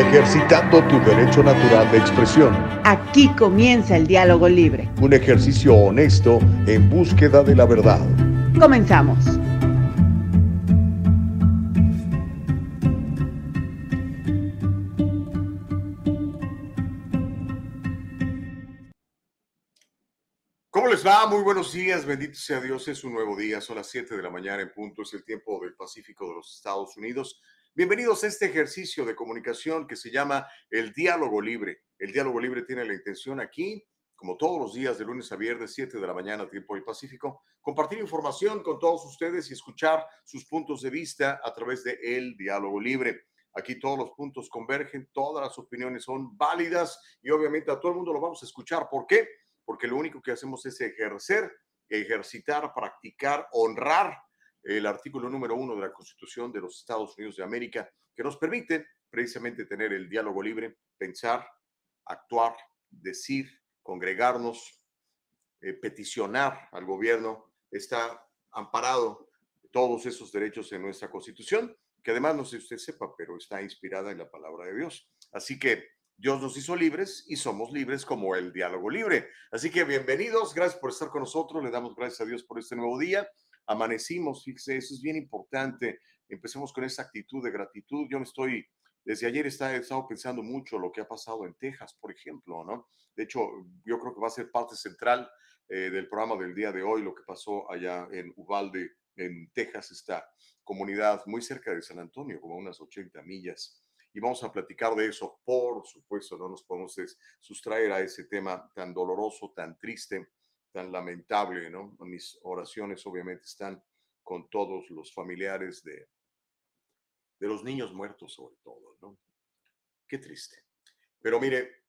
ejercitando tu derecho natural de expresión. Aquí comienza el diálogo libre. Un ejercicio honesto en búsqueda de la verdad. Comenzamos. ¿Cómo les va? Muy buenos días, bendito sea Dios, es un nuevo día, son las 7 de la mañana en punto, es el tiempo del Pacífico de los Estados Unidos. Bienvenidos a este ejercicio de comunicación que se llama el diálogo libre. El diálogo libre tiene la intención aquí, como todos los días de lunes a viernes, 7 de la mañana, tiempo del Pacífico, compartir información con todos ustedes y escuchar sus puntos de vista a través de el diálogo libre. Aquí todos los puntos convergen, todas las opiniones son válidas y obviamente a todo el mundo lo vamos a escuchar. ¿Por qué? porque lo único que hacemos es ejercer, ejercitar, practicar, honrar el artículo número uno de la Constitución de los Estados Unidos de América, que nos permite precisamente tener el diálogo libre, pensar, actuar, decir, congregarnos, eh, peticionar al gobierno. Está amparado todos esos derechos en nuestra Constitución, que además no sé si usted sepa, pero está inspirada en la palabra de Dios. Así que Dios nos hizo libres y somos libres como el diálogo libre. Así que bienvenidos, gracias por estar con nosotros, le damos gracias a Dios por este nuevo día. Amanecimos, fíjese, eso es bien importante. Empecemos con esa actitud de gratitud. Yo me estoy, desde ayer he estado pensando mucho lo que ha pasado en Texas, por ejemplo, ¿no? De hecho, yo creo que va a ser parte central eh, del programa del día de hoy, lo que pasó allá en Uvalde, en Texas, esta comunidad muy cerca de San Antonio, como unas 80 millas y vamos a platicar de eso. Por supuesto, no nos podemos sustraer a ese tema tan doloroso, tan triste, tan lamentable, ¿no? Mis oraciones obviamente están con todos los familiares de, de los niños muertos sobre todo, ¿no? Qué triste. Pero mire,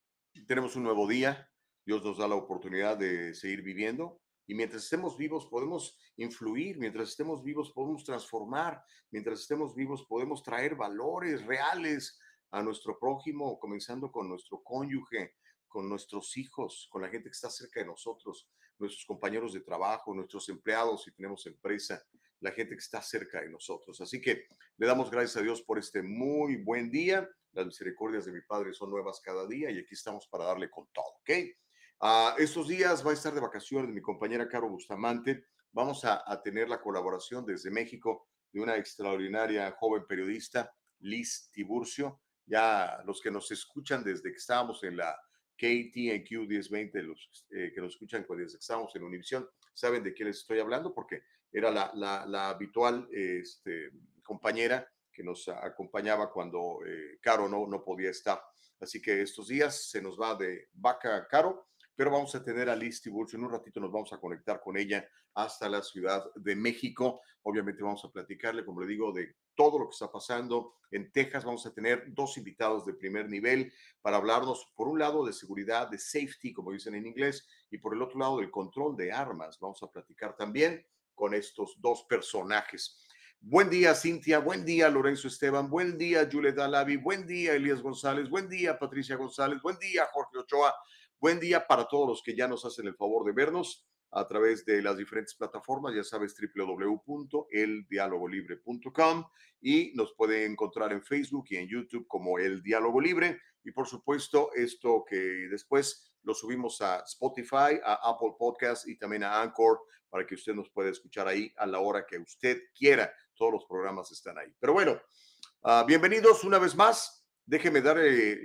tenemos un nuevo día, Dios nos da la oportunidad de seguir viviendo y mientras estemos vivos podemos influir, mientras estemos vivos podemos transformar, mientras estemos vivos podemos traer valores reales a nuestro prójimo, comenzando con nuestro cónyuge, con nuestros hijos, con la gente que está cerca de nosotros, nuestros compañeros de trabajo, nuestros empleados si tenemos empresa, la gente que está cerca de nosotros. Así que le damos gracias a Dios por este muy buen día. Las misericordias de mi Padre son nuevas cada día y aquí estamos para darle con todo, ¿ok? Uh, estos días va a estar de vacaciones mi compañera Caro Bustamante. Vamos a, tener la colaboración desde México de una extraordinaria joven periodista, Liz Tiburcio. Ya los que nos escuchan desde que estábamos en la KTNQ 1020, los eh, que nos escuchan que estábamos en Univisión, saben de qué les estoy hablando porque era la, la, habitual este, compañera que nos acompañaba cuando eh, Caro no, no podía estar. Así que estos días se nos va de vaca Caro pero vamos a tener a Liz Tiburcio. En un ratito nos vamos a conectar con ella hasta la Ciudad de México. Obviamente vamos a platicarle, como le digo, de todo lo que está pasando. En Texas vamos a tener dos invitados de primer nivel para hablarnos, por un lado, de seguridad, de safety, como dicen en inglés, y por el otro lado, del control de armas. Vamos a platicar también con estos dos personajes. Buen día, Cintia. Buen día, Lorenzo Esteban. Buen día, Julieta Alavi. Buen día, Elías González. Buen día, Patricia González. Buen día, Jorge Ochoa. Buen día para todos los que ya nos hacen el favor de vernos a través de las diferentes plataformas, ya sabes, www.eldialogolibre.com y nos puede encontrar en Facebook y en YouTube como El Diálogo Libre. Y por supuesto, esto que después lo subimos a Spotify, a Apple Podcast y también a Anchor para que usted nos pueda escuchar ahí a la hora que usted quiera. Todos los programas están ahí. Pero bueno, uh, bienvenidos una vez más Déjeme dar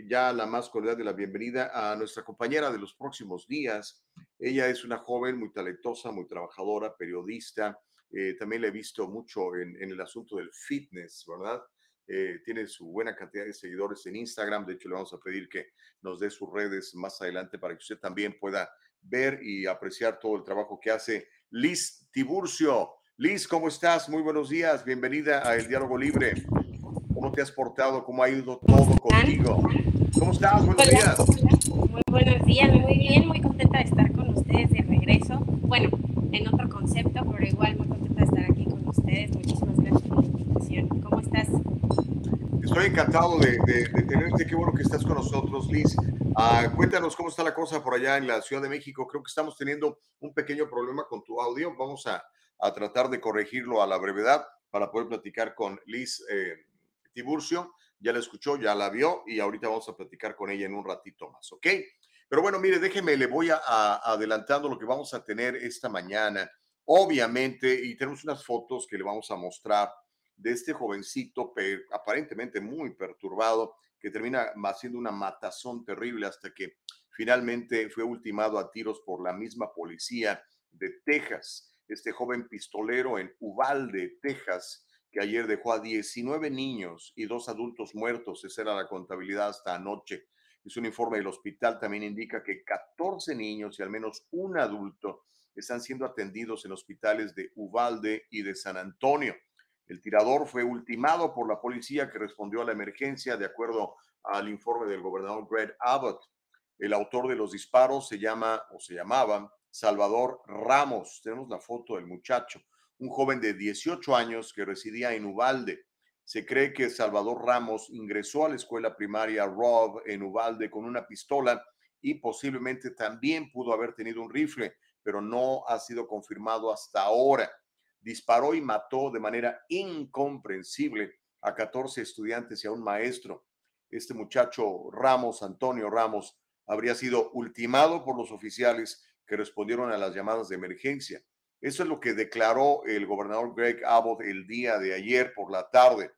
ya la más cordial de la bienvenida a nuestra compañera de los próximos días. Ella es una joven muy talentosa, muy trabajadora, periodista. Eh, también la he visto mucho en, el asunto del fitness, ¿verdad? Eh, tiene su buena cantidad de seguidores en Instagram. De hecho, le vamos a pedir que nos dé sus redes más adelante para que usted también pueda ver y apreciar todo el trabajo que hace Liz Tiburcio. Liz, ¿cómo estás? Muy buenos días. Bienvenida a El Diálogo Libre. ¿Cómo te has portado? ¿Cómo ha ido todo contigo? ¿Cómo estás? Buenos días. Muy buenos días, muy bien, muy contenta de estar con ustedes de regreso. Bueno, en otro concepto, pero igual muy contenta de estar aquí con ustedes. Muchísimas gracias por la invitación. ¿Cómo estás? Estoy encantado de, tenerte. Qué bueno que estás con nosotros, Liz. Ah, cuéntanos cómo está la cosa por allá en la Ciudad de México. Creo que estamos teniendo un pequeño problema con tu audio. Vamos a, a tratar de corregirlo a la brevedad para poder platicar con Liz. Eh, Tiburcio ya la escuchó, ya la vio y ahorita vamos a platicar con ella en un ratito más, ¿ok? Pero bueno, mire, déjeme, le voy a, adelantando lo que vamos a tener esta mañana. Obviamente, y tenemos unas fotos que le vamos a mostrar de este jovencito aparentemente muy perturbado que termina haciendo una matazón terrible hasta que finalmente fue ultimado a tiros por la misma policía de Texas. Este joven pistolero en Uvalde, Texas, que ayer dejó a 19 niños y dos adultos muertos. Esa era la contabilidad hasta anoche. Es un informe del hospital, también indica que 14 niños y al menos un adulto están siendo atendidos en hospitales de Uvalde y de San Antonio. El tirador fue ultimado por la policía que respondió a la emergencia de acuerdo al informe del gobernador Greg Abbott. El autor de los disparos se llama o se llamaba Salvador Ramos. Tenemos la foto del muchacho un joven de 18 años que residía en Ubalde. Se cree que Salvador Ramos ingresó a la escuela primaria Rob en Ubalde con una pistola y posiblemente también pudo haber tenido un rifle, pero no ha sido confirmado hasta ahora. Disparó y mató de manera incomprensible a 14 estudiantes y a un maestro. Este muchacho Ramos, Antonio Ramos, habría sido ultimado por los oficiales que respondieron a las llamadas de emergencia. Eso es lo que declaró el gobernador Greg Abbott el día de ayer por la tarde.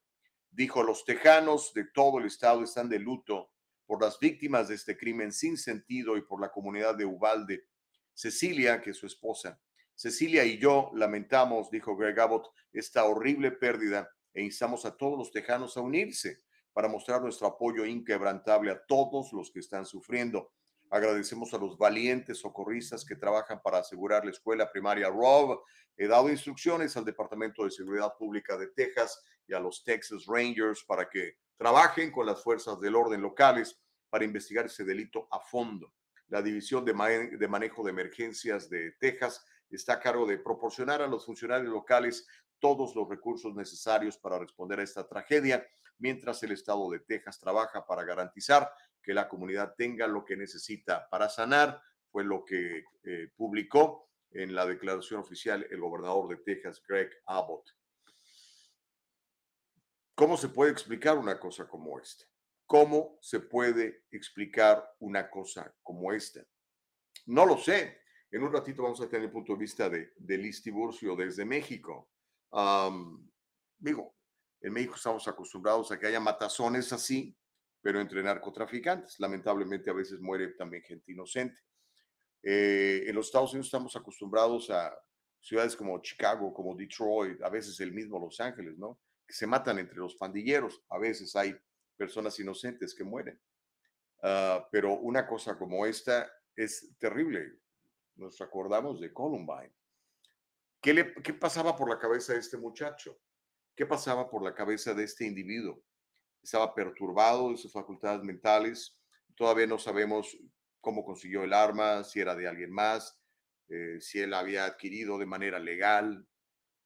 Dijo, los tejanos de todo el estado están de luto por las víctimas de este crimen sin sentido y por la comunidad de Ubalde. Cecilia, que es su esposa, Cecilia y yo lamentamos, dijo Greg Abbott, esta horrible pérdida e instamos a todos los tejanos a unirse para mostrar nuestro apoyo inquebrantable a todos los que están sufriendo. Agradecemos a los valientes socorristas que trabajan para asegurar la escuela primaria Rob. He dado instrucciones al Departamento de Seguridad Pública de Texas y a los Texas Rangers para que trabajen con las fuerzas del orden locales para investigar ese delito a fondo. La División de, Manejo de Emergencias de Texas está a cargo de proporcionar a los funcionarios locales todos los recursos necesarios para responder a esta tragedia, mientras el Estado de Texas trabaja para garantizar que la comunidad tenga lo que necesita para sanar, fue lo que eh, publicó en la declaración oficial el gobernador de Texas, Greg Abbott. ¿Cómo se puede explicar una cosa como esta? ¿Cómo se puede explicar una cosa como esta? No lo sé. En un ratito vamos a tener el punto de vista de, de Liz Tiburcio desde México. digo, en México estamos acostumbrados a que haya matazones así, pero entre narcotraficantes. Lamentablemente a veces muere también gente inocente. Eh, en los Estados Unidos estamos acostumbrados a ciudades como Chicago, como Detroit, a veces el mismo Los Ángeles, ¿no? Que se matan entre los pandilleros. A veces hay personas inocentes que mueren. Ah, pero una cosa como esta es terrible. Nos acordamos de Columbine. ¿Qué, le, ¿Qué pasaba por la cabeza de este muchacho? ¿Qué pasaba por la cabeza de este individuo? estaba perturbado de sus facultades mentales. Todavía no sabemos cómo consiguió el arma, si era de alguien más, eh, si él había adquirido de manera legal.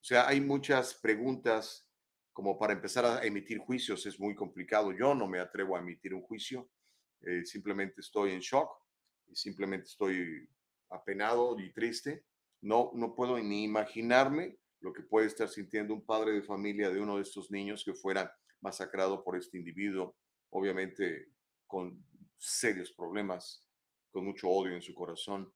O sea, hay muchas preguntas como para empezar a emitir juicios. Es muy complicado. Yo no me atrevo a emitir un juicio. Eh, simplemente estoy en shock simplemente estoy apenado y triste. No, no puedo ni imaginarme lo que puede estar sintiendo un padre de familia de uno de estos niños que fuera masacrado por este individuo, obviamente con serios problemas, con mucho odio en su corazón.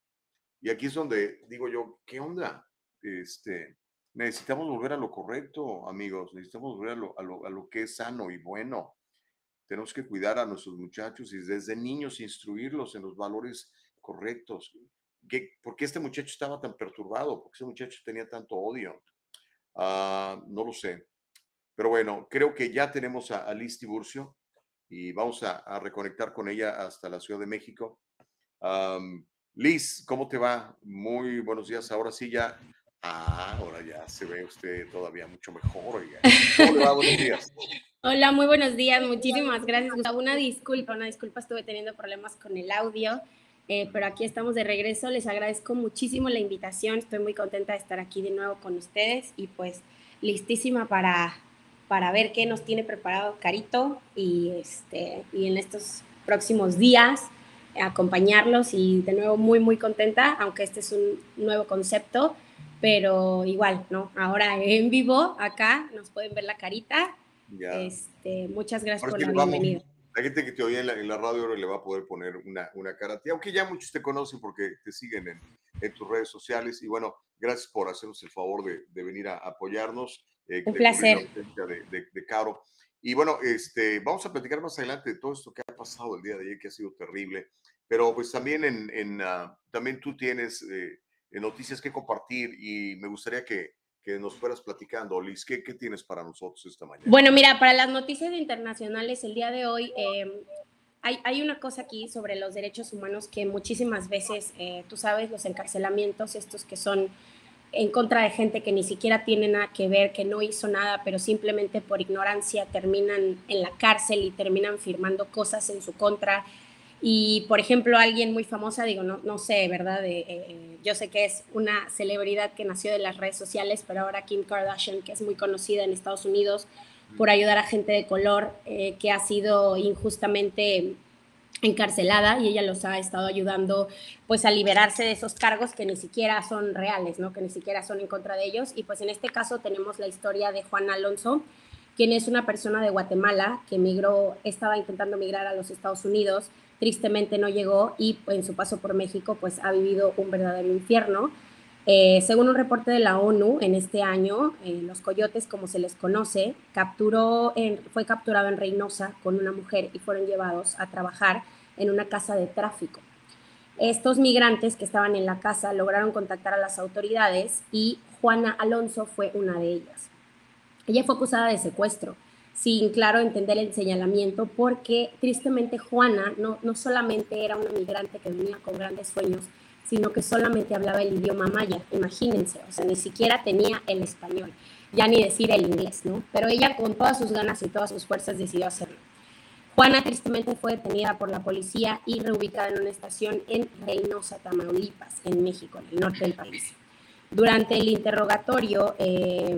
Y aquí es donde digo yo, ¿qué onda? Este, necesitamos volver a lo correcto, amigos, necesitamos volver a lo, a lo, a lo que es sano y bueno. Tenemos que cuidar a nuestros muchachos y desde niños instruirlos en los valores correctos. ¿Qué, ¿Por qué este muchacho estaba tan perturbado? ¿Por qué este muchacho tenía tanto odio? Ah, no lo sé. Pero bueno, creo que ya tenemos a, Liz Tiburcio y vamos a, reconectar con ella hasta la Ciudad de México. Liz, ¿cómo te va? Muy buenos días. Ahora sí ya, ah, ahora ya se ve usted todavía mucho mejor. ¿Cómo le va? Buenos días. Hola, muy buenos días. Muchísimas gracias, Una disculpa, una disculpa, estuve teniendo problemas con el audio, eh, pero aquí estamos de regreso. Les agradezco muchísimo la invitación. Estoy muy contenta de estar aquí de nuevo con ustedes y pues listísima para para ver qué nos tiene preparado Carito y, este, y en estos próximos días acompañarlos y de nuevo muy muy contenta, aunque este es un nuevo concepto, pero igual, ¿no? Ahora en vivo acá nos pueden ver la carita Este, muchas gracias por la bienvenida. La gente que te oye en la, radio ahora le va a poder poner una, una cara a ti, aunque ya muchos te conocen porque te siguen en, en tus redes sociales. Y bueno, gracias por hacernos el favor de, de venir a apoyarnos. Eh, Un placer. De, de, Caro. Y bueno, este, vamos a platicar más adelante de todo esto que ha pasado el día de ayer, que ha sido terrible. Pero pues también, en, en uh, también tú tienes eh, noticias que compartir y me gustaría que, que nos fueras platicando. Liz, ¿qué, ¿qué, tienes para nosotros esta mañana? Bueno, mira, para las noticias internacionales el día de hoy eh, hay, hay, una cosa aquí sobre los derechos humanos que muchísimas veces, eh, tú sabes, los encarcelamientos, estos que son en contra de gente que ni siquiera tiene nada que ver, que no hizo nada, pero simplemente por ignorancia terminan en la cárcel y terminan firmando cosas en su contra y, por ejemplo, alguien muy famosa, digo, no, no sé, ¿verdad? Eh, eh, yo sé que es una celebridad que nació de las redes sociales, pero ahora Kim Kardashian, que es muy conocida en Estados Unidos por ayudar a gente de color eh, que ha sido injustamente encarcelada y ella los ha estado ayudando pues a liberarse de esos cargos que ni siquiera son reales, ¿no? Que ni siquiera son en contra de ellos. Y pues en este caso tenemos la historia de Juan Alonso, quien es una persona de Guatemala que migró, estaba intentando migrar a los Estados Unidos tristemente no llegó y en su paso por México pues ha vivido un verdadero infierno. Eh, según un reporte de la ONU, en este año, eh, los coyotes, como se les conoce, capturó fue capturado en Reynosa con una mujer y fueron llevados a trabajar en una casa de tráfico. Estos migrantes que estaban en la casa lograron contactar a las autoridades y Juana Alonso fue una de ellas. Ella fue acusada de secuestro sin, claro, entender el señalamiento, porque tristemente Juana no, no solamente era una migrante que venía con grandes sueños, sino que solamente hablaba el idioma maya, imagínense, o sea, ni siquiera tenía el español, ya ni decir el inglés, ¿no? Pero ella con todas sus ganas y todas sus fuerzas decidió hacerlo. Juana tristemente fue detenida por la policía y reubicada en una estación en Reynosa, Tamaulipas, en México, en el norte del país. Durante el interrogatorio, eh,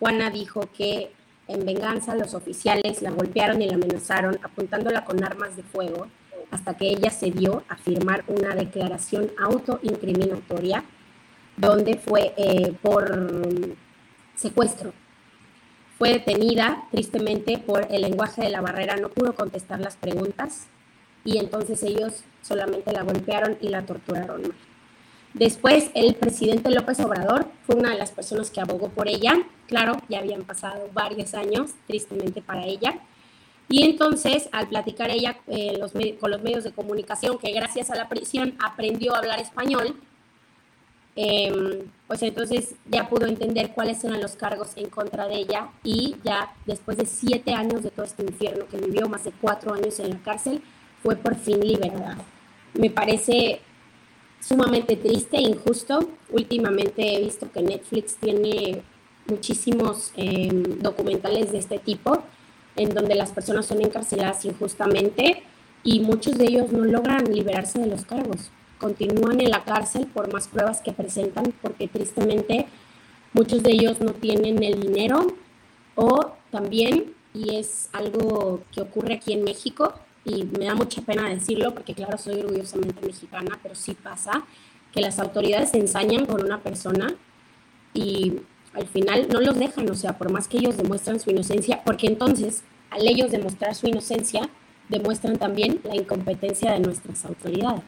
Juana dijo que en venganza, los oficiales la golpearon y la amenazaron, apuntándola con armas de fuego, hasta que ella se dio a firmar una declaración autoincriminatoria, donde fue eh, por secuestro. Fue detenida, tristemente, por el lenguaje de la barrera, no pudo contestar las preguntas y entonces ellos solamente la golpearon y la torturaron. Después, el presidente López Obrador fue una de las personas que abogó por ella. Claro, ya habían pasado varios años, tristemente para ella. Y entonces, al platicar ella eh, con los medios de comunicación, que gracias a la prisión aprendió a hablar español, em, pues entonces ya pudo entender cuáles eran los cargos en contra de ella y ya después de siete años de todo este infierno que vivió, más de cuatro años en la cárcel, fue por fin liberada. Me parece sumamente triste e injusto. Últimamente he visto que Netflix tiene muchísimos em, documentales de este tipo, en donde las personas son encarceladas injustamente y muchos de ellos no logran liberarse de los cargos. Continúan en la cárcel por más pruebas que presentan, porque tristemente muchos de ellos no tienen el dinero o también, y es algo que ocurre aquí en México, y me da mucha pena decirlo porque claro, soy orgullosamente mexicana, pero sí pasa que las autoridades se ensañan con una persona y al final no los dejan, o sea, por más que ellos demuestran su inocencia, porque entonces al ellos demostrar su inocencia, demuestran también la incompetencia de nuestras autoridades.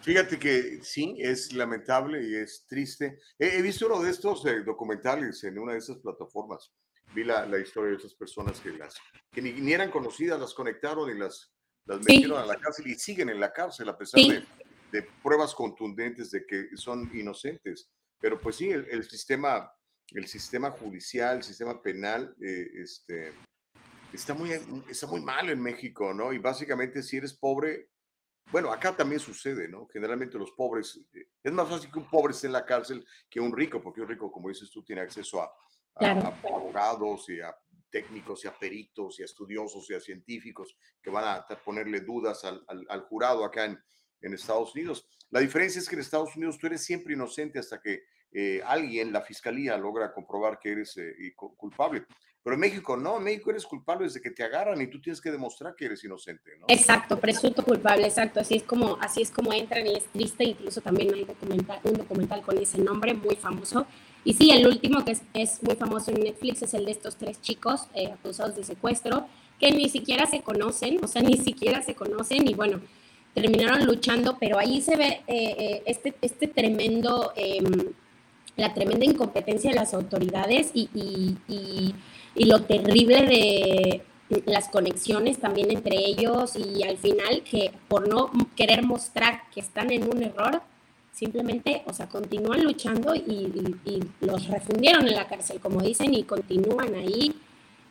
Fíjate que sí, es lamentable y es triste. He, visto uno de estos eh, documentales en una de esas plataformas vi la, la, historia de esas personas que, las, que ni, eran conocidas, las conectaron y las, las metieron a la cárcel y siguen en la cárcel a pesar de, de, pruebas contundentes de que son inocentes. Pero pues sí, el, sistema, el sistema judicial, el sistema penal, eh, este, está, muy, está muy mal en México, ¿no? Y básicamente si eres pobre, bueno, acá también sucede, ¿no? Generalmente los pobres, eh, es más fácil que un pobre esté en la cárcel que un rico, porque un rico, como dices tú, tiene acceso a, a, abogados y a técnicos y a peritos y a estudiosos y a científicos que van a ponerle dudas al, al, jurado acá en, en, Estados Unidos. La diferencia es que en Estados Unidos tú eres siempre inocente hasta que eh, alguien, la fiscalía, logra comprobar que eres eh, culpable. Pero en México no, en México eres culpable desde que te agarran y tú tienes que demostrar que eres inocente, ¿no? Exacto, presunto culpable, exacto. Así es como, así es como entran y es triste. Incluso también hay documental, un documental con ese nombre muy famoso Y sí, el último que es, muy famoso en Netflix es el de estos tres chicos eh, acusados de secuestro, que ni siquiera se conocen, o sea, ni siquiera se conocen y bueno, terminaron luchando, pero ahí se ve eh, eh, este, este tremendo, em, la tremenda incompetencia de las autoridades y, y, y lo terrible de las conexiones también entre ellos y al final que por no querer mostrar que están en un error, simplemente, o sea, continúan luchando y, los refundieron en la cárcel, como dicen, y continúan ahí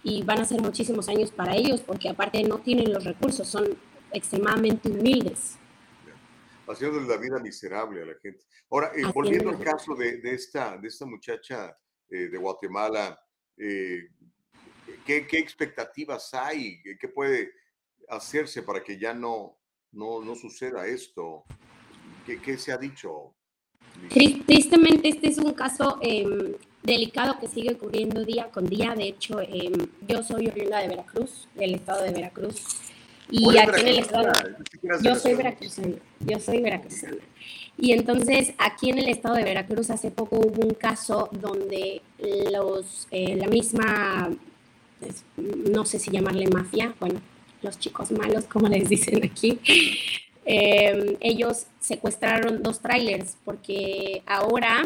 y van a ser muchísimos años para ellos porque aparte no tienen los recursos, son extremadamente humildes. Haciendo la vida miserable a la gente. Ahora, eh, volviendo al caso de, esta, de esta muchacha eh, de Guatemala, eh, ¿qué, ¿qué, expectativas hay? ¿Qué puede hacerse para que ya no, no, no suceda esto? ¿Qué, se ha dicho? Tristemente, este es un caso em, delicado que sigue ocurriendo día con día. De hecho, em, yo soy oriunda de Veracruz, del estado de Veracruz. Y aquí en el estado. Yo soy veracruzana. Yo soy veracruzana. Y entonces, aquí en el estado de Veracruz, hace poco hubo un caso donde los, eh, la misma, pues, no sé si llamarle mafia, bueno, los chicos malos, como les dicen aquí, Em, ellos secuestraron dos trailers porque ahora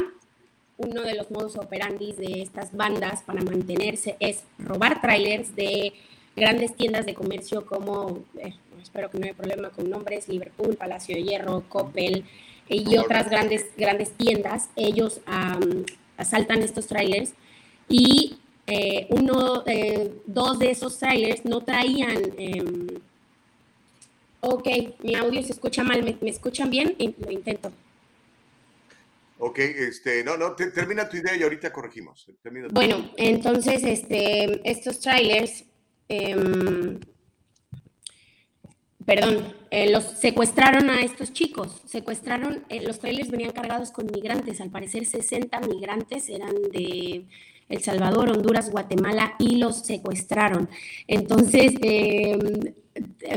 uno de los modos operandis de estas bandas para mantenerse es robar trailers de grandes tiendas de comercio como, eh, espero que no haya problema con nombres, Liverpool, Palacio de Hierro, Coppel y otras grandes, grandes tiendas. Ellos asaltan estos trailers y eh, uno, eh, dos de esos trailers no traían em, Ok, mi audio se escucha mal. ¿Me, escuchan bien? Lo intento. Ok, este, no, no, termina tu idea y ahorita corregimos. bueno, entonces, este, estos trailers, em, perdón, eh, los secuestraron a estos chicos. Secuestraron, eh, los trailers venían cargados con migrantes. Al parecer, 60 migrantes eran de El Salvador, Honduras, Guatemala y los secuestraron. Entonces, eh,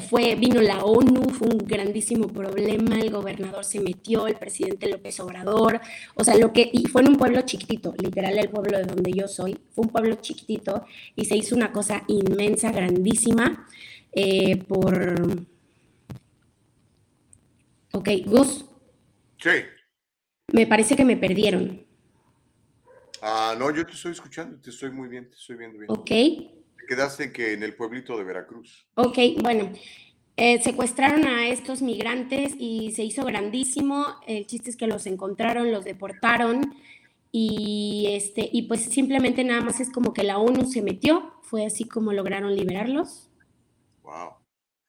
fue, vino la ONU, fue un grandísimo problema, el gobernador se metió, el presidente López Obrador, o sea, lo que, y fue en un pueblo chiquitito, literal el pueblo de donde yo soy, fue un pueblo chiquitito y se hizo una cosa inmensa, grandísima, eh, por... Ok, Gus. Sí. Me parece que me perdieron. Ah, no, yo te estoy escuchando, te estoy muy bien, te estoy viendo bien. Ok quedaste que en el pueblito de Veracruz. Ok, bueno. Eh, secuestraron a estos migrantes y se hizo grandísimo. El chiste es que los encontraron, los deportaron y este y pues simplemente nada más es como que la ONU se metió. Fue así como lograron liberarlos. Wow.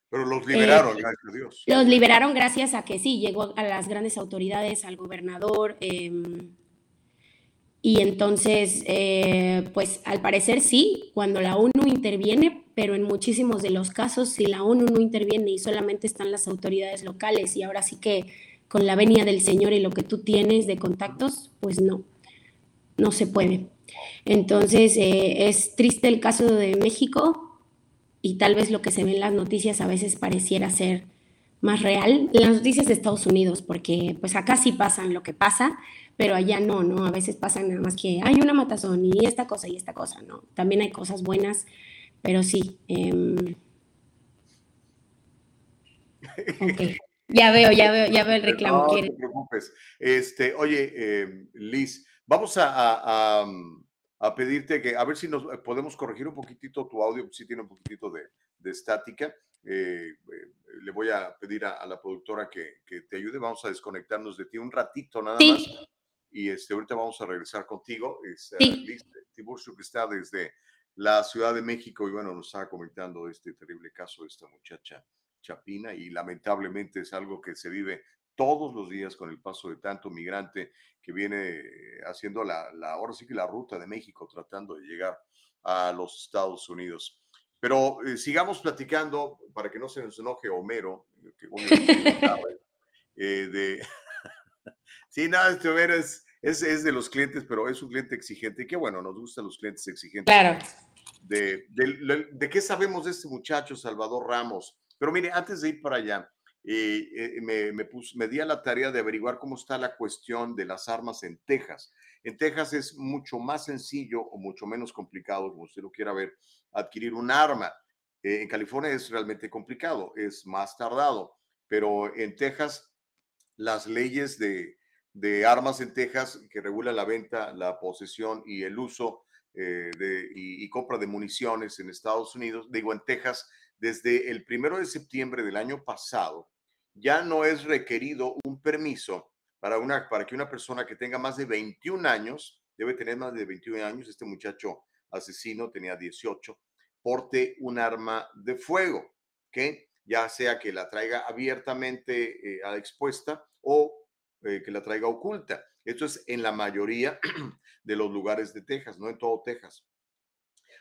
Pero los liberaron, eh, gracias a Dios. Los liberaron gracias a que sí, llegó a las grandes autoridades, al gobernador. Eh, y entonces, eh, pues al parecer sí, cuando la ONU interviene, pero en muchísimos de los casos, si la ONU no interviene y solamente están las autoridades locales y ahora sí que con la venia del Señor y lo que tú tienes de contactos, pues no, no se puede. Entonces, eh, es triste el caso de México y tal vez lo que se ve en las noticias a veces pareciera ser más real. Las noticias de Estados Unidos, porque pues acá sí pasan lo que pasa, pero allá no, ¿no? A veces pasa nada más que hay una matazón y esta cosa y esta cosa, ¿no? También hay cosas buenas, pero sí. Em, ya veo, ya veo, ya veo el reclamo. No, te preocupes. Este, oye, em, Liz, vamos a, a, pedirte que, a ver si nos podemos corregir un poquitito tu audio, si tiene un poquitito de, de estática. Eh, eh, le voy a pedir a, la productora que, que, te ayude. Vamos a desconectarnos de ti un ratito nada más y este, ahorita vamos a regresar contigo. Es uh, Liz Tiburcio, que está desde la Ciudad de México y bueno, nos estaba comentando este terrible caso de esta muchacha Chapina y lamentablemente es algo que se vive todos los días con el paso de tanto migrante que viene haciendo la, la ahora sí que la ruta de México tratando de llegar a los Estados Unidos. Pero eh, sigamos platicando para que no se nos enoje Homero, que eh, de... sí, nada, este Homero es, es, de los clientes, pero es un cliente exigente. Y qué bueno, nos gustan los clientes exigentes. Claro. De, de, qué sabemos de este muchacho, Salvador Ramos. Pero mire, antes de ir para allá, y eh, me, me, me di a la tarea de averiguar cómo está la cuestión de las armas en Texas. En Texas es mucho más sencillo o mucho menos complicado, como usted lo quiera ver, adquirir un arma. Eh, en California es realmente complicado, es más tardado, pero en Texas las leyes de, de armas en Texas que regulan la venta, la posesión y el uso eh, y, compra de municiones en Estados Unidos, digo en Texas, desde el primero de septiembre del año pasado, ya no es requerido un permiso para, una, para que una persona que tenga más de 21 años, debe tener más de 21 años, este muchacho asesino tenía 18, porte un arma de fuego, que ya sea que la traiga abiertamente eh, expuesta o eh, que la traiga oculta. Esto es en la mayoría de los lugares de Texas, no en todo Texas.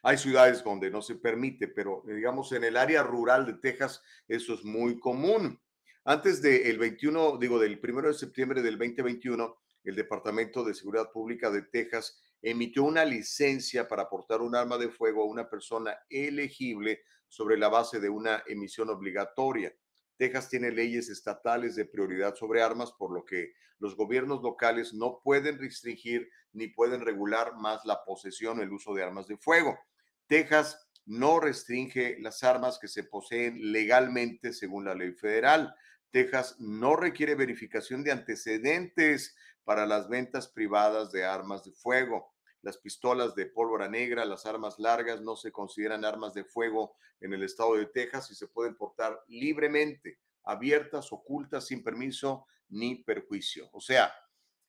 Hay ciudades donde no se permite, pero digamos en el área rural de Texas eso es muy común. Antes del 21, digo, del 1 de septiembre del 2021, el Departamento de Seguridad Pública de Texas emitió una licencia para portar un arma de fuego a una persona elegible sobre la base de una emisión obligatoria. Texas tiene leyes estatales de prioridad sobre armas, por lo que los gobiernos locales no pueden restringir ni pueden regular más la posesión o el uso de armas de fuego. Texas no restringe las armas que se poseen legalmente según la ley federal. Texas no requiere verificación de antecedentes para las ventas privadas de armas de fuego. Las pistolas de pólvora negra, las armas largas no se consideran armas de fuego en el estado de Texas y se pueden portar libremente, abiertas, ocultas, sin permiso ni perjuicio. O sea,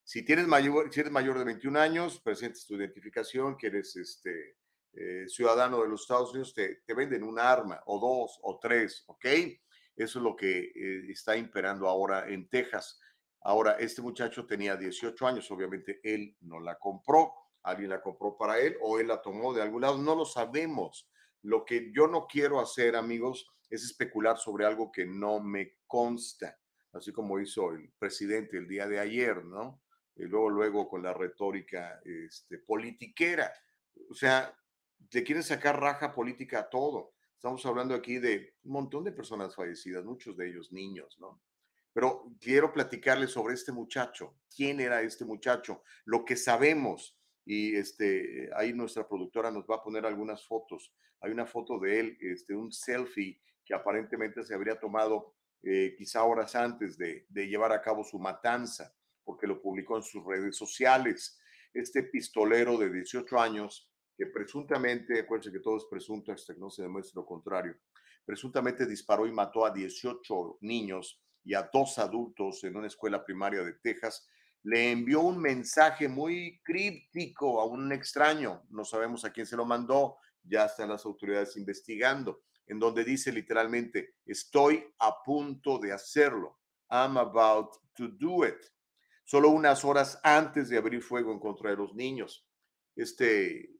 si tienes mayor, si eres mayor de 21 años, presentes tu identificación, que eres este, eh, ciudadano de los Estados Unidos, te, te venden un arma o dos o tres, ¿ok? Eso es lo que eh, está imperando ahora en Texas. Ahora, este muchacho tenía 18 años, obviamente él no la compró, alguien la compró para él o él la tomó de algún lado, no lo sabemos. Lo que yo no quiero hacer, amigos, es especular sobre algo que no me consta, así como hizo el presidente el día de ayer, ¿no? Y luego, luego con la retórica este, politiquera. O sea, le quieren sacar raja política a todo. Estamos hablando aquí de un montón de personas fallecidas, muchos de ellos niños, ¿no? Pero quiero platicarles sobre este muchacho. ¿Quién era este muchacho? Lo que sabemos. Y este, ahí nuestra productora nos va a poner algunas fotos. Hay una foto de él, este, un selfie que aparentemente se habría tomado eh, quizá horas antes de, de llevar a cabo su matanza, porque lo publicó en sus redes sociales. Este pistolero de 18 años que presuntamente, acuérdense que todo es presunto hasta que no se demuestre lo contrario, presuntamente disparó y mató a 18 niños y a dos adultos en una escuela primaria de Texas, le envió un mensaje muy críptico a un extraño, no sabemos a quién se lo mandó, ya están las autoridades investigando, en donde dice literalmente, estoy a punto de hacerlo, I'm about to do it. Solo unas horas antes de abrir fuego en contra de los niños. Este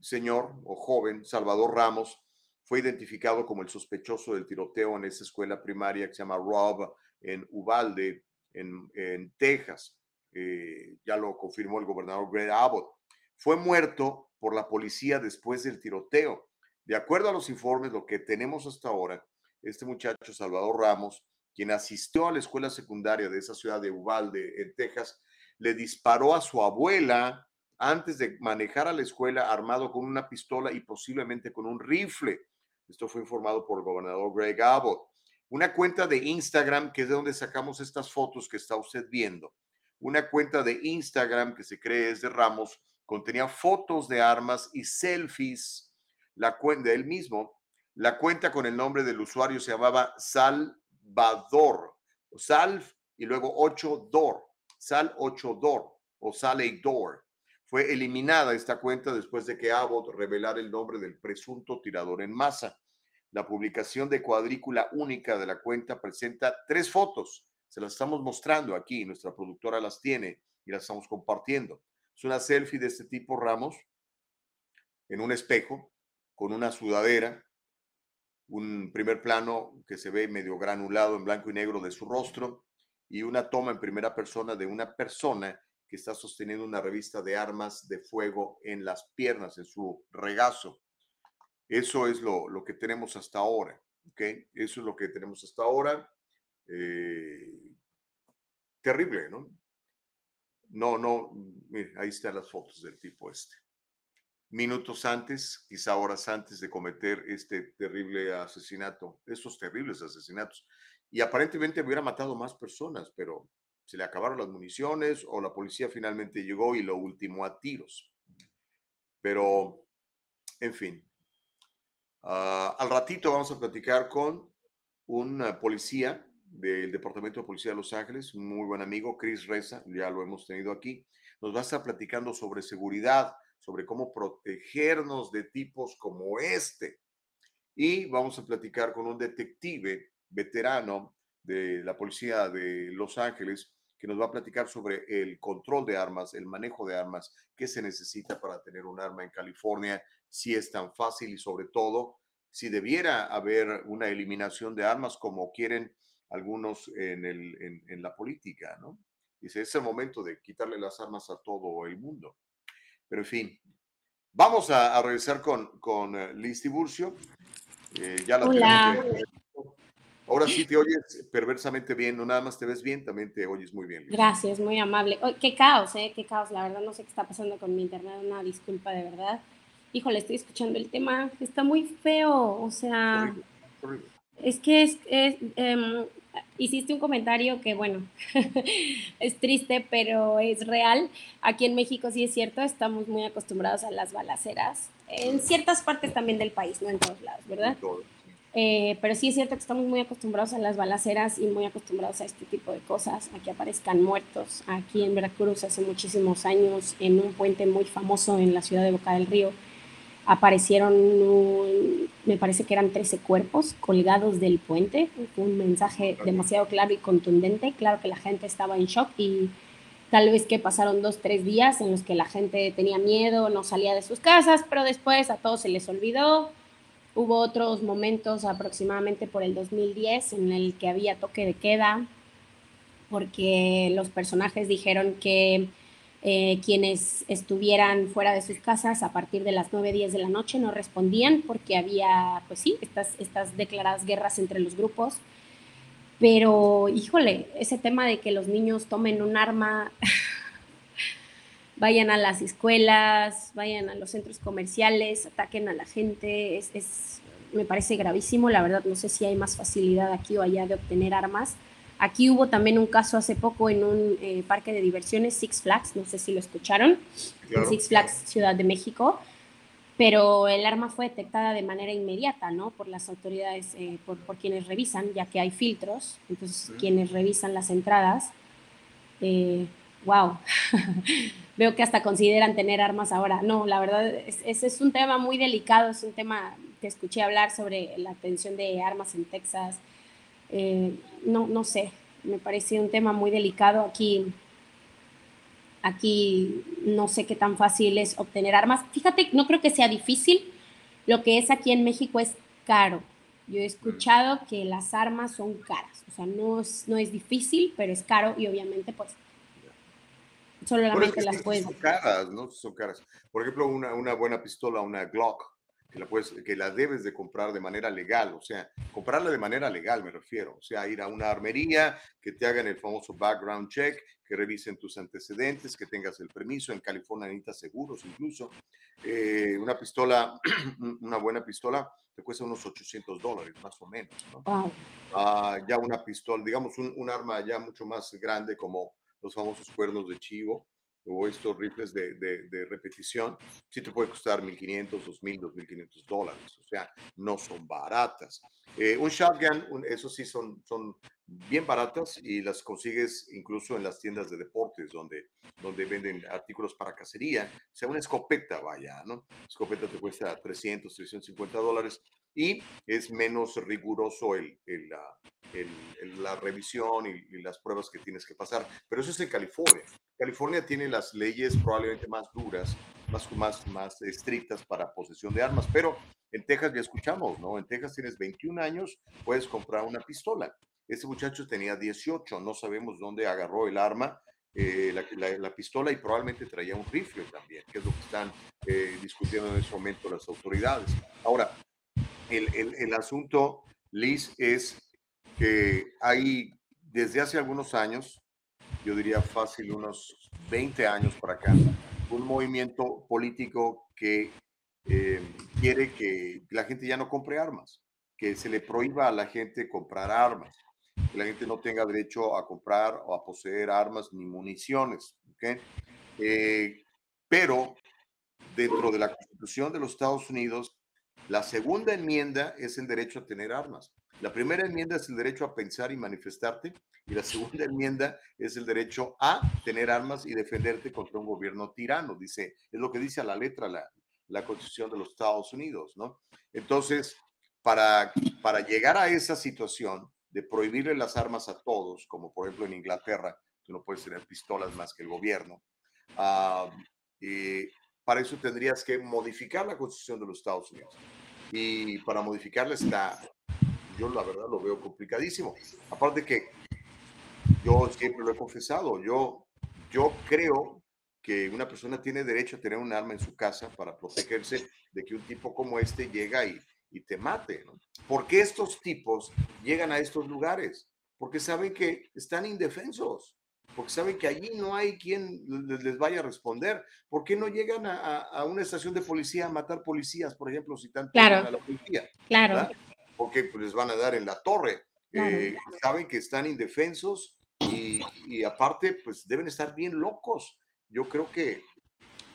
señor o joven, Salvador Ramos, fue identificado como el sospechoso del tiroteo en esa escuela primaria que se llama Rob en Uvalde, en, Texas. Eh, ya lo confirmó el gobernador Greg Abbott. Fue muerto por la policía después del tiroteo. De acuerdo a los informes, lo que tenemos hasta ahora, este muchacho Salvador Ramos, quien asistió a la escuela secundaria de esa ciudad de Uvalde, en Texas, le disparó a su abuela antes de manejar a la escuela armado con una pistola y posiblemente con un rifle. Esto fue informado por el gobernador Greg Abbott. Una cuenta de Instagram, que es de donde sacamos estas fotos que está usted viendo. Una cuenta de Instagram que se cree es de Ramos, contenía fotos de armas y selfies. La cuenta de él mismo, la cuenta con el nombre del usuario se llamaba Salvador, Salv y luego 8 Dor, Sal 8 Dor o Sale Dor. Fue eliminada esta cuenta después de que Abbott revelara el nombre del presunto tirador en masa. La publicación de cuadrícula única de la cuenta presenta tres fotos. Se las estamos mostrando aquí, nuestra productora las tiene y las estamos compartiendo. Es una selfie de este tipo Ramos en un espejo con una sudadera, un primer plano que se ve medio granulado en blanco y negro de su rostro y una toma en primera persona de una persona que está sosteniendo una revista de armas de fuego en las piernas, en su regazo. Eso es lo, lo que tenemos hasta ahora, ¿ok? Eso es lo que tenemos hasta ahora. Eh, terrible, ¿no? No, no, mire, ahí están las fotos del tipo este. Minutos antes, quizá horas antes de cometer este terrible asesinato, estos terribles asesinatos. Y aparentemente hubiera matado más personas, pero se le acabaron las municiones o la policía finalmente llegó y lo ultimó a tiros. Pero, en fin, ah, al ratito vamos a platicar con un policía del Departamento de Policía de Los Ángeles, muy buen amigo, Chris Reza, ya lo hemos tenido aquí. Nos va a estar platicando sobre seguridad, sobre cómo protegernos de tipos como este. Y vamos a platicar con un detective veterano de la policía de Los Ángeles que nos va a platicar sobre el control de armas, el manejo de armas, qué se necesita para tener un arma en California, si es tan fácil y sobre todo si debiera haber una eliminación de armas como quieren algunos en, el, en, la política, ¿no? Dice, es el momento de quitarle las armas a todo el mundo. Pero en fin, vamos a, regresar con, con eh, Liz Tiburcio. Eh, ya la Hola. Ahora sí te oyes perversamente bien, no nada más te ves bien, también te oyes muy bien. Gracias, muy amable. qué caos, ¿eh? Qué caos, la verdad no sé qué está pasando con mi internet, una disculpa de verdad. Híjole, estoy escuchando el tema, está muy feo, o sea, es que es, em, hiciste un comentario que, bueno, es triste, pero es real. Aquí en México sí es cierto, estamos muy acostumbrados a las balaceras, en ciertas partes también del país, no en todos lados, ¿verdad? Eh, pero sí es cierto que estamos muy acostumbrados a las balaceras y muy acostumbrados a este tipo de cosas, a que aparezcan muertos. Aquí en Veracruz hace muchísimos años, en un puente muy famoso en la ciudad de Boca del Río, aparecieron, me parece que eran 13 cuerpos colgados del puente. un mensaje demasiado claro y contundente. Claro que la gente estaba en shock y tal vez que pasaron dos, tres días en los que la gente tenía miedo, no salía de sus casas, pero después a todos se les olvidó Hubo otros momentos aproximadamente por el 2010 en el que había toque de queda, porque los personajes dijeron que eh, quienes estuvieran fuera de sus casas a partir de las 9, 10 de la noche no respondían porque había, pues sí, estas, estas declaradas guerras entre los grupos. Pero, híjole, ese tema de que los niños tomen un arma, vayan a las escuelas, vayan a los centros comerciales, ataquen a la gente, es, me parece gravísimo. La verdad, no sé si hay más facilidad aquí o allá de obtener armas. Aquí hubo también un caso hace poco en un eh, parque de diversiones, Six Flags, no sé si lo escucharon, Six Flags Ciudad de México, pero el arma fue detectada de manera inmediata, ¿no? Por las autoridades, eh, por, por, quienes revisan, ya que hay filtros, entonces quienes revisan las entradas, eh, wow, veo que hasta consideran tener armas ahora. No, la verdad, ese es, un tema muy delicado, es un tema que escuché hablar sobre la atención de armas en Texas. Eh, no, no sé, me parece un tema muy delicado. Aquí, aquí no sé qué tan fácil es obtener armas. Fíjate, no creo que sea difícil. Lo que es aquí en México es caro. Yo he escuchado que las armas son caras, o sea, no es, no es difícil, pero es caro y obviamente pues solamente las puedes. Son caras, ¿no? Son caras. Por ejemplo, una, una buena pistola, una Glock, que la, puedes, que la debes de comprar de manera legal, o sea, comprarla de manera legal me refiero, o sea, ir a una armería, que te hagan el famoso background check, que revisen tus antecedentes, que tengas el permiso, en California necesitas seguros incluso. Eh, una pistola, una buena pistola, te cuesta unos 800 dólares más o menos, ¿no? Ah, ya una pistola, digamos, un, un arma ya mucho más grande como los famosos cuernos de chivo o estos rifles de, de, repetición, sí te puede costar 1.500, 2.000, 2.500 dólares. O sea, no son baratas. Eh, un shotgun, eso sí son, son bien baratas y las consigues incluso en las tiendas de deportes donde, donde venden artículos para cacería. O sea, una escopeta, vaya, ¿no? Escopeta te cuesta 300, 350 dólares y es menos riguroso el, el, la revisión y, las pruebas que tienes que pasar. Pero eso es en California. California tiene las leyes probablemente más duras, más, más, más estrictas para posesión de armas, pero en Texas ya escuchamos, ¿no? En Texas tienes 21 años, puedes comprar una pistola. Ese muchacho tenía 18, no sabemos dónde agarró el arma, eh, la, pistola y probablemente traía un rifle también, que es lo que están eh, discutiendo en este momento las autoridades. Ahora, el, el, el asunto, Liz, es que hay desde hace algunos años, yo diría fácil unos 20 años para acá, un movimiento político que eh, quiere que la gente ya no compre armas, que se le prohíba a la gente comprar armas, que la gente no tenga derecho a comprar o a poseer armas ni municiones. ¿okay? Eh, pero dentro de la Constitución de los Estados Unidos, la segunda enmienda es el derecho a tener armas. La primera enmienda es el derecho a pensar y manifestarte y la segunda enmienda es el derecho a tener armas y defenderte contra un gobierno tirano. Dice, es lo que dice a la letra la, la Constitución de los Estados Unidos, ¿no? Entonces, para, para llegar a esa situación de prohibirle las armas a todos, como por ejemplo en Inglaterra, tú no puedes tener pistolas más que el gobierno, y para eso tendrías que modificar la Constitución de los Estados Unidos. Y para modificarla está, yo la verdad lo veo complicadísimo. Aparte que yo siempre lo he confesado, yo, yo creo que una persona tiene derecho a tener un arma en su casa para protegerse de que un tipo como este llega y, y te mate. ¿no? ¿Por qué estos tipos llegan a estos lugares? Porque saben que están indefensos, porque saben que allí no hay quien les, vaya a responder. ¿Por qué no llegan a, a, una estación de policía a matar policías, por ejemplo, si tanto claro. a la policía? Claro. Porque pues, les van a dar en la torre. Eh, saben que están indefensos y, y aparte, pues deben estar bien locos yo creo que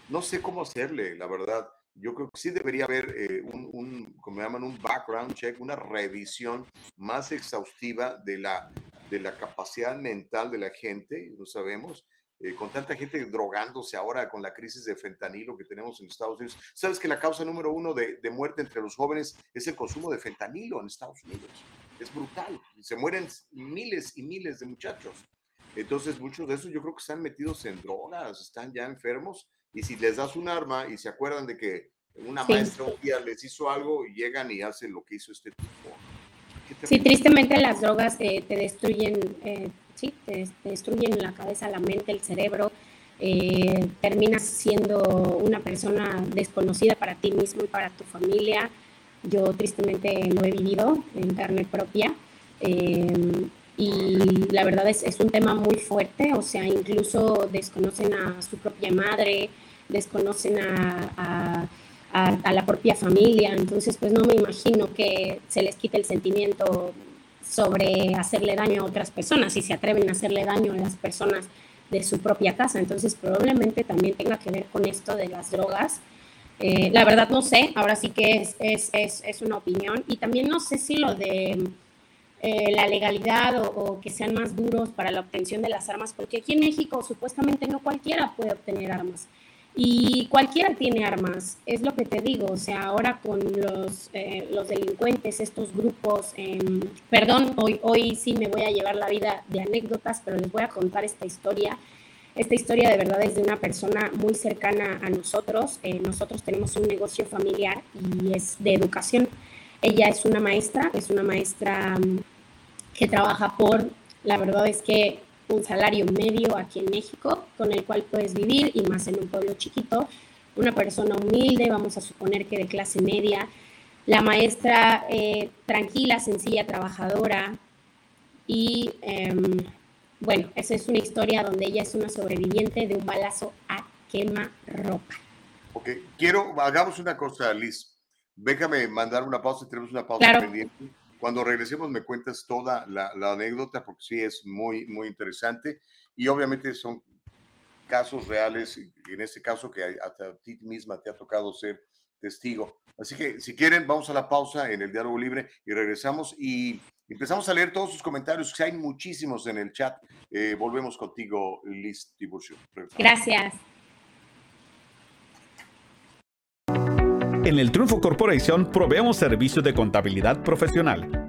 no sé cómo hacerle, la verdad. Yo creo que sí debería haber eh, un, un, como llaman, un background check, una revisión más exhaustiva de la, de la capacidad mental de la gente, lo sabemos, eh, con tanta gente drogándose ahora con la crisis de fentanilo que tenemos en Estados Unidos. ¿Sabes que la causa número uno de, de muerte entre los jóvenes es el consumo de fentanilo en Estados Unidos? Es brutal. Se mueren miles y miles de muchachos. Entonces, muchos de esos yo creo que están metidos en drogas, están ya enfermos, y si les das un arma y se acuerdan de que una sí. maestra un día les hizo algo y llegan y hacen lo que hizo este tipo. Sí, tristemente las drogas eh, te destruyen, eh, sí, te, destruyen la cabeza, la mente, el cerebro. Eh, terminas siendo una persona desconocida para ti mismo y para tu familia. Yo tristemente lo he vivido en carne propia. Eh, y la verdad es, es un tema muy fuerte, o sea, incluso desconocen a su propia madre, desconocen a, a, a, la propia familia, entonces pues no me imagino que se les quite el sentimiento sobre hacerle daño a otras personas y se atreven a hacerle daño a las personas de su propia casa, entonces probablemente también tenga que ver con esto de las drogas. Eh, la verdad no sé, ahora sí que es, es, es, es una opinión y también no sé si lo de eh, la legalidad o, o, que sean más duros para la obtención de las armas, porque aquí en México supuestamente no cualquiera puede obtener armas. Y cualquiera tiene armas, es lo que te digo, o sea, ahora con los, eh, los delincuentes, estos grupos, eh, perdón, hoy, hoy sí me voy a llevar la vida de anécdotas, pero les voy a contar esta historia. Esta historia de verdad es de una persona muy cercana a nosotros. Eh, nosotros tenemos un negocio familiar y es de educación. Ella es una maestra, es una maestra um, que trabaja por, la verdad es que un salario medio aquí en México con el cual puedes vivir y más en un pueblo chiquito. Una persona humilde, vamos a suponer que de clase media. La maestra eh, tranquila, sencilla, trabajadora. Y eh, bueno, esa es una historia donde ella es una sobreviviente de un balazo a quema ropa. Ok, quiero, hagamos una cosa, Liz. Déjame mandar una pausa, tenemos una pausa claro. pendiente. Cuando regresemos me cuentas toda la, la, anécdota porque sí es muy, muy interesante y obviamente son casos reales, en este caso que hasta a ti misma te ha tocado ser testigo. Así que si quieren, vamos a la pausa en el diálogo libre y regresamos y empezamos a leer todos sus comentarios, que hay muchísimos en el chat. Eh, volvemos contigo, Liz Tiburcio. Gracias. En el Triunfo Corporation proveemos servicios de contabilidad profesional.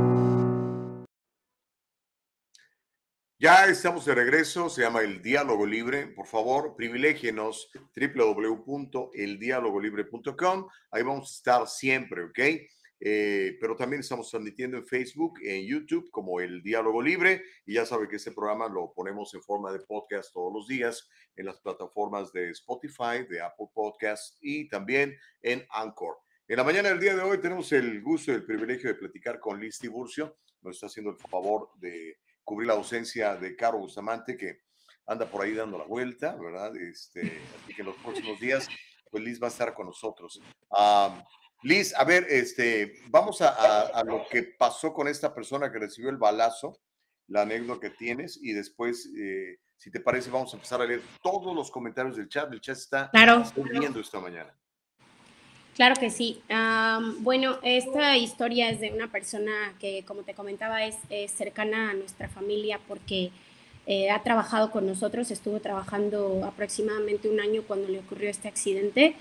Ya estamos de regreso, se llama El Diálogo Libre. Por favor, privilegienos www.eldialogolibre.com. Ahí vamos a estar siempre, ¿ok? Eh, pero también estamos transmitiendo en Facebook, en YouTube, como El Diálogo Libre. Y ya sabe que este programa lo ponemos en forma de podcast todos los días en las plataformas de Spotify, de Apple Podcasts y también en Anchor. En la mañana del día de hoy tenemos el gusto y el privilegio de platicar con Liz Tiburcio. Nos está haciendo el favor de cubrir la ausencia de Caro Bustamante, que anda por ahí dando la vuelta, ¿verdad? Este, así que en los próximos días, pues Liz va a estar con nosotros. Liz, a ver, este, vamos a, lo que pasó con esta persona que recibió el balazo, la anécdota que tienes, y después, eh, si te parece, vamos a empezar a leer todos los comentarios del chat. El chat está claro. viendo esta mañana. Claro que sí. bueno, esta historia es de una persona que, como te comentaba, es, cercana a nuestra familia porque eh, ha trabajado con nosotros, estuvo trabajando aproximadamente un año cuando le ocurrió este accidente.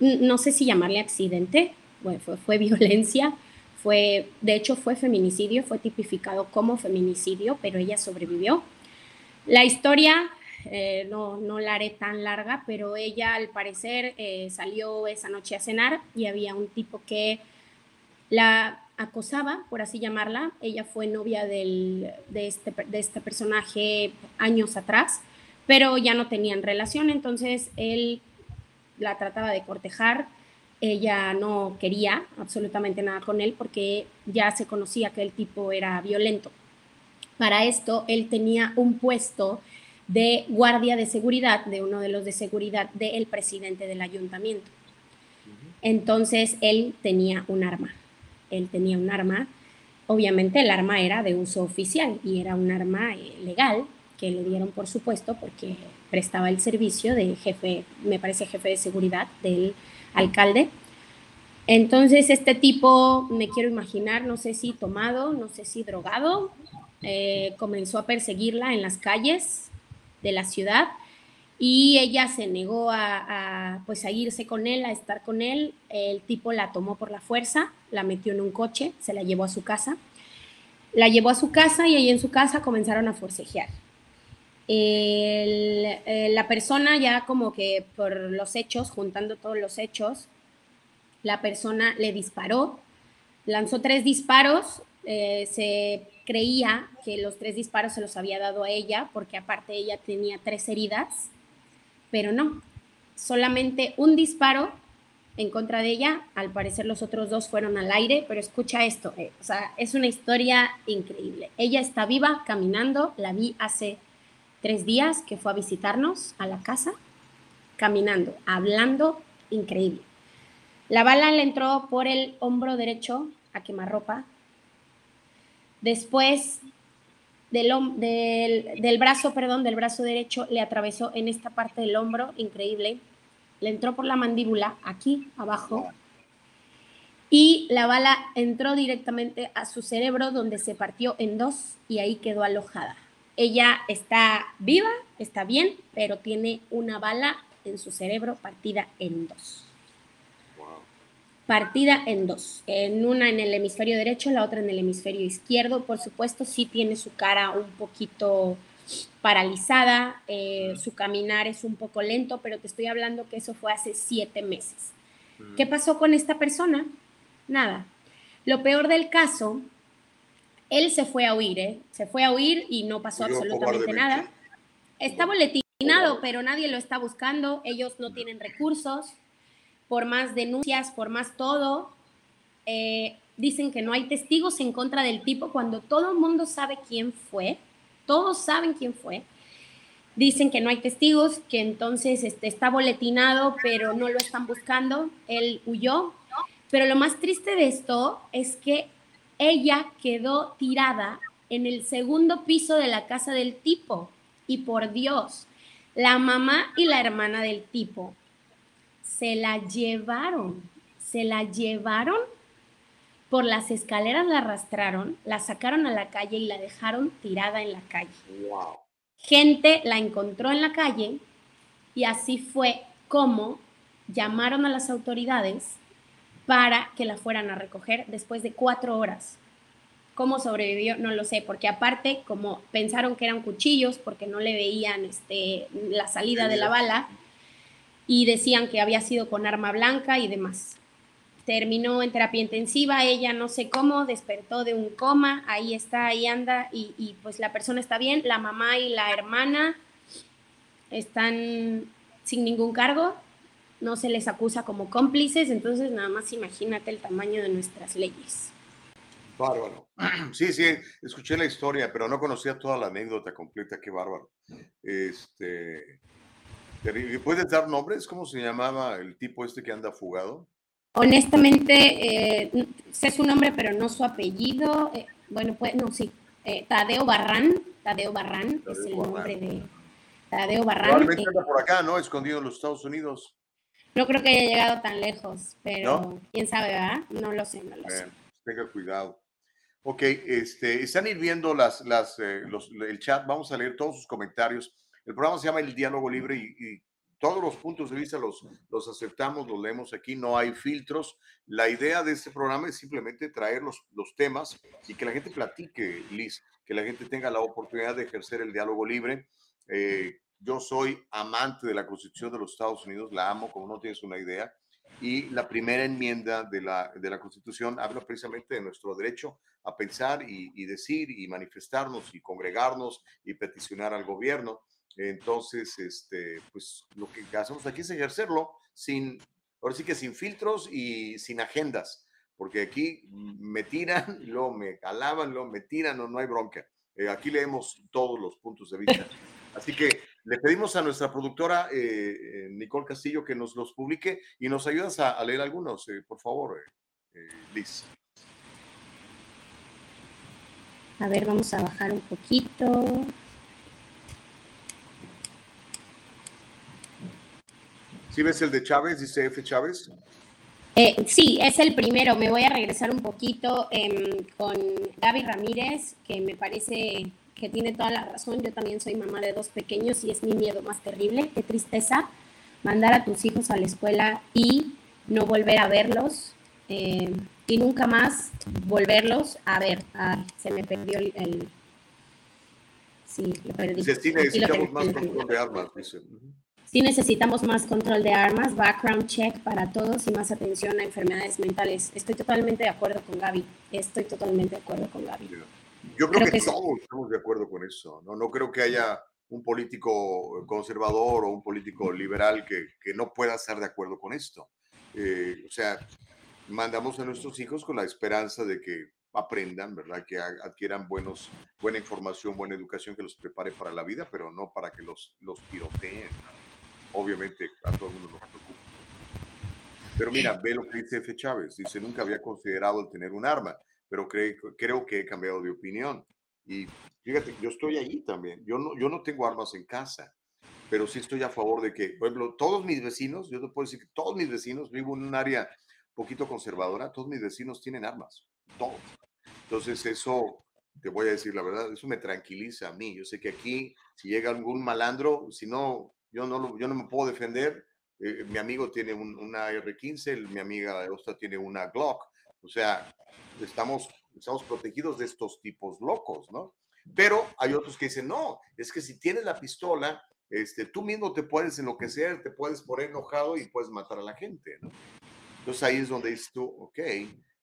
no sé si llamarle accidente, bueno, fue, fue violencia, fue, de hecho fue feminicidio, fue tipificado como feminicidio, pero ella sobrevivió. La historia eh, no, no la haré tan larga, pero ella al parecer eh, salió esa noche a cenar y había un tipo que la acosaba, por así llamarla. Ella fue novia del, de, este, de este personaje años atrás, pero ya no tenían relación, entonces él la trataba de cortejar. Ella no quería absolutamente nada con él porque ya se conocía que el tipo era violento. Para esto, él tenía un puesto de guardia de seguridad, de uno de los de seguridad del presidente del ayuntamiento. Entonces él tenía un arma, él tenía un arma, obviamente el arma era de uso oficial y era un arma eh, legal que le dieron por supuesto porque prestaba el servicio de jefe, me parece jefe de seguridad del alcalde. Entonces este tipo, me quiero imaginar, no sé si tomado, no sé si drogado, eh, comenzó a perseguirla en las calles, de la ciudad y ella se negó a, pues a irse con él, a estar con él. El tipo la tomó por la fuerza, la metió en un coche, se la llevó a su casa. La llevó a su casa y ahí en su casa comenzaron a forcejear. Eh, la persona ya como que por los hechos, juntando todos los hechos, la persona le disparó, lanzó tres disparos, eh, se creía que los tres disparos se los había dado a ella, porque aparte ella tenía tres heridas, pero no, solamente un disparo en contra de ella, al parecer los otros dos fueron al aire, pero escucha esto, eh, o sea, es una historia increíble. Ella está viva, caminando, la vi hace tres días que fue a visitarnos a la casa, caminando, hablando, increíble. La bala le entró por el hombro derecho a quemarropa, Después del, del, brazo, perdón, del brazo derecho, le atravesó en esta parte del hombro, increíble. Le entró por la mandíbula, aquí abajo. Y la bala entró directamente a su cerebro, donde se partió en dos y ahí quedó alojada. Ella está viva, está bien, pero tiene una bala en su cerebro partida en dos partida en dos, en una en el hemisferio derecho, la otra en el hemisferio izquierdo. Por supuesto, sí tiene su cara un poquito paralizada, eh, su caminar es un poco lento, pero te estoy hablando que eso fue hace siete meses. ¿Qué pasó con esta persona? Nada. Lo peor del caso, él se fue a huir, ¿eh? se fue a huir y no pasó absolutamente nada. Está boletinado, pero nadie lo está buscando, ellos no tienen recursos por más denuncias, por más todo, eh, dicen que no hay testigos en contra del tipo cuando todo el mundo sabe quién fue, todos saben quién fue. Dicen que no hay testigos, que entonces este, está boletinado, pero no lo están buscando. Él huyó. Pero lo más triste de esto es que ella quedó tirada en el segundo piso de la casa del tipo. Y por Dios, la mamá y la hermana del tipo se la llevaron, se la llevaron por las escaleras, la arrastraron, la sacaron a la calle y la dejaron tirada en la calle. Gente la encontró en la calle y así fue como llamaron a las autoridades para que la fueran a recoger después de cuatro horas. ¿Cómo sobrevivió? No lo sé, porque aparte, como pensaron que eran cuchillos, porque no le veían este, la salida de la bala, y decían que había sido con arma blanca y demás. Terminó en terapia intensiva, ella no sé cómo, despertó de un coma, ahí está, ahí anda, y, y pues la persona está bien, la mamá y la hermana están sin ningún cargo, no se les acusa como cómplices, entonces nada más imagínate el tamaño de nuestras leyes. Bárbaro. Sí, sí, escuché la historia, pero no conocía toda la anécdota completa. Qué bárbaro. Este, ¿Puedes dar nombres? ¿Cómo se llamaba el tipo este que anda fugado? Honestamente, eh, sé su nombre, pero no su apellido. Eh, bueno, pues, no, sí. Eh, Tadeo Barrán. Tadeo Barrán es el nombre de Tadeo Barrán. Probablemente anda por acá, ¿no? Escondido en los Estados Unidos. No creo que haya llegado tan lejos, pero quién sabe, ¿verdad? No lo sé, no lo sé. Tenga cuidado. Ok, este, están ir viendo las, las, eh, los, el chat, vamos a leer todos sus comentarios. El programa se llama El Diálogo Libre y, todos los puntos de vista los, los aceptamos, los leemos aquí, no hay filtros. La idea de este programa es simplemente traer los, los temas y que la gente platique, Liz, que la gente tenga la oportunidad de ejercer el diálogo libre. Eh, yo soy amante de la Constitución de los Estados Unidos, la amo como no tienes una idea y la primera enmienda de la, de la Constitución habla precisamente de nuestro derecho a pensar y, decir y manifestarnos y congregarnos y peticionar al gobierno. Entonces, este, pues lo que hacemos aquí es ejercerlo sin, ahora sí que sin filtros y sin agendas, porque aquí me tiran, luego me alaban, luego me tiran, no, no hay bronca. Eh, aquí leemos todos los puntos de vista. Así que le pedimos a nuestra productora eh, eh, Nicole Castillo que nos los publique y nos ayudas a, leer algunos, eh, por favor, Liz. A ver, vamos a bajar un poquito. ¿Sí ves el de Chávez, dice F. Chávez? sí, es el primero. Me voy a regresar un poquito em, con Gaby Ramírez, que me parece que tiene toda la razón. Yo también soy mamá de dos pequeños y es mi miedo más terrible. Qué tristeza mandar a tus hijos a la escuela y no volver a verlos eh, y nunca más volverlos a ver. se me perdió el... sí, lo perdí. Sí, necesitamos más control de armas, Sí necesitamos más control de armas, background check para todos y más atención a enfermedades mentales. Estoy totalmente de acuerdo con Gaby. Estoy totalmente de acuerdo con Gaby. Yo creo, que, todos estamos de acuerdo con eso. ¿no? no creo que haya un político conservador o un político liberal que, que no pueda estar de acuerdo con esto. Eh, o sea, mandamos a nuestros hijos con la esperanza de que aprendan, ¿verdad? Que adquieran buenos, buena información, buena educación que los prepare para la vida, pero no para que los, los piroteen. Obviamente a todo el mundo nos preocupa. Pero mira, ve lo que dice F. Chávez. Dice, nunca había considerado el tener un arma pero creo que he cambiado de opinión. Y fíjate, yo estoy ahí también. Yo no, yo no tengo armas en casa, pero sí estoy a favor de que, por ejemplo, todos mis vecinos, yo te puedo decir que todos mis vecinos, vivo en un área poquito conservadora, todos mis vecinos tienen armas, todos. Entonces eso, te voy a decir la verdad, eso me tranquiliza a mí. Yo sé que aquí, si llega algún malandro, si no, yo no, yo no me puedo defender. Eh, mi amigo tiene una R15, mi amiga Osta tiene una Glock. O sea, estamos, estamos protegidos de estos tipos locos, ¿no? Pero hay otros que dicen, no, es que si tienes la pistola, este, tú mismo te puedes enloquecer, te puedes poner enojado y puedes matar a la gente, ¿no? Entonces ahí es donde dices tú, ok,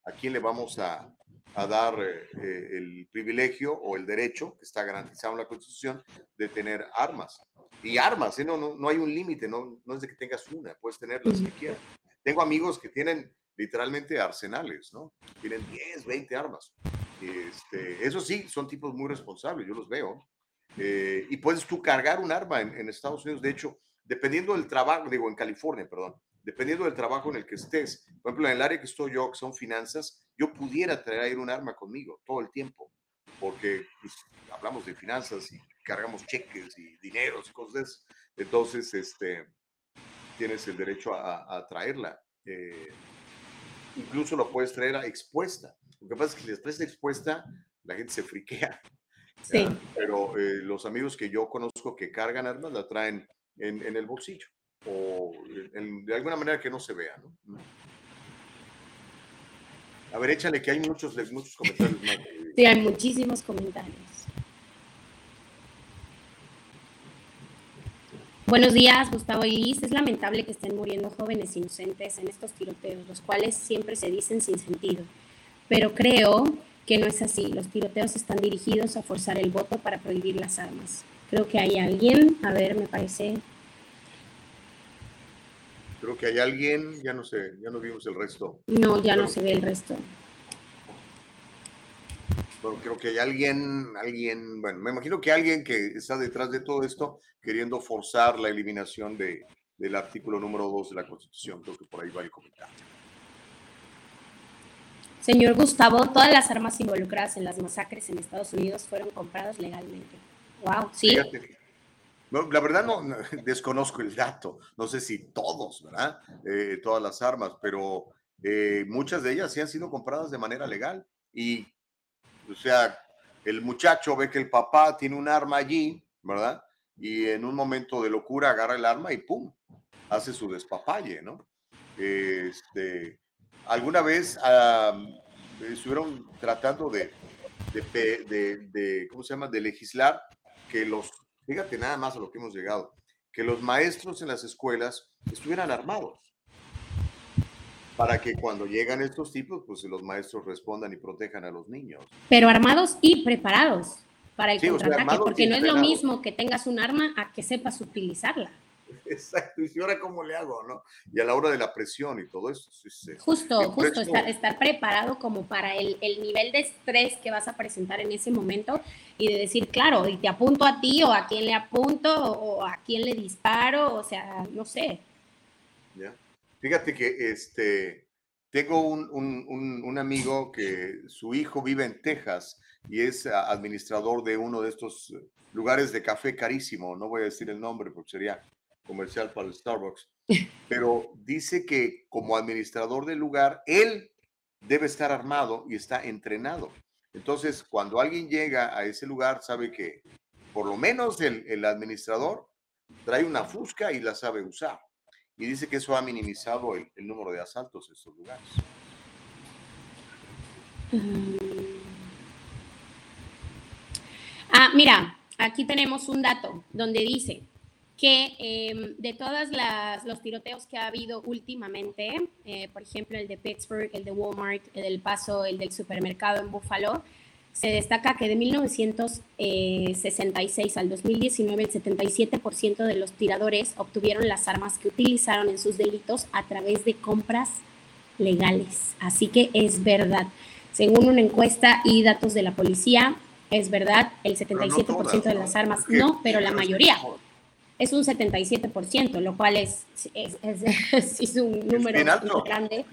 ¿a quién le vamos a, a dar eh, eh, el privilegio o el derecho que está garantizado en la Constitución de tener armas? Y armas, ¿eh? no, no, no hay un límite, no, no es de que tengas una, puedes tener las que quieras. Tengo amigos que tienen literalmente arsenales, ¿no? Tienen 10, 20 armas. Este, eso sí, son tipos muy responsables, yo los veo. Eh, y puedes tú cargar un arma en, Estados Unidos, de hecho, dependiendo del trabajo, digo, en California, perdón, dependiendo del trabajo en el que estés. Por ejemplo, en el área que estoy yo, que son finanzas, yo pudiera traer un arma conmigo todo el tiempo, porque pues, hablamos de finanzas y cargamos cheques y dineros y cosas de eso. Entonces, este, tienes el derecho a, traerla. Eh, incluso lo puedes traer a expuesta. Lo que pasa es que si la traes expuesta, la gente se friquea. Sí. Pero eh, los amigos que yo conozco que cargan armas la traen en, en el bolsillo o de alguna manera que no se vea. ¿no? A ver, échale que hay muchos, muchos comentarios. Sí, hay muchísimos comentarios. Buenos días, Gustavo y. Es lamentable que estén muriendo jóvenes inocentes en estos tiroteos, los cuales siempre se dicen sin sentido. Pero creo que no es así. Los tiroteos están dirigidos a forzar el voto para prohibir las armas. Creo que hay alguien, a ver, me parece. Creo que hay alguien, ya no sé, ya no vimos el resto. No, ya no se ve el resto creo que hay alguien, alguien, bueno, me imagino que alguien que está detrás de todo esto queriendo forzar la eliminación de, del artículo número 2 de la Constitución. Creo que por ahí va el comentario. Señor Gustavo, todas las armas involucradas en las masacres en Estados Unidos fueron compradas legalmente. Wow, sí. La verdad no, desconozco el dato. No sé si todos, ¿verdad? Eh, todas las armas, pero eh, muchas de ellas sí han sido compradas de manera legal. Y o sea, el muchacho ve que el papá tiene un arma allí, ¿verdad? Y en un momento de locura agarra el arma y ¡pum! Hace su despapalle, ¿no? Este, alguna vez estuvieron tratando de, de, ¿cómo se llama?, de legislar que los, fíjate nada más a lo que hemos llegado, que los maestros en las escuelas estuvieran armados para que cuando llegan estos tipos, pues los maestros respondan y protejan a los niños. Pero armados y preparados para el contraataque, porque no es lo mismo que tengas un arma a que sepas utilizarla. Exacto, y ahora cómo le hago, ¿no? Y a la hora de la presión y todo eso. justo, justo, estar, preparado como para el, el, nivel de estrés que vas a presentar en ese momento y de decir, claro, y te apunto a ti o a quién le apunto o a quién le disparo, o sea, no sé. Ya. Fíjate que este, tengo un, amigo que su hijo vive en Texas y es administrador de uno de estos lugares de café carísimo. No voy a decir el nombre porque sería comercial para el Starbucks. Pero dice que como administrador del lugar, él debe estar armado y está entrenado. Entonces, cuando alguien llega a ese lugar, sabe que por lo menos el, el administrador trae una fusca y la sabe usar y dice que eso ha minimizado el, número de asaltos en estos lugares. Ah, mira, aquí tenemos un dato donde dice que em, de todos los tiroteos que ha habido últimamente, eh, por ejemplo el de Pittsburgh, el de Walmart, el del Paso, el del supermercado en Buffalo, se destaca que de 1966 al 2019 el 77% de los tiradores obtuvieron las armas que utilizaron en sus delitos a través de compras legales. Así que es verdad. Según una encuesta y datos de la policía, es verdad, el 77% de las armas, no, pero la mayoría. Es un 77%, lo cual es, es, es, un número grande.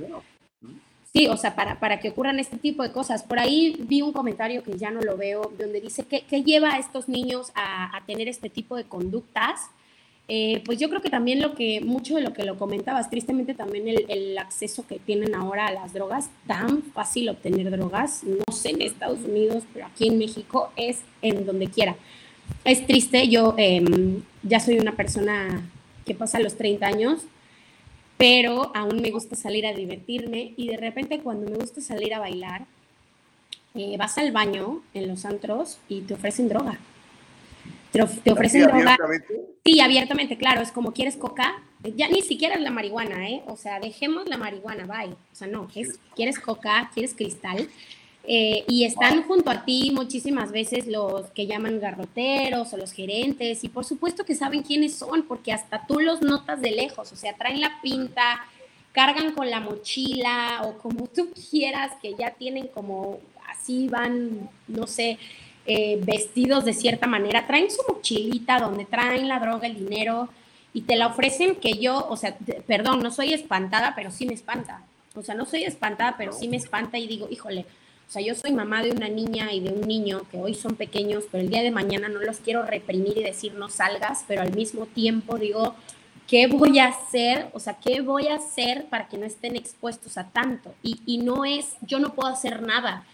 Sí, o sea, para, para que ocurran este tipo de cosas. Por ahí vi un comentario que ya no lo veo, donde dice que, lleva a estos niños a, tener este tipo de conductas. Eh, pues yo creo que también lo que, mucho de lo que lo comentabas, tristemente también el, el, acceso que tienen ahora a las drogas, tan fácil obtener drogas, no sé en Estados Unidos, pero aquí en México es en donde quiera. Es triste, yo em, ya soy una persona que pasa los 30 años pero aún me gusta salir a divertirme y de repente cuando me gusta salir a bailar, eh, vas al baño en los antros y te ofrecen droga. Te, ofrecen droga. Abiertamente? Sí, abiertamente, claro. Es como quieres coca. Ya ni siquiera es la marihuana, ¿eh? O sea, dejemos la marihuana, bye. O sea, no, es, quieres coca, quieres cristal. Eh, y están junto a ti muchísimas veces los que llaman garroteros o los gerentes y por supuesto que saben quiénes son porque hasta tú los notas de lejos, o sea, traen la pinta, cargan con la mochila o como tú quieras, que ya tienen como así van, no sé, eh, vestidos de cierta manera, traen su mochilita donde traen la droga, el dinero y te la ofrecen que yo, o sea, perdón, no soy espantada, pero sí me espanta. O sea, no soy espantada, pero sí me espanta y digo, híjole, o sea, yo soy mamá de una niña y de un niño que hoy son pequeños, pero el día de mañana no los quiero reprimir y decir no salgas, pero al mismo tiempo digo, ¿qué voy a hacer? O sea, ¿qué voy a hacer para que no estén expuestos a tanto? Y, y no es, yo no puedo hacer nada,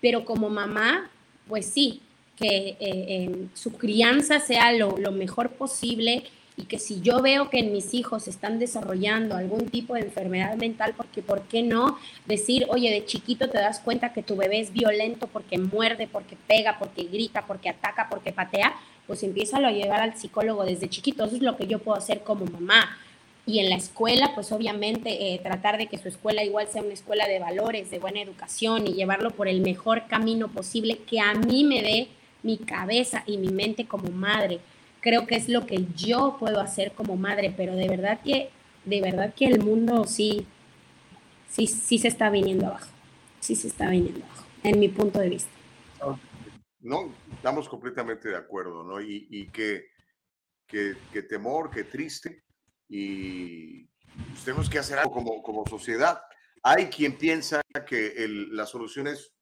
pero como mamá, pues sí, que eh, su crianza sea lo, lo mejor posible y que si yo veo que en mis hijos están desarrollando algún tipo de enfermedad mental, porque ¿por qué no decir, oye, de chiquito te das cuenta que tu bebé es violento porque muerde, porque pega, porque grita, porque ataca, porque patea? Pues empieza a llevar al psicólogo desde chiquito. Eso es lo que yo puedo hacer como mamá. Y en la escuela, pues obviamente eh, tratar de que su escuela igual sea una escuela de valores, de buena educación y llevarlo por el mejor camino posible que a mí me dé mi cabeza y mi mente como madre creo que es lo que yo puedo hacer como madre, pero de verdad que, de verdad que el mundo sí, sí, sí se está viniendo abajo, sí se está viniendo abajo, en mi punto de vista. No, estamos completamente de acuerdo, ¿no? Y, y que, que, que, temor, que triste, y pues tenemos que hacer algo como, como sociedad. Hay quien piensa que el, la solución es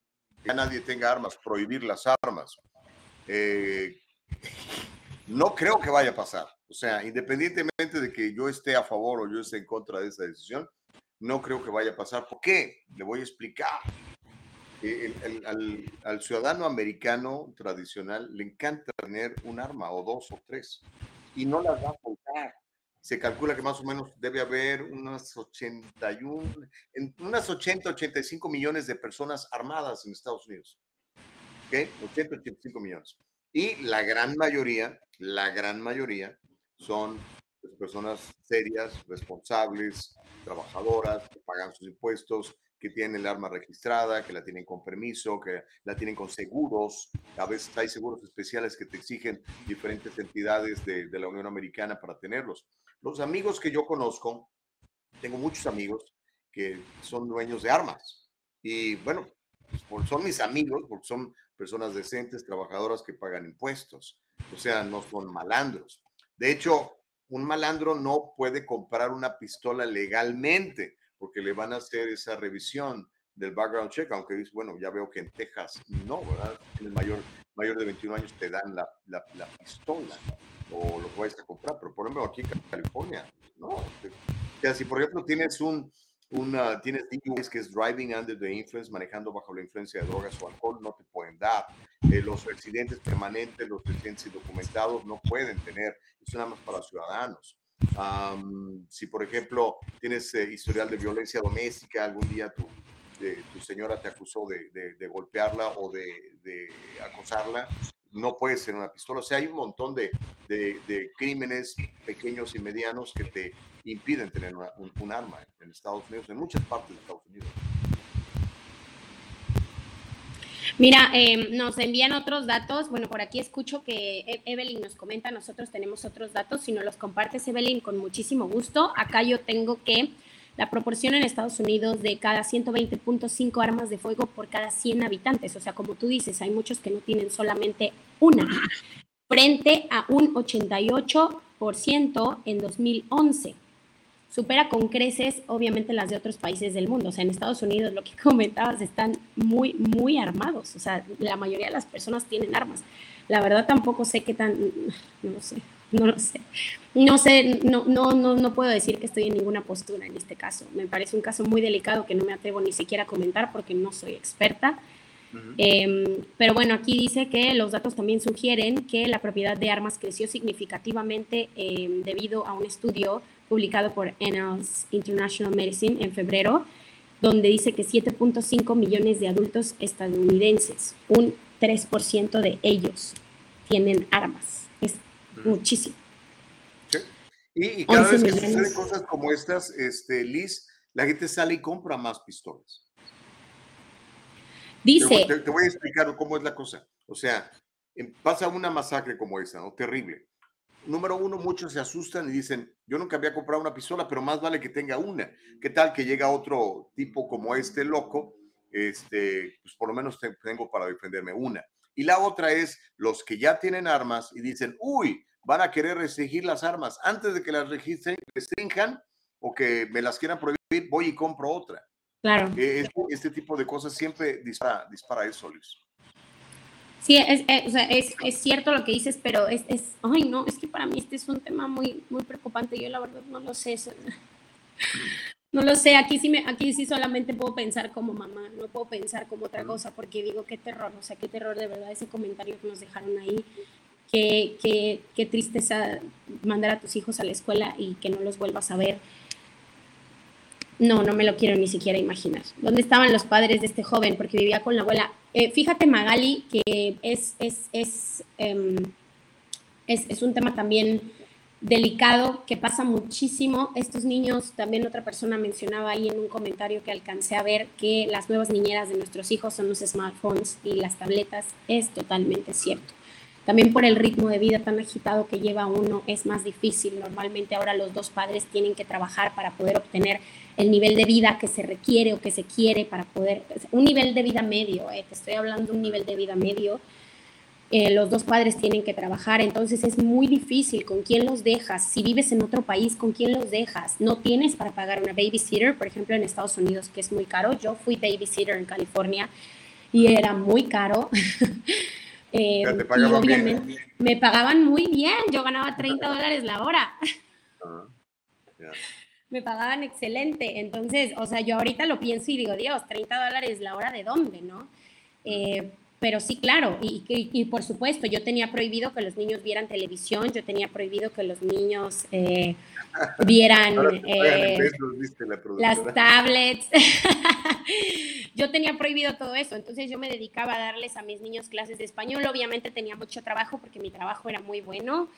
que nadie tenga armas, prohibir las armas. Eh, no creo que vaya a pasar. O sea, independientemente de que yo esté a favor o yo esté en contra de esa decisión, no creo que vaya a pasar. ¿Por qué? Le voy a explicar. al, ciudadano americano tradicional le encanta tener un arma o dos o tres y no las va a soltar. Se calcula que más o menos debe haber unas 81, unas 80, 85 millones de personas armadas en Estados Unidos. ¿Ok? 80, 85 millones. Y la gran mayoría la gran mayoría son pues, personas serias, responsables, trabajadoras, que pagan sus impuestos, que tienen el arma registrada, que la tienen con permiso, que la tienen con seguros. A veces hay seguros especiales que te exigen diferentes entidades de, la Unión Americana para tenerlos. Los amigos que yo conozco, tengo muchos amigos que son dueños de armas. Y bueno, pues, son mis amigos porque son personas decentes, trabajadoras que pagan impuestos. O sea, no son malandros. De hecho, un malandro no puede comprar una pistola legalmente porque le van a hacer esa revisión del background check, aunque dice, bueno, ya veo que en Texas no, ¿verdad? En el mayor, mayor de 21 años te dan la, la, la pistola o lo puedes comprar, pero por ejemplo aquí en California, no. O sea, si por ejemplo tienes un, una, tienes DUIs que es driving under the influence, manejando bajo la influencia de drogas o alcohol, no te pueden dar. Eh, los residentes permanentes, los residentes indocumentados no pueden tener, es nada más para ciudadanos. si, por ejemplo, tienes eh, historial de violencia doméstica, algún día tu, tu señora te acusó de, de, golpearla o de, de, acosarla, no puedes tener una pistola. O sea, hay un montón de, crímenes pequeños y medianos que te impiden tener un, arma en Estados Unidos, en muchas partes de Estados Unidos. Mira, em, nos envían otros datos. Bueno, por aquí escucho que e-, Evelyn nos comenta, nosotros tenemos otros datos. Si nos los compartes, Evelyn, con muchísimo gusto. Acá yo tengo que la proporción en Estados Unidos de cada 120.5 armas de fuego por cada 100 habitantes. O sea, como tú dices, hay muchos que no tienen solamente una, frente a un 88% en 2011 supera con creces, obviamente, las de otros países del mundo. O sea, en Estados Unidos, lo que comentabas, están muy, muy armados. O sea, la mayoría de las personas tienen armas. La verdad tampoco sé qué tan, no sé, no lo sé. No sé, no, no, no, no puedo decir que estoy en ninguna postura en este caso. Me parece un caso muy delicado que no me atrevo ni siquiera a comentar porque no soy experta. Em, pero bueno, aquí dice que los datos también sugieren que la propiedad de armas creció significativamente em, debido a un estudio publicado por Annals International Medicine en febrero, donde dice que 7.5 millones de adultos estadounidenses, un 3% de ellos, tienen armas. Muchísimo. Y, cada vez que suceden cosas como estas, este, Liz, la gente sale y compra más pistolas. Dice. Te, voy a explicar cómo es la cosa. O sea, em, pasa una masacre como esta, ¿no? Terrible. Número uno, muchos se asustan y dicen, yo nunca había comprado una pistola, pero más vale que tenga una. ¿Qué tal que llega otro tipo como este loco? Este, pues por lo menos tengo para defenderme una. Y la otra es los que ya tienen armas y dicen, uy, van a querer restringir las armas. Antes de que las registren, restrinjan o que me las quieran prohibir, voy y compro otra. Claro. Este, este, tipo de cosas siempre dispara, dispara eso, Luis. Sí, es, es, es, es, cierto lo que dices, pero es, es, ay no, es que para mí este es un tema muy, muy preocupante. Yo la verdad no lo sé. No lo sé, aquí sí, me, aquí sí solamente puedo pensar como mamá, no puedo pensar como otra cosa, porque digo, qué terror, o sea, qué terror de verdad ese comentario que nos dejaron ahí, qué, qué, qué tristeza mandar a tus hijos a la escuela y que no los vuelvas a ver. No, no me lo quiero ni siquiera imaginar. ¿Dónde estaban los padres de este joven? Porque vivía con la abuela. Eh, fíjate, Magali, que es, es, es, em, es, es un tema también delicado que pasa muchísimo. Estos niños, también otra persona mencionaba ahí en un comentario que alcancé a ver que las nuevas niñeras de nuestros hijos son los smartphones y las tabletas. Es totalmente cierto. También por el ritmo de vida tan agitado que lleva uno es más difícil. Normalmente ahora los dos padres tienen que trabajar para poder obtener el nivel de vida que se requiere o que se quiere para poder, un nivel de vida medio, eh, te estoy hablando de un nivel de vida medio eh, los dos padres tienen que trabajar, entonces es muy difícil con quién los dejas. Si vives en otro país, ¿con quién los dejas? No tienes para pagar una babysitter, por ejemplo, en Estados Unidos, que es muy caro. Yo fui babysitter en California y era muy caro. eh, y obviamente me pagaban muy bien, yo ganaba 30 dólares la hora. Ah, me pagaban excelente, entonces, o sea, yo ahorita lo pienso y digo, Dios, 30 dólares la hora de dónde, ¿no? Eh, pero sí, claro, y, y, por supuesto, yo tenía prohibido que los niños vieran televisión, yo tenía prohibido que los niños eh, vieran eh, las tablets. yo tenía prohibido todo eso, entonces yo me dedicaba a darles a mis niños clases de español. Obviamente tenía mucho trabajo porque mi trabajo era muy bueno.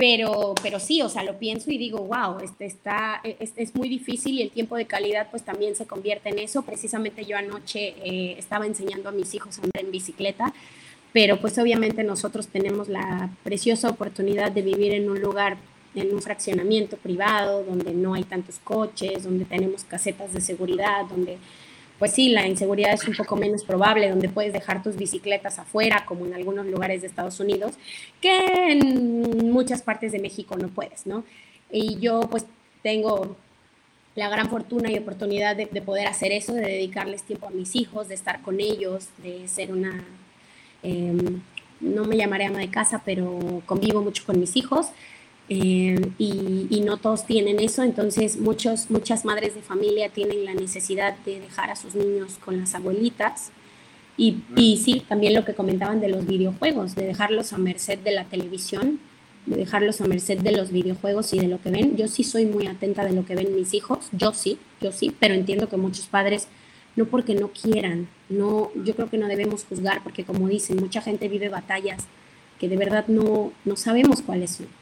Pero, pero sí, o sea, lo pienso y digo, wow, este está, es, es, muy difícil y el tiempo de calidad pues también se convierte en eso. Precisamente yo anoche eh, estaba enseñando a mis hijos a andar en bicicleta, pero pues obviamente nosotros tenemos la preciosa oportunidad de vivir en un lugar, en un fraccionamiento privado, donde no hay tantos coches, donde tenemos casetas de seguridad, donde pues sí, la inseguridad es un poco menos probable, donde puedes dejar tus bicicletas afuera, como en algunos lugares de Estados Unidos, que en muchas partes de México no puedes, ¿no? Y yo pues tengo la gran fortuna y oportunidad de, poder hacer eso, de dedicarles tiempo a mis hijos, de estar con ellos, de ser una, em, no me llamaré ama de casa, pero convivo mucho con mis hijos. Eh, y, no todos tienen eso, entonces muchos, muchas madres de familia tienen la necesidad de dejar a sus niños con las abuelitas. Y, y, sí, también lo que comentaban de los videojuegos, de dejarlos a merced de la televisión, de dejarlos a merced de los videojuegos y de lo que ven. Yo sí soy muy atenta de lo que ven mis hijos, yo sí, yo sí, pero entiendo que muchos padres no porque no quieran, no, yo creo que no debemos juzgar, porque como dicen, mucha gente vive batallas que de verdad no, no sabemos cuáles son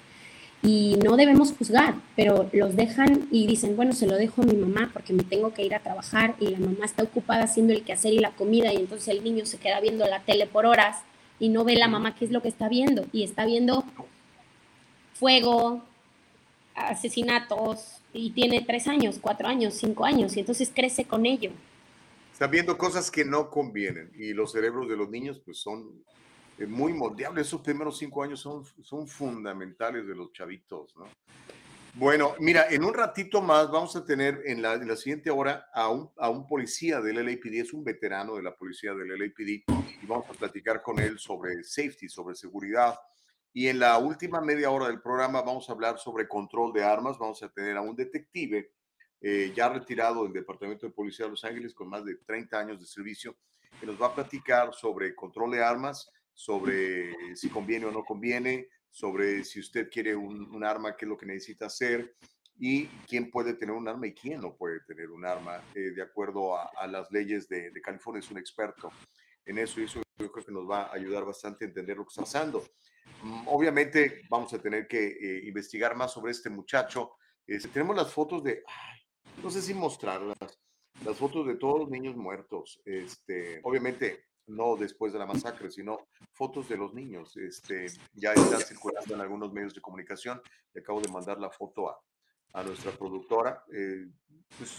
y no debemos juzgar, pero los dejan y dicen, bueno, se lo dejo a mi mamá porque me tengo que ir a trabajar y la mamá está ocupada haciendo el quehacer y la comida y entonces el niño se queda viendo la tele por horas y no ve la mamá qué es lo que está viendo y está viendo fuego, asesinatos y tiene tres años, cuatro años, cinco años y entonces crece con ello. Está viendo cosas que no convienen y los cerebros de los niños pues son muy moldeable. Esos primeros cinco años son, son fundamentales de los chavitos, ¿no? Bueno, mira, en un ratito más vamos a tener en la, en la siguiente hora a un, a un, policía del LAPD, es un veterano de la policía del LAPD, y vamos a platicar con él sobre safety, sobre seguridad. Y en la última media hora del programa vamos a hablar sobre control de armas, vamos a tener a un detective eh, ya retirado del Departamento de Policía de Los Ángeles con más de 30 años de servicio, que nos va a platicar sobre control de armas, sobre si conviene o no conviene, sobre si usted quiere un, arma, qué es lo que necesita hacer y quién puede tener un arma y quién no puede tener un arma, eh, de acuerdo a, las leyes de, California. Es un experto en eso y eso yo creo que nos va a ayudar bastante a entender lo que está pasando. Mm, obviamente vamos a tener que eh, investigar más sobre este muchacho. Este, tenemos las fotos de, no sé si mostrarlas, las fotos de todos los niños muertos. Este, obviamente no después de la masacre, sino fotos de los niños. Este, ya están circulando en algunos medios de comunicación. Le acabo de mandar la foto a, a nuestra productora. Eh, pues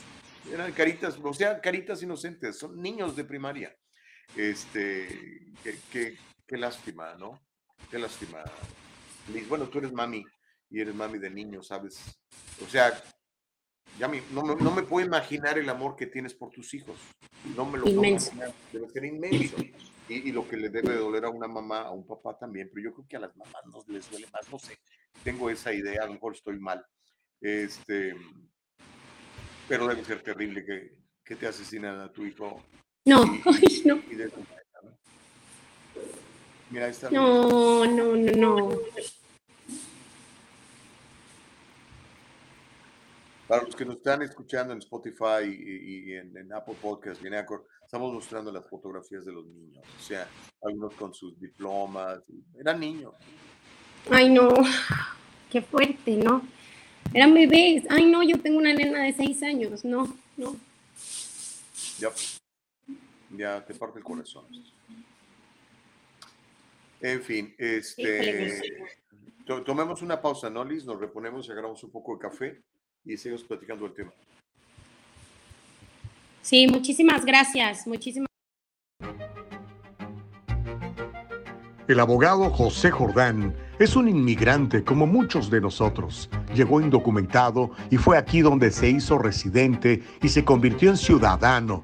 eran caritas, o sea, caritas inocentes, son niños de primaria. Este, qué, qué, lástima, ¿no? Qué lástima. Bueno, tú eres mami y eres mami de niños, ¿sabes? O sea, ya me, no, me- no me puedo imaginar el amor que tienes por tus hijos. No me lo puedo Inmenso. imaginar. Debe ser inmenso. Y, y lo que le debe doler a una mamá, a un papá también, pero yo creo que a las mamás no les duele más, no sé. Tengo esa idea, a lo mejor estoy mal. Este, pero debe ser terrible que, que te asesinan a tu hijo No, y, ay, no, y de. Mira, está. no, no, no, no. Para los que nos están escuchando en Spotify y, y en, en Apple Podcast y en Anchor, estamos mostrando las fotografías de los niños. O sea, algunos con sus diplomas. Eran niños. Ay, no, qué fuerte, ¿no? Eran bebés. Ay, no, yo tengo una nena de seis años. No, no. Ya, ya te parte el corazón. En fin, este, to- tomemos una pausa, ¿no, Liz? Nos reponemos, agarramos un poco de café y seguimos platicando el tema. Sí, muchísimas gracias, muchísimas El abogado José Jordán es un inmigrante como muchos de nosotros. Llegó indocumentado y fue aquí donde se hizo residente y se convirtió en ciudadano.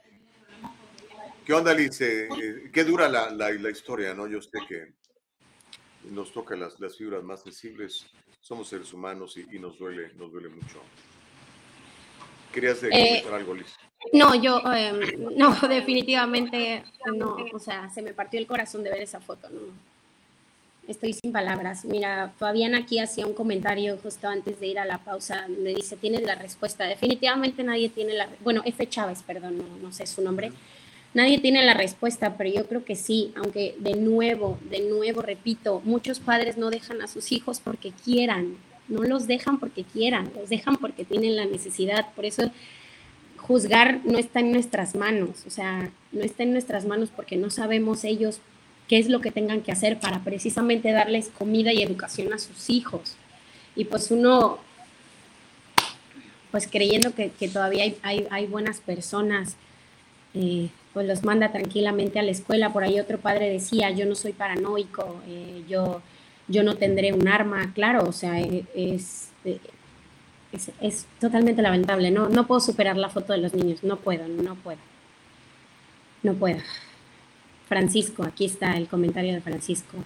¿qué onda, Liz? Eh, eh, ¿Qué dura la, la- la historia, no? Yo sé que nos toca las, las fibras más sensibles. Somos seres humanos y, y nos duele, nos duele mucho. ¿Querías eh, comentar algo, Liz? No, yo, em, no, definitivamente no, o sea, se me partió el corazón de ver esa foto, no. Estoy sin palabras. Mira, Fabián aquí hacía un comentario justo antes de ir a la pausa, donde dice, tienes la respuesta. Definitivamente nadie tiene la, bueno, F. Chávez, perdón, no, no sé su nombre. Nadie tiene la respuesta, pero yo creo que sí, aunque de nuevo, de nuevo, repito, muchos padres no dejan a sus hijos porque quieran, no los dejan porque quieran, los dejan porque tienen la necesidad. Por eso juzgar no está en nuestras manos, o sea, no está en nuestras manos porque no sabemos ellos qué es lo que tengan que hacer para precisamente darles comida y educación a sus hijos. Y pues uno, pues creyendo que, que todavía hay, hay, hay buenas personas, eh, pues los manda tranquilamente a la escuela. Por ahí otro padre decía, yo no soy paranoico, eh, yo, yo no tendré un arma. Claro, o sea, eh, es, eh, es, es totalmente lamentable. No, no puedo superar la foto de los niños, no puedo, no puedo. No puedo. Francisco, aquí está el comentario de Francisco.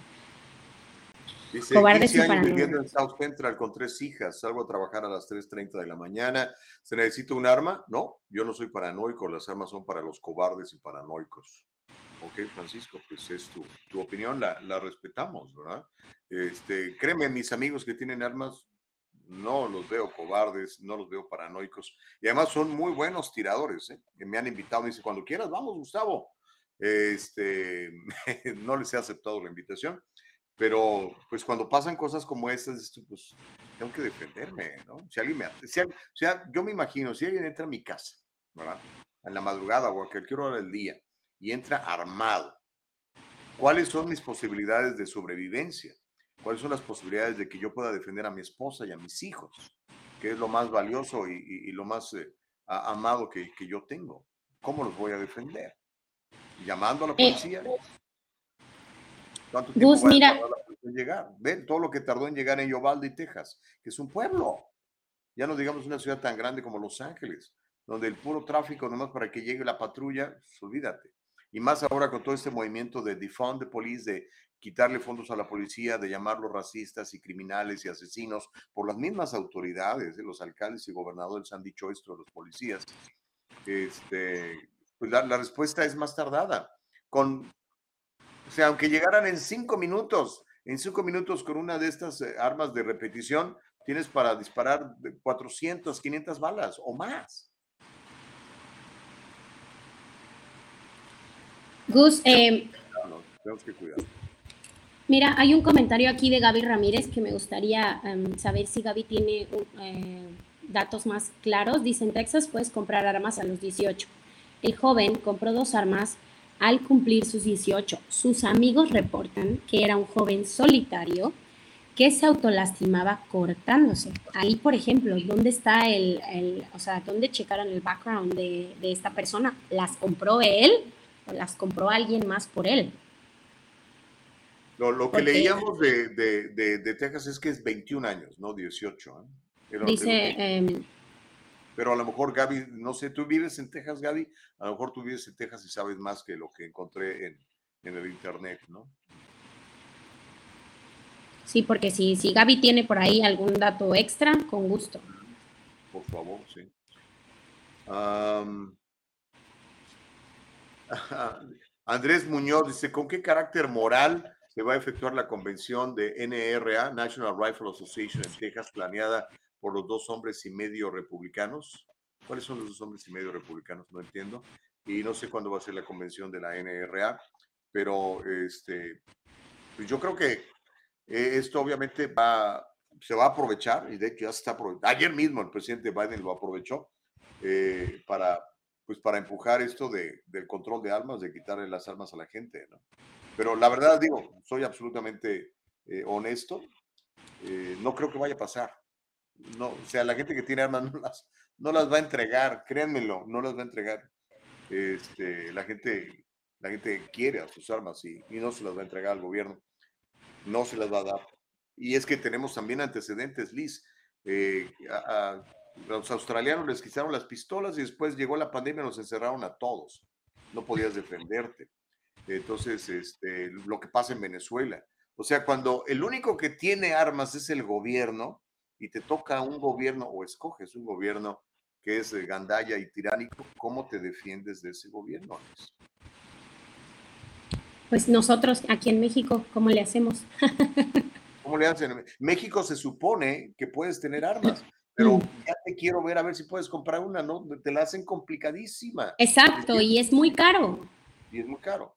Dice, Cobardes 15 y años viviendo en South Central con tres hijas, salgo a trabajar a las 3.30 de la mañana. ¿Se necesita un arma? No, yo no soy paranoico, las armas son para los cobardes y paranoicos. Ok, Francisco, pues es tu, tu opinión, la, la respetamos, ¿verdad? Este, créeme, mis amigos que tienen armas, no los veo cobardes, no los veo paranoicos. Y además son muy buenos tiradores, ¿eh? Me han invitado, me dice, cuando quieras, vamos, Gustavo. Este, no les he aceptado la invitación, pero pues cuando pasan cosas como estas, pues tengo que defenderme, ¿no? Si alguien me, si o sea, yo me imagino, si alguien entra a mi casa, ¿verdad? En la madrugada o a cualquier hora del día y entra armado, ¿cuáles son mis posibilidades de sobrevivencia? ¿Cuáles son las posibilidades de que yo pueda defender a mi esposa y a mis hijos? Que es lo más valioso y, y- y lo más eh, amado que, que yo tengo. ¿Cómo los voy a defender? ¿Llamando a la policía? ¿Cuánto tiempo Gus, va a mira- la llegar? Ven todo lo que tardó en llegar en Uvalde, Texas, que es un pueblo. Ya no digamos una ciudad tan grande como Los Ángeles, donde el puro tráfico, nomás para que llegue la patrulla, pues, olvídate. Y más ahora con todo este movimiento de defund the police, de quitarle fondos a la policía, de llamarlos racistas y criminales y asesinos por las mismas autoridades, ¿eh? los alcaldes y gobernadores han dicho esto a los policías. Este, pues la, la respuesta es más tardada. Con, sea, aunque llegaran en cinco minutos, en cinco minutos con una de estas eh, armas de repetición, tienes para disparar de 400, 500 balas o más. Gus, eh, No, tenemos que cuidar. Mira, hay un comentario aquí de Gaby Ramírez que me gustaría em, saber si Gaby tiene eh, datos más claros. Dice, en Texas puedes comprar armas a los 18. El joven compró dos armas al cumplir sus 18. Sus amigos reportan que era un joven solitario que se autolastimaba cortándose. Ahí, por ejemplo, ¿dónde está el, o sea, dónde checaron el background de, esta persona? ¿Las compró él o las compró alguien más por él? Lo, que leíamos de, Texas es que es 21 años, no 18. ¿eh? Dice... pero a lo mejor Gaby, no sé, tú vives en Texas, Gaby, a lo mejor tú vives en Texas y sabes más que lo que encontré en, en el internet, ¿no? Sí, porque si, si Gaby tiene por ahí algún dato extra, con gusto. Por favor, sí. Andrés Muñoz dice, ¿con qué carácter moral se va a efectuar la convención de NRA, National Rifle Association en Texas, planeada por los dos hombres y medio republicanos? ¿Cuáles son los dos hombres y medio republicanos? No entiendo. Y no sé cuándo va a ser la convención de la NRA, pero este, pues yo creo que eh, esto obviamente va, se va a aprovechar, y de hecho ya se está aprovechando. Ayer mismo el presidente Biden lo aprovechó eh, para, pues para empujar esto de, del control de armas, de quitarle las armas a la gente. ¿no? Pero la verdad, digo, soy absolutamente eh, honesto, no creo que vaya a pasar. No, o sea, la gente que tiene armas no las, no las va a entregar, créanmelo, no las va a entregar. Este, la gente la gente quiere sus armas y, no se las va a entregar al gobierno no se las va a dar. Y es que tenemos también antecedentes, Liz. Eh, a, los australianos les quitaron las pistolas y después llegó la pandemia y nos encerraron a todos. No podías defenderte. Entonces, este, lo que pasa en Venezuela. O sea, cuando el único que tiene armas es el gobierno y te toca un gobierno o escoges un gobierno que es gandalla y tiránico, ¿cómo te defiendes de ese gobierno? pues nosotros aquí en México, ¿cómo le hacemos? ¿Cómo le hacen? México se supone que puedes tener armas, pero mm. ya te quiero ver a ver si puedes comprar una, ¿no? Te la hacen complicadísima. Exacto, y es muy caro. Y es muy caro.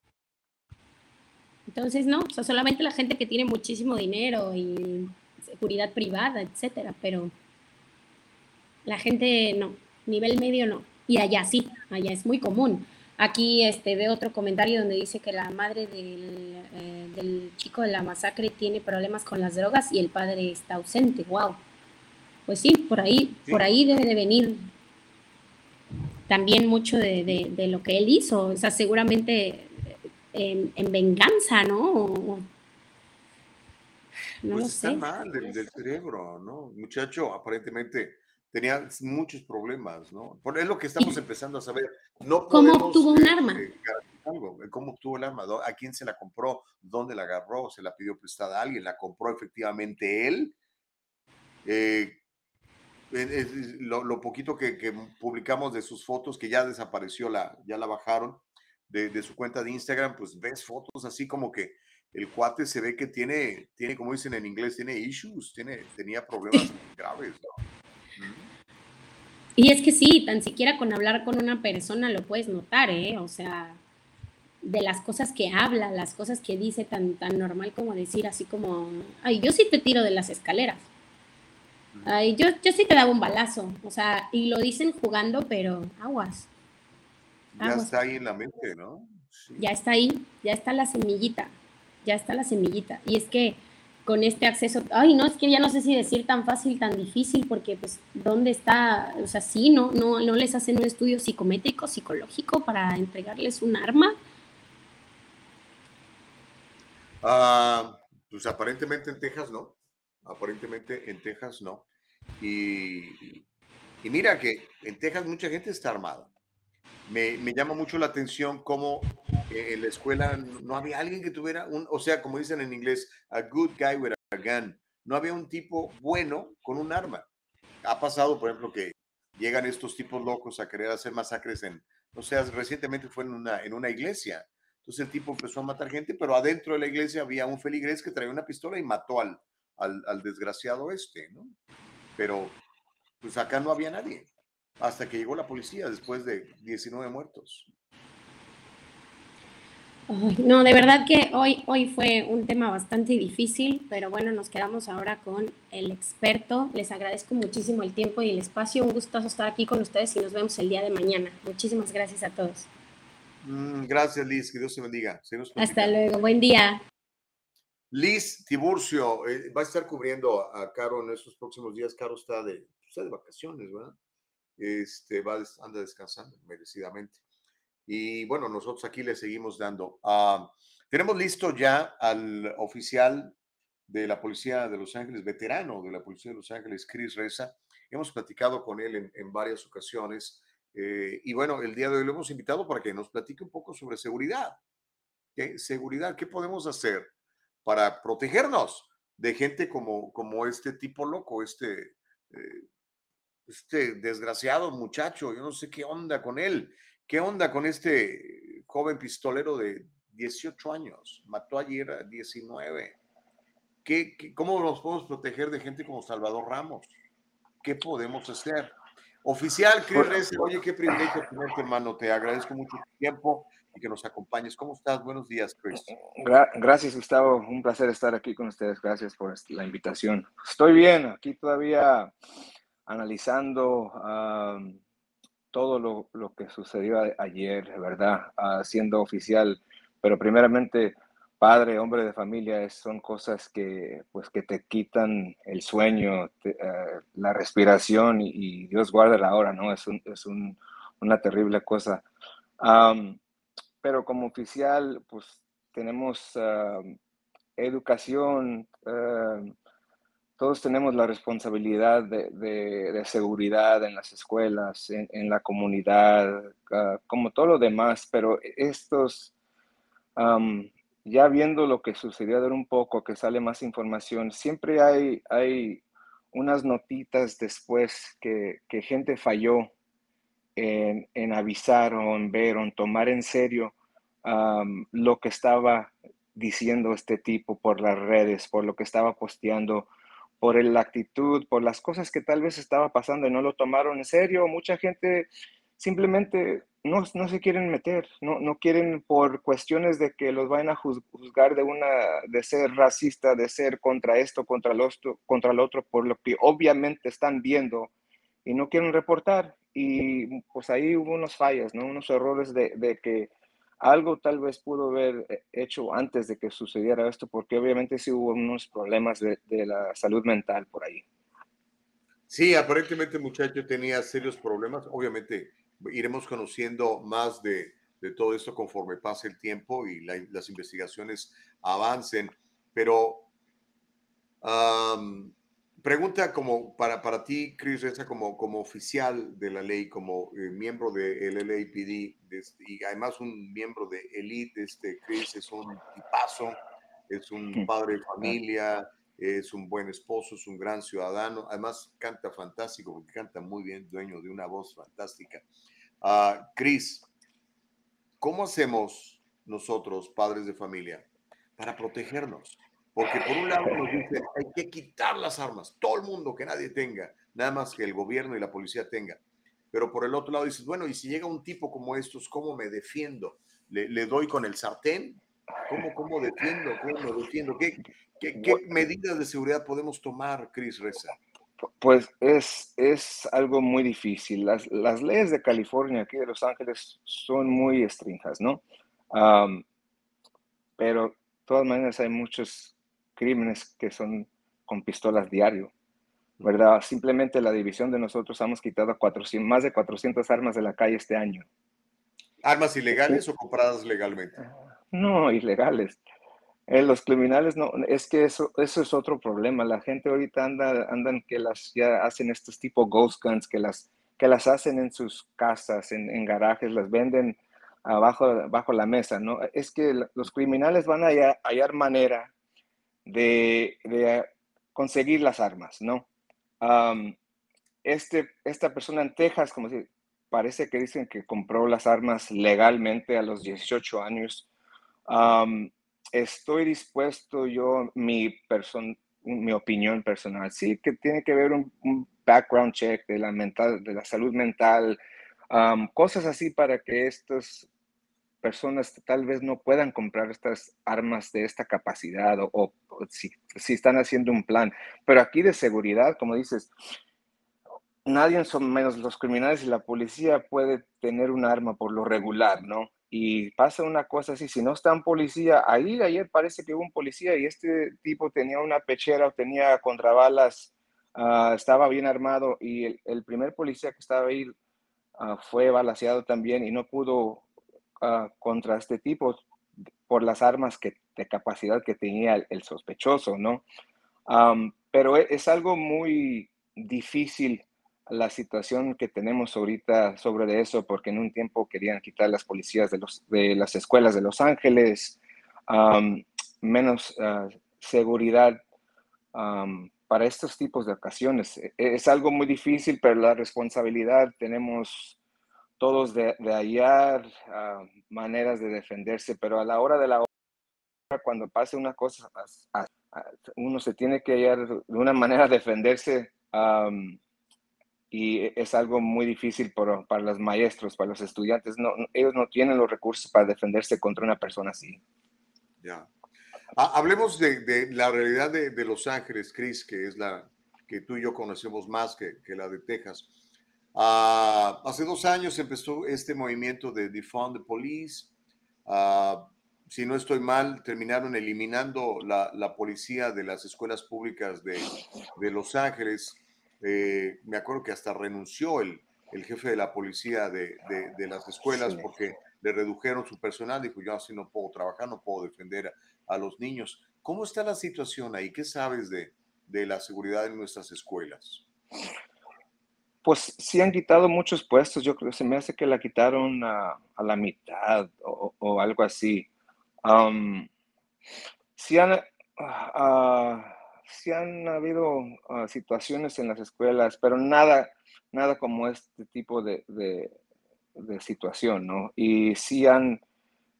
Entonces, no, o sea, solamente la gente que tiene muchísimo dinero y seguridad privada, etcétera, pero la gente no, nivel medio no. Y allá sí, allá es muy común. Aquí este, veo otro comentario donde dice que la madre eh, del, chico de la masacre tiene problemas con las drogas y el padre está ausente. Wow. Pues sí, por ahí, por ahí debe de venir también mucho de, lo que él hizo. O sea, seguramente en, venganza, ¿no? No pues lo sé. mal del, del cerebro, ¿no? Muchacho, aparentemente tenía muchos problemas, ¿no? Por, es lo que estamos empezando a saber. No ¿Cómo obtuvo un arma? Eh, ¿Cómo obtuvo el arma? ¿A quién se la compró? ¿Dónde la agarró? ¿Se la pidió prestada a alguien? ¿La compró efectivamente él? Eh, lo, poquito que, publicamos de sus fotos, que ya desapareció, la, ya la bajaron de, su cuenta de Instagram, pues ves fotos así como que el cuate se ve que tiene, tiene como dicen en inglés, tiene issues, tiene, tenía problemas graves, ¿no? Y es que sí, tan siquiera con hablar con una persona lo puedes notar, ¿eh? O sea, de las cosas que habla, las cosas que dice tan, tan normal como decir así como, ay, yo sí te tiro de las escaleras. Ay, yo, yo sí te daba un balazo. O sea, y lo dicen jugando, pero aguas. Ya está ahí en la mente, ¿no? Ya está ahí, ya está la semillita, ya está la semillita. Y es que con este acceso, ay, no, es que ya no sé si decir tan fácil, tan difícil, porque pues, ¿dónde está? O sea, sí, no, no, no les hacen un estudio psicométrico, psicológico para entregarles un arma. Ah, pues aparentemente en Texas no, aparentemente en Texas no. Y, y mira que en Texas mucha gente está armada me, llama mucho la atención cómo eh, en la escuela no había alguien que tuviera un, o sea, como dicen en inglés, a good guy with a gun. No había un tipo bueno con un arma. Ha pasado, por ejemplo, que llegan estos tipos locos a querer hacer masacres en, o sea, recientemente fue en una, en una iglesia. Entonces el tipo empezó a matar gente, pero adentro de la iglesia había un feligrés que traía una pistola y mató al, al, al desgraciado este, ¿no? Pero pues acá no había nadie hasta que llegó la policía después de 19 muertos. no, de verdad que hoy, hoy fue un tema bastante difícil, pero bueno, nos quedamos ahora con el experto. Les agradezco muchísimo el tiempo y el espacio. Un gustazo estar aquí con ustedes y nos vemos el día de mañana. Muchísimas gracias a todos. Mm, gracias, Liz. Que Dios te bendiga. Hasta luego. Buen día. Liz Tiburcio eh, va a estar cubriendo a Caro en estos próximos días. Caro está de, está de vacaciones, ¿verdad? Este, va, anda descansando merecidamente. Y bueno, nosotros aquí le seguimos dando. Ah, tenemos listo ya al oficial de la Policía de Los Ángeles, veterano de la Policía de Los Ángeles, Chris Reza. Hemos platicado con él en, varias ocasiones. Eh, y bueno, el día de hoy lo hemos invitado para que nos platique un poco sobre seguridad. ¿Qué seguridad? ¿Qué podemos hacer para protegernos de gente como, como este tipo loco, este, eh, este desgraciado muchacho? Yo no sé qué onda con él. ¿Qué onda con este joven pistolero de 18 años? Mató ayer a 19. ¿Qué, cómo nos podemos proteger de gente como Salvador Ramos? ¿Qué podemos hacer? Oficial, Cris oye, qué privilegio tenerte, hermano. Te agradezco mucho tu tiempo y que nos acompañes. ¿Cómo estás? Buenos días, Chris. gracias, Gustavo. Un placer estar aquí con ustedes. Gracias por la invitación. Estoy bien, aquí todavía analizando todo lo, lo, que sucedió ayer, ¿verdad? Uh, siendo oficial, pero primeramente, padre, hombre de familia, son cosas que, pues, que te quitan el sueño, eh, la respiración y, Dios guarda la hora, ¿no? Es, es un, una terrible cosa. pero como oficial, pues tenemos educación, todos tenemos la responsabilidad de, seguridad en las escuelas, en, la comunidad, ah, como todo lo demás, pero estos, ya viendo lo que sucedió de un poco, que sale más información, siempre hay, hay unas notitas después que, gente falló en, avisar o en ver o en tomar en serio lo que estaba diciendo este tipo por las redes, por lo que estaba posteando por la actitud, por las cosas que tal vez estaba pasando y no lo tomaron en serio. Mucha gente simplemente no, no se quieren meter, no, no quieren por cuestiones de que los vayan a juzgar de, una, de ser racista, de ser contra esto, contra el, otro, contra el otro, por lo que obviamente están viendo y no quieren reportar. Y pues ahí hubo unos fallas, ¿no? unos errores de, de que algo tal vez pudo haber eh, hecho antes de que sucediera esto, porque obviamente sí hubo unos problemas de, la salud mental por ahí. Sí, aparentemente muchacho tenía serios problemas. Obviamente iremos conociendo más de, todo esto conforme pase el tiempo y las investigaciones avancen, pero Pregunta como para, para ti, Chris como, como oficial de la ley, como eh, miembro del LAPD y además un miembro de Elite, este Chris es un tipazo, es un padre de familia, es un buen esposo, es un gran ciudadano, además canta fantástico, porque canta muy bien, dueño de una voz fantástica. Uh, Chris, ¿cómo hacemos nosotros, padres de familia, para protegernos? Porque por un lado nos dicen, hay que quitar las armas, todo el mundo, que nadie tenga, nada más que el gobierno y la policía tenga. Pero por el otro lado dices, bueno, y si llega un tipo como estos, ¿cómo me defiendo? ¿Le, doy con el sartén? ¿Cómo, cómo defiendo? ¿Cómo me defiendo? ¿Qué, qué, qué medidas de seguridad podemos tomar, Chris Reza? Pues es, es algo muy difícil. Las, las leyes de California, aquí de Los Ángeles, son muy estrinjas, ¿no? pero de todas maneras hay muchos crímenes que son con pistolas diario, ¿verdad? Simplemente la división de nosotros hemos quitado 400, más de 400 armas de la calle este año. ¿Armas ilegales o compradas legalmente? No, ilegales. Eh, los criminales no, es que eso, eso es otro problema. La gente ahorita anda, andan que las ya hacen estos tipo ghost guns, que las, que las hacen en sus casas, en, en garajes, las venden abajo, bajo la mesa, ¿no? Es que los criminales van a hallar, hallar manera de, conseguir las armas, ¿no? este, esta persona en Texas, como si, parece que dicen que compró las armas legalmente a los 18 años. estoy dispuesto yo, mi, mi opinión personal, sí que tiene que ver un, background check de la, mental, de la salud mental, cosas así para que estos personas tal vez no puedan comprar estas armas de esta capacidad o, si, si, están haciendo un plan. Pero aquí de seguridad, como dices, nadie son menos los criminales y la policía puede tener un arma por lo regular, ¿no? Y pasa una cosa así, si no está un policía, ahí ayer parece que hubo un policía y este tipo tenía una pechera o tenía contrabalas, uh, estaba bien armado y el, primer policía que estaba ahí uh, fue balaseado también y no pudo uh, contra este tipo por las armas que, de capacidad que tenía el, sospechoso, ¿no? Pero es, es, algo muy difícil la situación que tenemos ahorita sobre eso, porque en un tiempo querían quitar las policías de, las escuelas de Los Ángeles, menos uh, seguridad para estos tipos de ocasiones. E, es algo muy difícil, pero la responsabilidad tenemos todos de, hallar uh, maneras de defenderse, pero a la hora de la hora, cuando pase una cosa, uno se tiene que hallar de una manera de defenderse. Y es algo muy difícil para, los maestros, para los estudiantes. Ellos no tienen los recursos para defenderse contra una persona así. Ya. Hablemos de, la realidad de, Los Ángeles, Chris, que es la que tú y yo conocemos más que la de Texas. Uh, hace dos años empezó este movimiento de Defund the Police. Uh, si no estoy mal, terminaron eliminando la, la policía de las escuelas públicas de, de Los Ángeles. Eh, me acuerdo que hasta renunció el, el jefe de la policía de, de, de las escuelas sí. porque le redujeron su personal. Dijo, yo así no puedo trabajar, no puedo defender a, a los niños. ¿Cómo está la situación ahí? ¿Qué sabes de, de la seguridad en nuestras escuelas? Pues sí han quitado muchos puestos. Yo creo se me hace que la quitaron a, a la mitad o, o, algo así. Um, sí han... Uh, sí han habido uh, situaciones en las escuelas, pero nada, nada como este tipo de, de, de situación, ¿no? Y sí han,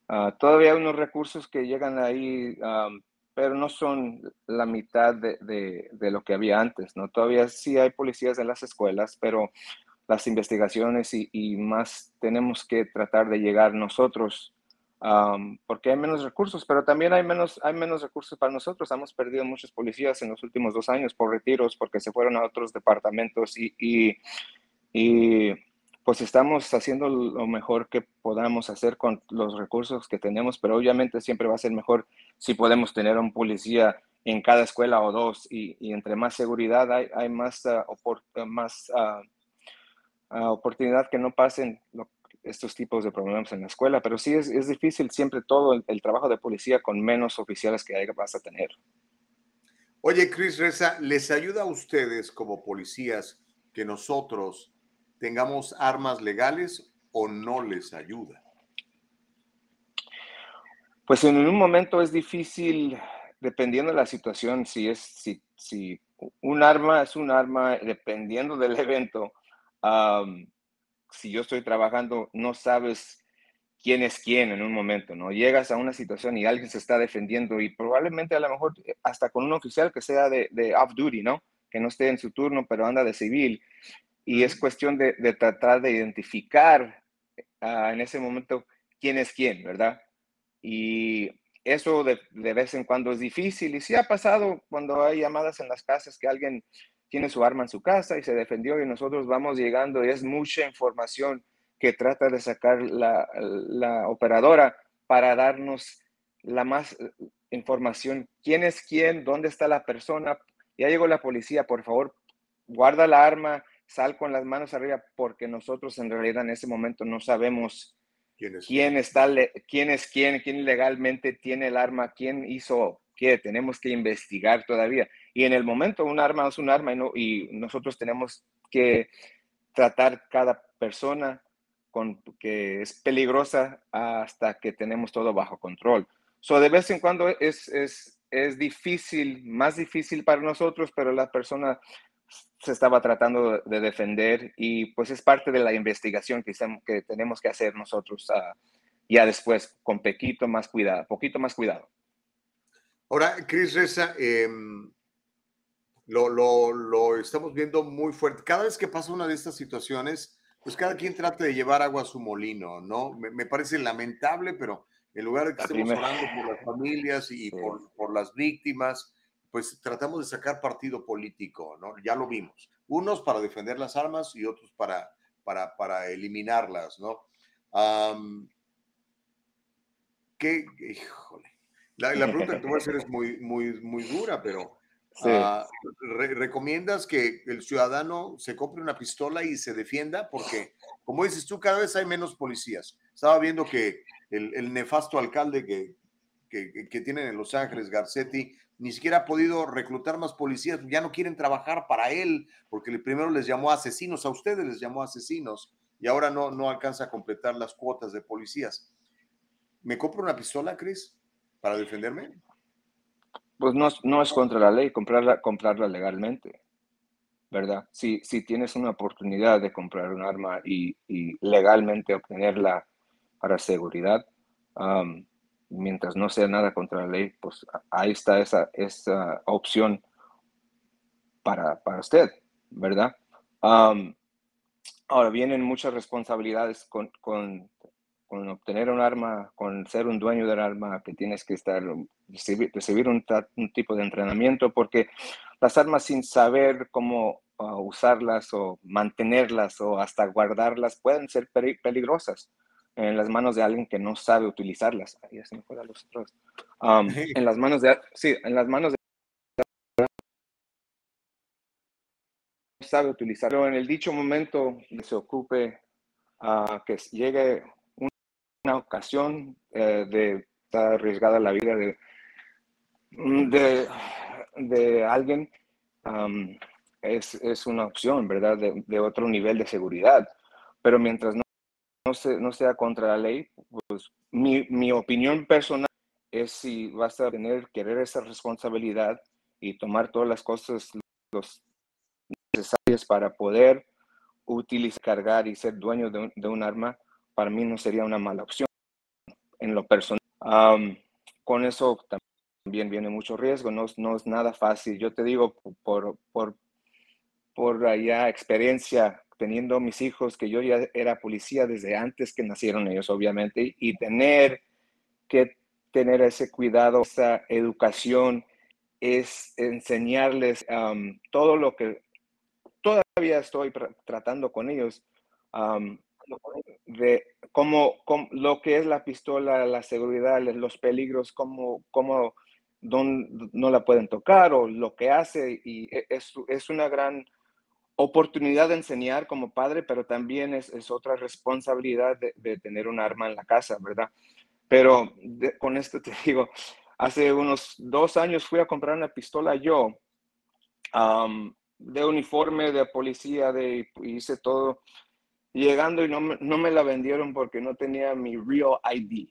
uh, todavía unos recursos que llegan ahí, um, pero no son la mitad de, de, de, lo que había antes, ¿no? Todavía sí hay policías en las escuelas, pero las investigaciones y, y más tenemos que tratar de llegar nosotros um, porque hay menos recursos, pero también hay menos, hay menos recursos para nosotros. Hemos perdido muchos policías en los últimos dos años por retiros, porque se fueron a otros departamentos y, y, y pues estamos haciendo lo mejor que podamos hacer con los recursos que tenemos, pero obviamente siempre va a ser mejor si podemos tener un policía en cada escuela o dos y, entre más seguridad hay, hay más, más uh, uh, oportunidad que no pasen estos tipos de problemas en la escuela, pero sí es, difícil siempre todo el, trabajo de policía con menos oficiales que vas a tener. Oye, Chris Reza, ¿les ayuda a ustedes como policías que nosotros tengamos armas legales o no les ayuda? Pues en un momento es difícil, dependiendo de la situación, si es si, si un arma es un arma, dependiendo del evento. Si yo estoy trabajando, no sabes quién es quién en un momento, ¿no? Llegas a una situación y alguien se está defendiendo y probablemente a lo mejor eh, hasta con un oficial que sea de, de off-duty, ¿no? Que no esté en su turno, pero anda de civil. Y es cuestión de, tratar de identificar uh, en ese momento quién es quién, ¿verdad? Y eso de, de, vez en cuando es difícil. Y sí ha pasado cuando hay llamadas en las casas que alguien tiene su arma en su casa y se defendió y nosotros vamos llegando y es mucha información que trata de sacar la, la operadora para darnos la más eh, información, quién es quién, dónde está la persona. Ya llegó la policía, por favor, guarda la arma, sal con las manos arriba, porque nosotros en realidad en ese momento no sabemos quién es quién, está, quién es quién, quién legalmente tiene el arma, quién hizo qué, tenemos que investigar todavía. Y en el momento un arma es un arma y, no, y nosotros tenemos que tratar cada persona con, que es peligrosa hasta que tenemos todo bajo control. So, de vez en cuando es, es, es difícil, más difícil para nosotros, pero la persona se estaba tratando de defender y pues es parte de la investigación que, que tenemos que hacer nosotros uh, ya después con poquito más cuidado, poquito más cuidado. Ahora, Cris Reza, eh, lo, lo, lo, estamos viendo muy fuerte. Cada vez que pasa una de estas situaciones, pues cada quien trata de llevar agua a su molino, ¿no? Me, parece lamentable, pero en lugar de que estemos orando por las familias y por, por, las víctimas, pues tratamos de sacar partido político, ¿no? Ya lo vimos. Unos para defender las armas y otros para, para, para eliminarlas, ¿no? ¿Qué? Híjole. La, la, pregunta que te voy a hacer es muy, muy, muy dura, pero Ah, ¿Recomiendas que el ciudadano se compre una pistola y se defienda? Porque, como dices tú, cada vez hay menos policías. Estaba viendo que el, nefasto alcalde que, que, que, tienen en Los Ángeles, Garcetti, ni siquiera ha podido reclutar más policías. Ya no quieren trabajar para él, porque primero les llamó asesinos, a ustedes les llamó asesinos, y ahora no, no alcanza a completar las cuotas de policías. ¿Me compro una pistola, Chris, para defenderme? pues no, no es contra la ley comprarla, comprarla legalmente, ¿verdad? Si, si tienes una oportunidad de comprar un arma y, legalmente obtenerla para seguridad, mientras no sea nada contra la ley, pues ahí está esa, esa opción para, para usted, ¿verdad? ahora vienen muchas responsabilidades con, con con obtener un arma, con ser un dueño del arma, que tienes que estar, recibir, un, tipo de entrenamiento, porque las armas sin saber cómo ah, usarlas o mantenerlas o hasta guardarlas pueden ser peligrosas en las manos de alguien que no sabe utilizarlas. Ahí se me los otros. en las manos de, sí, en las manos de sabe utilizarlo. En el dicho momento se ocupe a que llegue ocasión eh, de estar arriesgada la vida de, de, de alguien, es, es, una opción, ¿verdad? De, de, otro nivel de seguridad. Pero mientras no, no, se, no sea contra la ley, pues mi, mi, opinión personal es si vas a tener, querer esa responsabilidad y tomar todas las cosas los necesarias para poder utilizar, cargar y ser dueño de un arma, para mí no sería una mala opción en lo personal. con eso también viene mucho riesgo, no, no, es nada fácil. Yo te digo, por, por, por allá experiencia, teniendo mis hijos, que yo ya era policía desde antes que nacieron ellos, obviamente, y tener que tener ese cuidado, esa educación, es enseñarles todo lo que todavía estoy tratando con ellos, de cómo, lo que es la pistola, la seguridad, los peligros, cómo, cómo no la pueden tocar o lo que hace. Y e, es, es una gran oportunidad de enseñar como padre, pero también es, es otra responsabilidad de, de, tener un arma en la casa, ¿verdad? Pero con esto te digo, hace unos dos años fui a comprar una pistola yo, de uniforme, de policía, de, hice todo llegando y no no me la vendieron porque no tenía mi Real ID.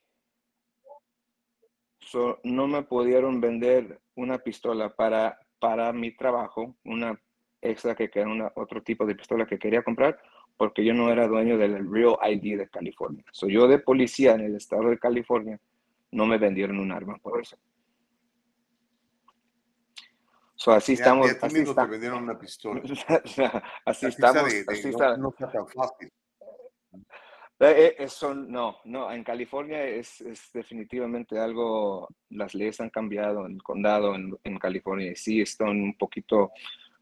So, no me pudieron vender una pistola para, para mi trabajo, una extra que era una, otro tipo de pistola que quería comprar, porque yo no era dueño del Real ID de California. So, yo de policía en el estado de California no me vendieron un arma por eso. So, así estamos. así mismo te vendieron una pistola. así, estamos. así no, está tan fácil. Eh, eh, eso no, no, en California es, es, definitivamente algo, las leyes han cambiado en el condado, en, en California, sí están un poquito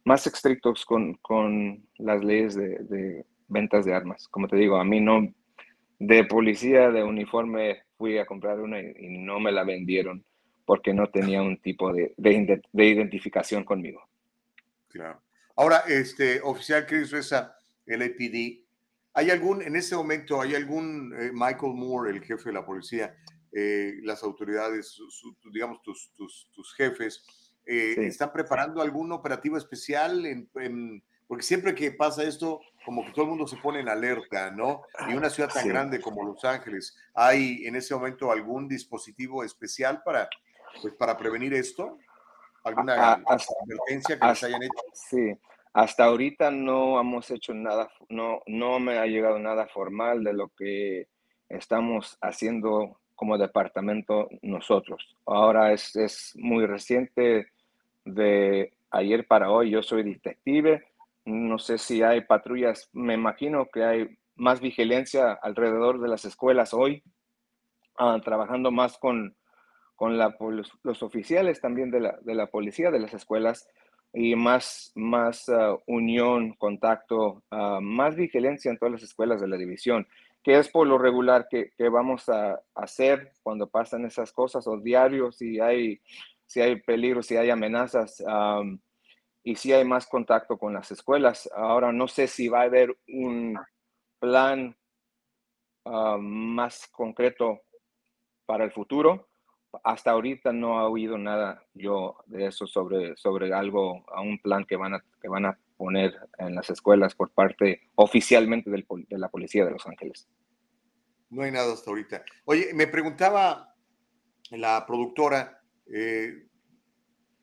más estrictos con, con las leyes de, ventas de armas. Como te digo, a mí no, de policía de uniforme fui a comprar una y, no me la vendieron porque no tenía un tipo de, de, de identificación conmigo. Claro. Ahora, este, oficial Chris Reza, LAPD, ¿hay algún, en ese momento, hay algún eh, Michael Moore, el jefe de la policía, eh, las autoridades, digamos, tus, tus, tus jefes, eh, están preparando algún operativo especial? En, porque siempre que pasa esto, como que todo el mundo se pone en alerta, ¿no? Y una ciudad tan grande como Los Ángeles, ¿hay en ese momento algún dispositivo especial para pues para prevenir esto? ¿Alguna advertencia que les hayan hecho? Sí, hasta ahorita no hemos hecho nada, no, no me ha llegado nada formal de lo que estamos haciendo como departamento nosotros. Ahora es, es muy reciente, de ayer para hoy yo soy detective, no sé si hay patrullas, me imagino que hay más vigilancia alrededor de las escuelas hoy, ah, trabajando más con, con los, oficiales también de la, de la, policía de las escuelas y más, más ah, unión, contacto, ah, más vigilancia en todas las escuelas de la división, que es por lo regular que, que vamos a hacer cuando pasan esas cosas o diario, si hay, si hay peligro, si hay amenazas y si hay más contacto con las escuelas. Ahora no sé si va a haber un plan más concreto para el futuro, hasta ahorita no ha oído nada yo de eso sobre, sobre algo, un plan que van a, que van a poner en las escuelas por parte oficialmente de la Policía de Los Ángeles. No hay nada hasta ahorita. Oye, me preguntaba la productora, eh,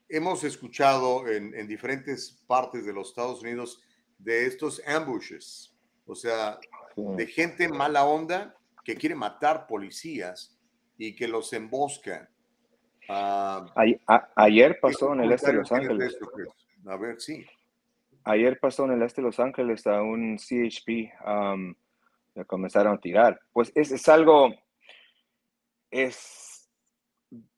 hemos escuchado en, en, diferentes partes de los Estados Unidos de estos ambushes, o sea, de gente mala onda que quiere matar policías y que los emboscan. Ah, ayer pasó en el este de Los Ángeles. A ver, sí. Ayer pasó en el este de Los Ángeles a un CHP, um, le comenzaron a tirar. Pues es, es algo, es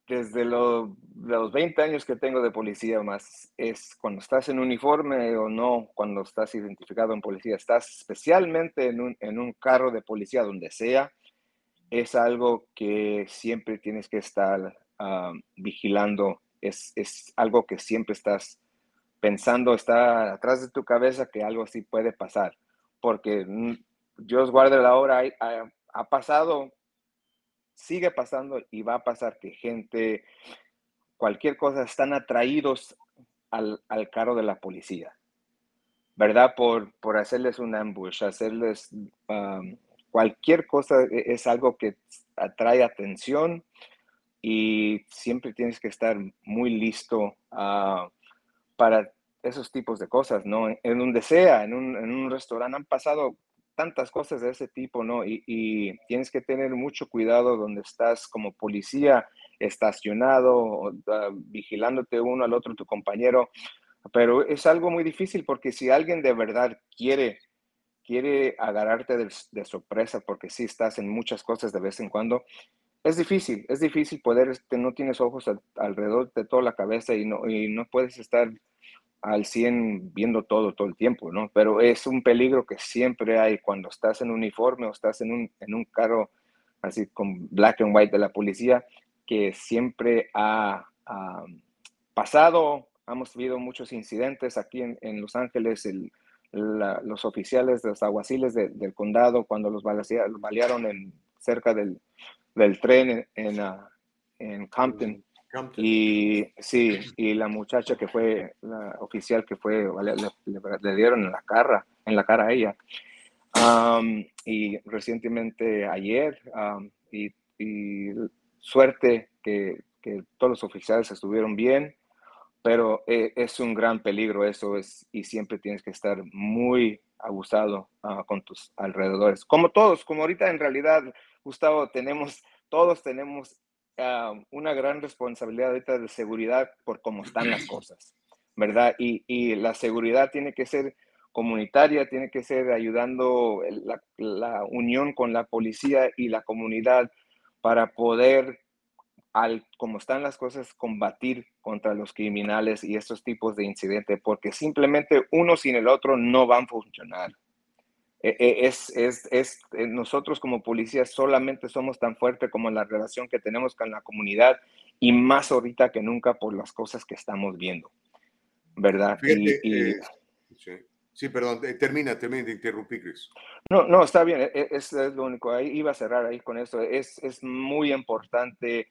desde los 20 años que tengo de policía más, es cuando estás en uniforme o no, cuando estás identificado en policía, estás especialmente en un, en un carro de policía, donde sea, es algo que siempre tienes que estar ah, vigilando, es, es, algo que siempre estás pensando, está atrás de tu cabeza que algo así puede pasar, porque mm, Dios guarde la hora, ha, ha pasado, sigue pasando y va a pasar que gente, cualquier cosa, están atraídos al, al carro de la policía. ¿verdad? Por, por hacerles un ambush, hacerles ah, cualquier cosa e, es algo que atrae atención y siempre tienes que estar muy listo ah, para esos tipos de cosas, ¿no? En donde sea, en un, en un restaurante han pasado tantas cosas de ese tipo, ¿no? Y, tienes que tener mucho cuidado donde estás como policía estacionado, ah, vigilándote uno al otro, tu compañero, pero es algo muy difícil porque si alguien de verdad quiere quiere agarrarte de, sorpresa porque sí estás en muchas cosas de vez en cuando, es difícil, es difícil poder, este, no tienes ojos alrededor de toda la cabeza y no, y no puedes estar al 100 viendo todo todo el tiempo, ¿no? Pero es un peligro que siempre hay cuando estás en uniforme o estás en un, en un carro así con black and white de la policía, que siempre ha, pasado, hemos tenido muchos incidentes aquí en, en Los Ángeles, el, los oficiales, los aguaciles del condado, cuando los balearon en, cerca del, del tren en, en, mm, Compton. Y sí, y la muchacha que fue, la oficial que fue, le, dieron en la cara, en la cara a ella. y recientemente ayer, y, y, suerte que, que todos los oficiales estuvieron bien pero eh, es un gran peligro eso es, y siempre tienes que estar muy abusado ah, con tus alrededores. Como todos, como ahorita en realidad, Gustavo, tenemos, todos tenemos una gran responsabilidad ahorita de seguridad por cómo están las cosas, ¿verdad? Y, y la seguridad tiene que ser comunitaria, tiene que ser ayudando la, la unión con la policía y la comunidad para poder al, como están las cosas, combatir contra los criminales y estos tipos de incidentes, porque simplemente uno sin el otro no van a funcionar. E, e, es, es, es, eh, nosotros como policías solamente somos tan fuertes como la relación que tenemos con la comunidad y más ahorita que nunca por las cosas que estamos viendo, ¿verdad? Eh, sí. perdón, eh, termina, termina, de interrumpir, Chris. No, no, está bien, e, es, es, lo único, ahí iba a cerrar ahí con eso, es, es muy importante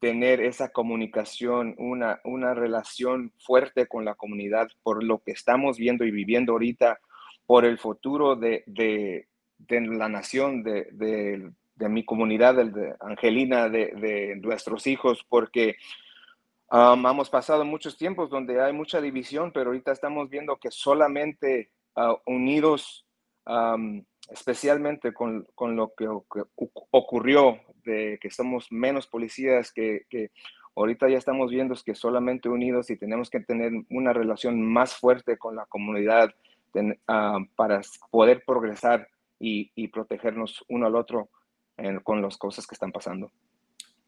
tener esa comunicación, una, una relación fuerte con la comunidad por lo que estamos viendo y viviendo ahorita, por el futuro de, de, la nación, de, de, mi comunidad, de Angelina, de, nuestros hijos, porque hemos pasado muchos tiempos donde hay mucha división, pero ahorita estamos viendo que solamente ah, unidos, especialmente con, con, lo que ocurrió de que somos menos policías, que, que ahorita ya estamos viendo que solamente unidos y tenemos que tener una relación más fuerte con la comunidad, ah, para poder progresar y, protegernos uno al otro con las cosas que están pasando.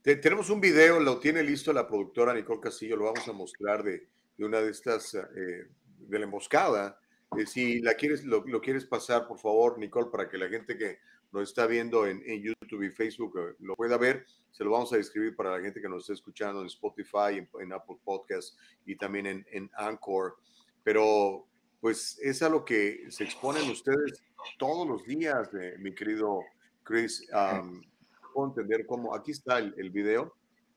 tenemos un video, lo tiene listo la productora Nicole Castillo, lo vamos a mostrar de, una de estas, eh, de la emboscada. Eh, si la quieres, lo, quieres pasar, por favor, Nicole, para que la gente que nos está viendo en, YouTube y Facebook eh, lo pueda ver, se lo vamos a describir para la gente que nos está escuchando en Spotify, en, Apple Podcasts y también en, en Anchor. Pero pues es a lo que se exponen ustedes todos los días, mi querido Chris. puedo entender cómo, aquí está el, video,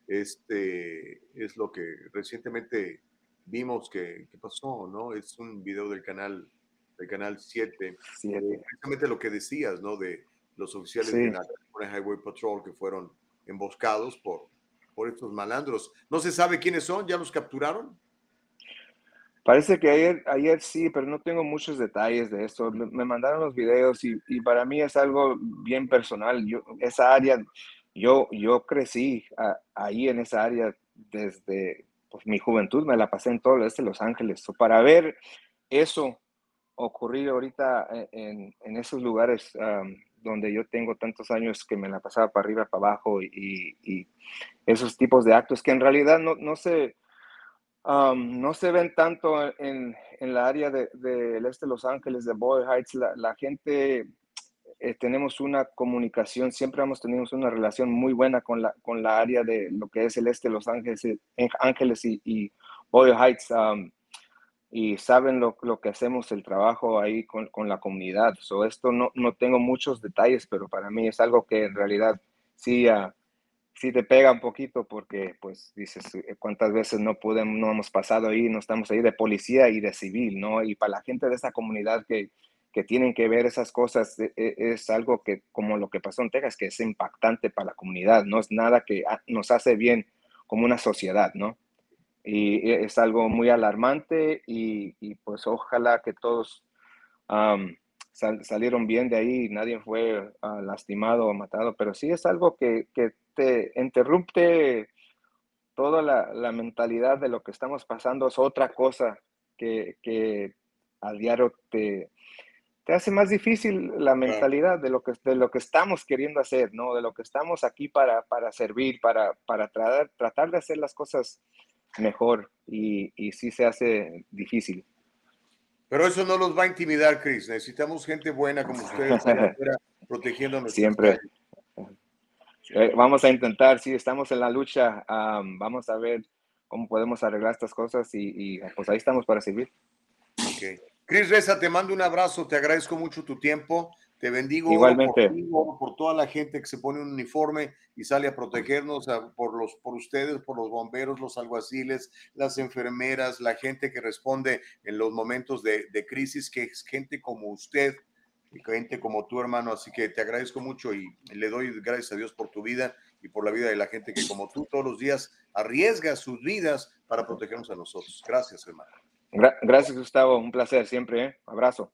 este es lo que recientemente vimos que, pasó, ¿no? Es un video del canal, del canal 7, exactamente lo que decías, ¿no? De los oficiales de la Highway Patrol que fueron emboscados por, por estos malandros. No se sabe quiénes son, ¿ya los capturaron? Parece que ayer, ayer sí, pero no tengo muchos detalles de esto. Me, mandaron los videos y, y, para mí es algo bien personal. Yo, esa área, yo, yo crecí ahí en esa área desde pues, mi juventud, me la pasé en todo el este de Los Ángeles. para ver eso ocurrir ahorita e, en, en esos lugares donde yo tengo tantos años que me la pasaba para arriba, para abajo y, y esos tipos de actos que en realidad no, no se no se ven tanto en, la área del de, este de Los Ángeles, de Boy Heights. La, gente, eh, tenemos una comunicación, siempre hemos tenido una relación muy buena con la, con la área de lo que es el este de Los Ángeles, eh, Ángeles y, y Boyle Heights. y saben lo, que hacemos, el trabajo ahí con, la comunidad. So, esto no, no tengo muchos detalles, pero para mí es algo que en realidad sí... Uh, sí te pega un poquito porque, pues, dices, eh, cuántas veces no podemos, no hemos pasado ahí, no estamos ahí de policía y de civil, ¿no? Y para la gente de esa comunidad que, que tienen que ver esas cosas, e, e, es, algo que, como lo que pasó en Texas, que es impactante para la comunidad, no es nada que nos hace bien como una sociedad, ¿no? Y es algo muy alarmante y, y pues ojalá que todos salieron bien de ahí, nadie fue ah, lastimado o matado, pero sí es algo que, que te interrumpe toda la, la, mentalidad de lo que estamos pasando, es otra cosa que, que a diario te, te hace más difícil la mentalidad de lo que, de lo que estamos queriendo hacer, ¿no? De lo que estamos aquí para, para servir, para, para tratar, tratar de hacer las cosas mejor y, y sí se hace difícil. Pero eso no los va a intimidar, Chris. Necesitamos gente buena como ustedes protegiéndonos. Siempre. Eh, vamos a intentar, sí, estamos en la lucha. vamos a ver cómo podemos arreglar estas cosas y, pues ahí estamos para servir. Okay. Chris Reza, te mando un abrazo, te agradezco mucho tu tiempo. Te bendigo Igualmente. Por, toda la gente que se pone un uniforme y sale a protegernos, por, los, por ustedes, por los bomberos, los alguaciles, las enfermeras, la gente que responde en los momentos de, crisis, que es gente como usted y gente como tu hermano. Así que te agradezco mucho y le doy gracias a Dios por tu vida y por la vida de la gente que como tú todos los días arriesga sus vidas para protegernos a nosotros. Gracias, hermano. gracias, Gustavo. Un placer siempre. ¿eh? Abrazo.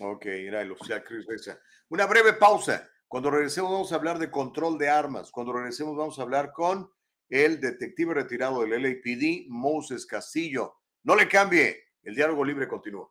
Ok, era el oficial Chris Reza. Una breve pausa. Cuando regresemos vamos a hablar de control de armas. Cuando regresemos vamos a hablar con el detective retirado del LAPD, Moses Castillo. No le cambie, el diálogo libre continúa.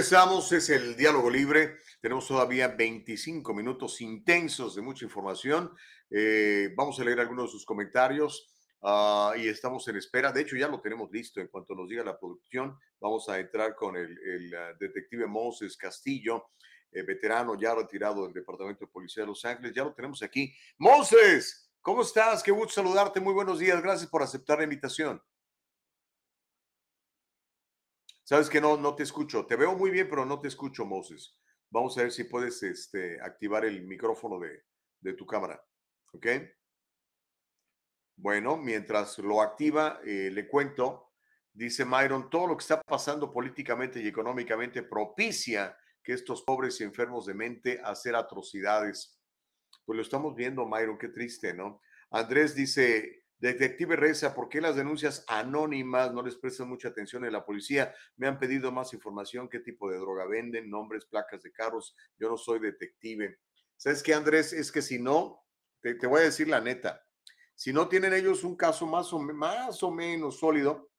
Regresamos, es el diálogo libre. Tenemos todavía 25 minutos intensos de mucha información. Eh, vamos a leer algunos de sus comentarios uh, y estamos en espera. De hecho, ya lo tenemos listo. En cuanto nos diga la producción, vamos a entrar con el, el uh, detective Moses Castillo, eh, veterano ya retirado del Departamento de Policía de Los Ángeles. Ya lo tenemos aquí. Moses, ¿cómo estás? Qué gusto saludarte. Muy buenos días. Gracias por aceptar la invitación. Sabes que no, no te escucho. Te veo muy bien, pero no te escucho, Moses. Vamos a ver si puedes este, activar el micrófono de, de tu cámara. ¿Ok? Bueno, mientras lo activa, eh, le cuento, dice Myron, todo lo que está pasando políticamente y económicamente propicia que estos pobres y enfermos de mente hacer atrocidades. Pues lo estamos viendo, Myron, qué triste, ¿no? Andrés dice, Detective Reza, ¿por qué las denuncias anónimas no les prestan mucha atención en la policía? Me han pedido más información, qué tipo de droga venden, nombres, placas de carros. Yo no soy detective. ¿Sabes qué, Andrés? Es que si no, te, voy a decir la neta, si no tienen ellos un caso más o, más o menos sólido,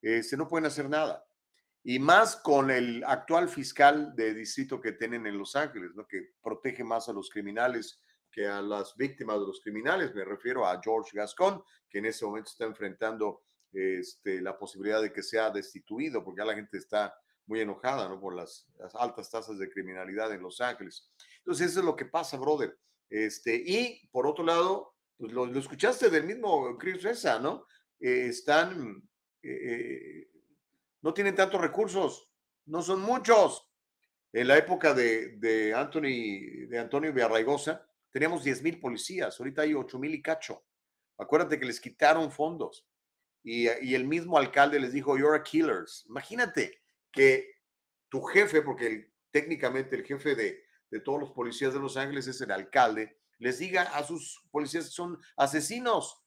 se no pueden hacer nada. Y más con el actual fiscal de distrito que tienen en Los Ángeles, ¿no? que protege más a los criminales que a las víctimas de los criminales. Me refiero a George Gascon, que en ese momento está enfrentando este, la posibilidad de que sea destituido, porque ya la gente está muy enojada ¿no? por las, altas tasas de criminalidad en Los Ángeles. Entonces, eso es lo que pasa, brother. Este, y por otro lado, pues lo, lo escuchaste del mismo Chris Reza, ¿no? Eh, están, eh, no tienen tantos recursos, no son muchos. En la época de, de Anthony, de Antonio Villarraigosa, teníamos 10 mil policías, ahorita hay 8 mil y cacho. Acuérdate que les quitaron fondos y, el mismo alcalde les dijo, you're a killers. Imagínate que tu jefe, porque el, técnicamente el jefe de, de, todos los policías de Los Ángeles es el alcalde, les diga a sus policías que son asesinos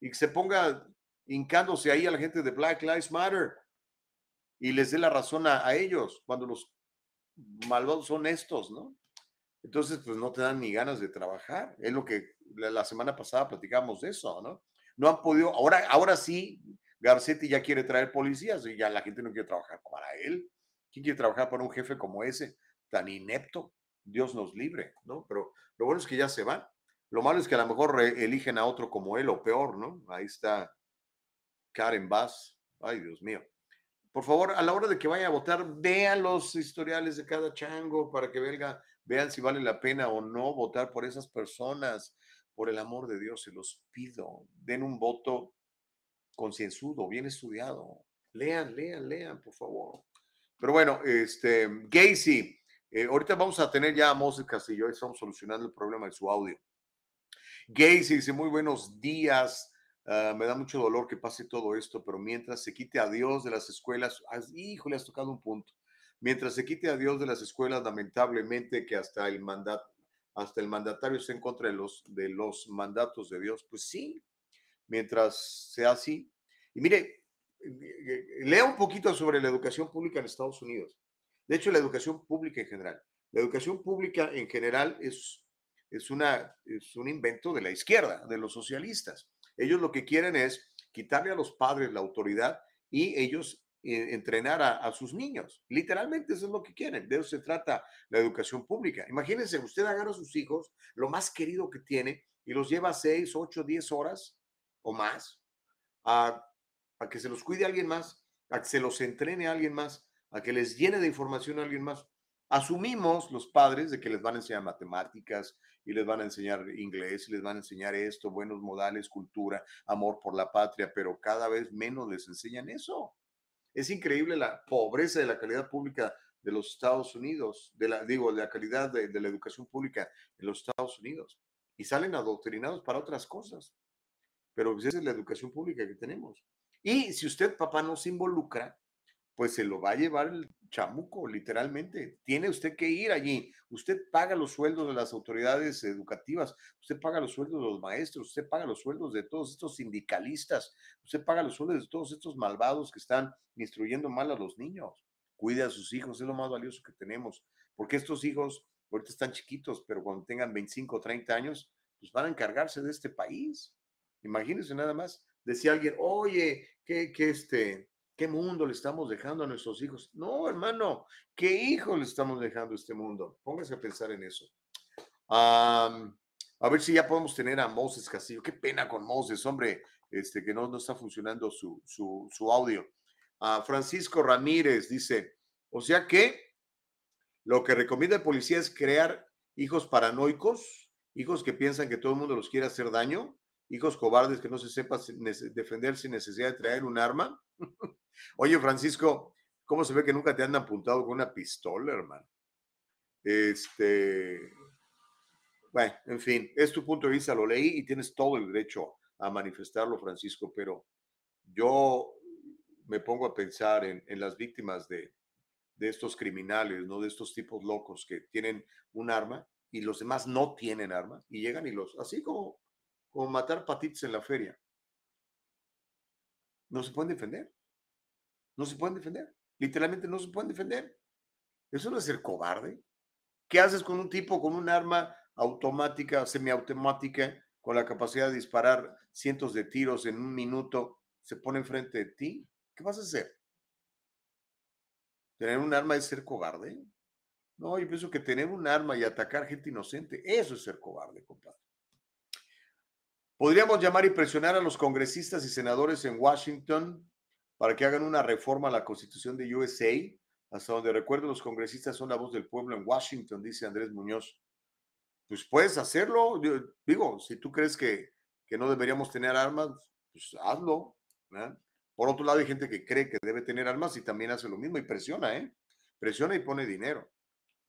y que se ponga hincándose ahí a la gente de Black Lives Matter y les dé la razón a ellos cuando los malvados son estos, ¿no? Entonces, pues no te dan ni ganas de trabajar. Es lo que la, semana pasada platicamos de eso, ¿no? No han podido, ahora, ahora sí, Garcetti ya quiere traer policías y ya la gente no quiere trabajar para él. ¿Quién quiere trabajar para un jefe como ese, tan inepto? Dios nos libre, ¿no? Pero lo bueno es que ya se van. Lo malo es que a lo mejor eligen a otro como él o peor, ¿no? Ahí está Karen Bass. Ay, Dios mío. Por favor, a la hora de que vaya a votar, vean los historiales de cada chango para que venga vean si vale la pena o no votar por esas personas. Por el amor de Dios, se los pido. Den un voto concienzudo, bien estudiado. Lean, lean, lean, por favor. Pero bueno, este, Gacy, eh, ahorita vamos a tener ya a Moses Castillo, estamos solucionando el problema de su audio. Gacy dice, muy buenos días. Uh, me da mucho dolor que pase todo esto, pero mientras se quite a Dios de las escuelas, híjole, has tocado un punto mientras se quite a Dios de las escuelas, lamentablemente que hasta el mandato, hasta el mandatario esté en contra de los, de los mandatos de Dios, pues sí, mientras sea así. Y mire, lea un poquito sobre la educación pública en Estados Unidos. De hecho, la educación pública en general. La educación pública en general es, es, una, es un invento de la izquierda, de los socialistas. Ellos lo que quieren es quitarle a los padres la autoridad y ellos entrenar a, sus niños. Literalmente eso es lo que quieren. De eso se trata la educación pública. Imagínense, usted agarra a sus hijos, lo más querido que tiene, y los lleva 6, 8, 10 horas o más a, que se los cuide alguien más, a que se los entrene alguien más, a que les llene de información alguien más. Asumimos los padres de que les van a enseñar matemáticas y les van a enseñar inglés y les van a enseñar esto, buenos modales, cultura, amor por la patria, pero cada vez menos les enseñan eso. Es increíble la pobreza de la calidad pública de los Estados Unidos, de la, digo, de la calidad de, la educación pública en los Estados Unidos. Y salen adoctrinados para otras cosas. Pero pues esa es la educación pública que tenemos. Y si usted, papá, no se involucra, pues se lo va a llevar el chamuco, literalmente. Tiene usted que ir allí. Usted paga los sueldos de las autoridades educativas, usted paga los sueldos de los maestros, usted paga los sueldos de todos estos sindicalistas, usted paga los sueldos de todos estos malvados que están instruyendo mal a los niños. Cuide a sus hijos, es lo más valioso que tenemos, porque estos hijos ahorita están chiquitos, pero cuando tengan 25 o 30 años, pues van a encargarse de este país. Imagínense nada más. Decía alguien, oye, que, que este, ¿Qué mundo le estamos dejando a nuestros hijos? No, hermano, ¿qué hijo le estamos dejando a este mundo? Póngase a pensar en eso. a ver si ya podemos tener a Moses Castillo. Qué pena con Moses, hombre, este, que no, no está funcionando su, su, audio. a Francisco Ramírez dice, o sea que lo que recomienda el policía es crear hijos paranoicos, hijos que piensan que todo el mundo los quiere hacer daño, hijos cobardes que no se sepan defender sin necesidad de traer un arma. Oye, Francisco, ¿cómo se ve que nunca te han apuntado con una pistola, hermano? Este, bueno, en fin, es tu punto de vista, lo leí y tienes todo el derecho a manifestarlo, Francisco, pero yo me pongo a pensar en, las víctimas de, de estos criminales, ¿no? De estos tipos locos que tienen un arma y los demás no tienen arma y llegan y los, así como, como matar patitos en la feria. No se pueden defender. No se pueden defender. Literalmente no se pueden defender. Eso no es ser cobarde. ¿Qué haces con un tipo con un arma automática, semiautomática, con la capacidad de disparar cientos de tiros en un minuto? Se pone enfrente de ti. ¿Qué vas a hacer? ¿Tener un arma es ser cobarde? No, yo pienso que tener un arma y atacar gente inocente, eso es ser cobarde, compadre. Podríamos llamar y presionar a los congresistas y senadores en Washington para que hagan una reforma a la constitución de USA. Hasta donde recuerdo, los congresistas son la voz del pueblo en Washington, dice Andrés Muñoz. Pues puedes hacerlo. digo, si tú crees que, que, no deberíamos tener armas, pues hazlo. Por otro lado, hay gente que cree que debe tener armas y también hace lo mismo y presiona, ¿eh? Presiona y pone dinero.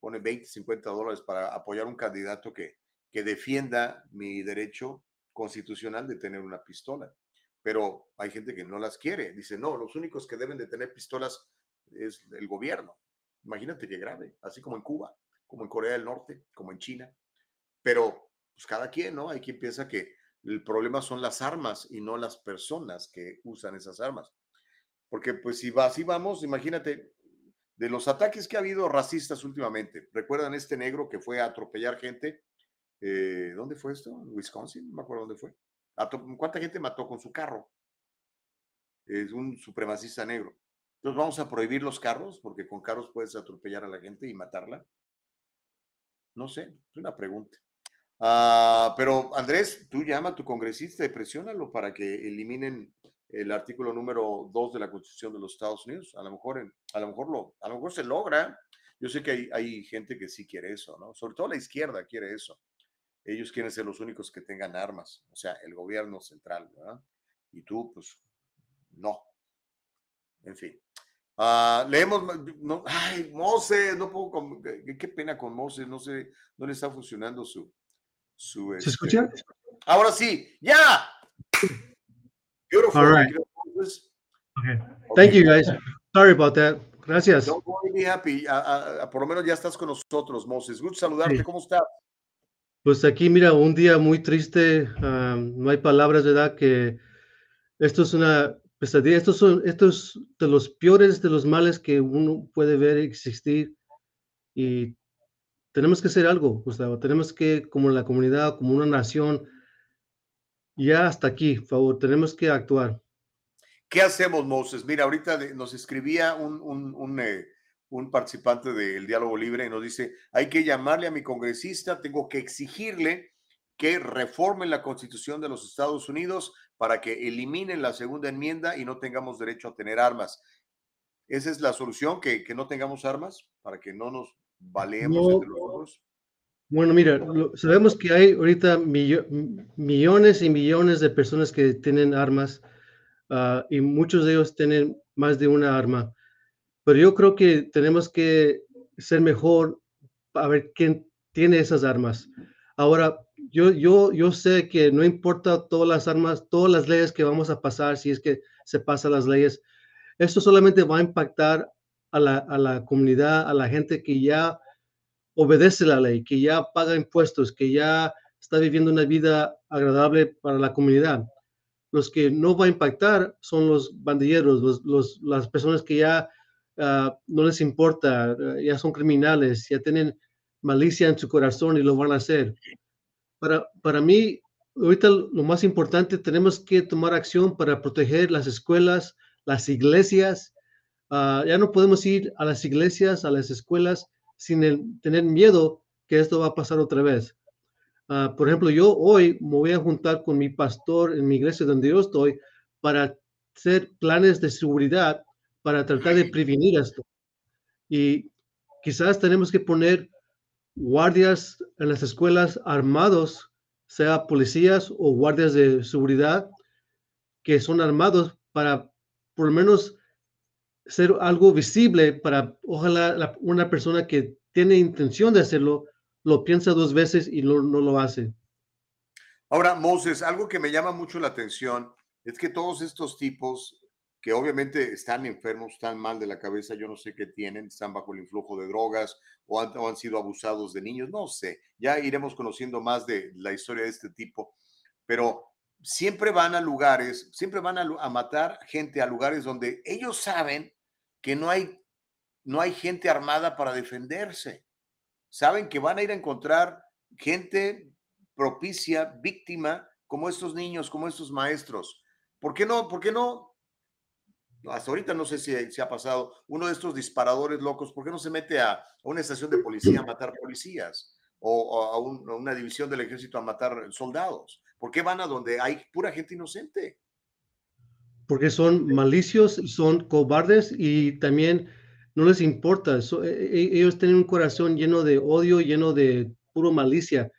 Pone 20, 50 dólares para apoyar un candidato que, que defienda mi derecho constitucional de tener una pistola pero hay gente que no las quiere. Dice, no, los únicos que deben de tener pistolas es el gobierno. Imagínate qué grave, así como en Cuba, como en Corea del Norte, como en China. Pero, pues cada quien, ¿no? Hay quien piensa que el problema son las armas y no las personas que usan esas armas. Porque, pues, si va, así vamos, imagínate, de los ataques que ha habido racistas últimamente, ¿recuerdan este negro que fue a atropellar gente? Eh, ¿Dónde fue esto? ¿En Wisconsin? No me acuerdo dónde fue. ¿Cuánta gente mató con su carro? Es un supremacista negro. Entonces vamos a prohibir los carros porque con carros puedes atropellar a la gente y matarla. No sé, es una pregunta. Ah, pero Andrés, tú llama a tu congresista y presiónalo para que eliminen el artículo número 2 de la Constitución de los Estados Unidos. A lo mejor, a lo mejor, lo, a lo mejor se logra. Yo sé que hay, hay gente que sí quiere eso, ¿no? Sobre todo la izquierda quiere eso ellos quieren ser los únicos que tengan armas, o sea, el gobierno central, ¿verdad? Y tú, pues, no. En fin. Ah, leemos, no, ay, Moses, no puedo, qué pena con Moses, no sé, no le está funcionando su... su ¿Se escucha? Este, ahora sí, ya. Beautiful. All right. Okay. Thank you, guys. Sorry about that. Gracias. Don't be happy. por lo menos ya estás con nosotros, Moses. Gusto saludarte. ¿Cómo estás? Pues aquí, mira, un día muy triste, no hay palabras, ¿verdad? Que esto es una pesadilla, estos son estos de los peores de los males que uno puede ver existir y tenemos que hacer algo, Gustavo, tenemos que, como la comunidad, como una nación, ya hasta aquí, por favor, tenemos que actuar. ¿Qué hacemos, Moses? Mira, ahorita nos escribía un, un, eh, un participante del diálogo libre, nos dice, hay que llamarle a mi congresista, tengo que exigirle que reformen la constitución de los Estados Unidos para que eliminen la segunda enmienda y no tengamos derecho a tener armas. ¿Esa es la solución, que, no tengamos armas para que no nos valemos entre los otros? Bueno, mira, sabemos que hay ahorita millones y millones de personas que tienen armas ah, y muchos de ellos tienen más de una arma. Pero yo creo que tenemos que ser mejor a ver quién tiene esas armas. Ahora, yo, yo, yo sé que no importa todas las armas, todas las leyes que vamos a pasar, si es que se pasan las leyes, esto solamente va a impactar a la, a la comunidad, a la gente que ya obedece la ley, que ya paga impuestos, que ya está viviendo una vida agradable para la comunidad. Los que no va a impactar son los bandilleros, los, los, las personas que ya Ah, no les importa, ya son criminales, ya tienen malicia en su corazón y lo van a hacer. Para, para mí, ahorita lo más importante, tenemos que tomar acción para proteger las escuelas, las iglesias. Ah, ya no podemos ir a las iglesias, a las escuelas, sin tener miedo que esto va a pasar otra vez. Ah, por ejemplo, yo hoy me voy a juntar con mi pastor en mi iglesia donde yo estoy para hacer planes de seguridad para tratar de prevenir esto. Y quizás tenemos que poner guardias en las escuelas armados, sea policías o guardias de seguridad que son armados para por lo menos ser algo visible para ojalá una persona que tiene intención de hacerlo lo piensa dos veces y no, no lo hace. Ahora, Moses, algo que me llama mucho la atención es que todos estos tipos que obviamente están enfermos, están mal de la cabeza, yo no sé qué tienen, están bajo el influjo de drogas o han, sido abusados de niños, no sé, ya iremos conociendo más de la historia de este tipo, pero siempre van a lugares, siempre van a, a, matar gente a lugares donde ellos saben que no hay, no hay gente armada para defenderse. Saben que van a ir a encontrar gente propicia, víctima, como estos niños, como estos maestros. ¿Por qué no? ¿Por qué no? Hasta ahorita no sé si, si ha pasado uno de estos disparadores locos, ¿por qué no se mete a, a una estación de policía a matar policías? O, a, un, a una división del ejército a matar soldados. ¿Por qué van a donde hay pura gente inocente? Porque son malicios, son cobardes y también no les importa. So, e, e, ellos tienen un corazón lleno de odio, lleno de puro malicia.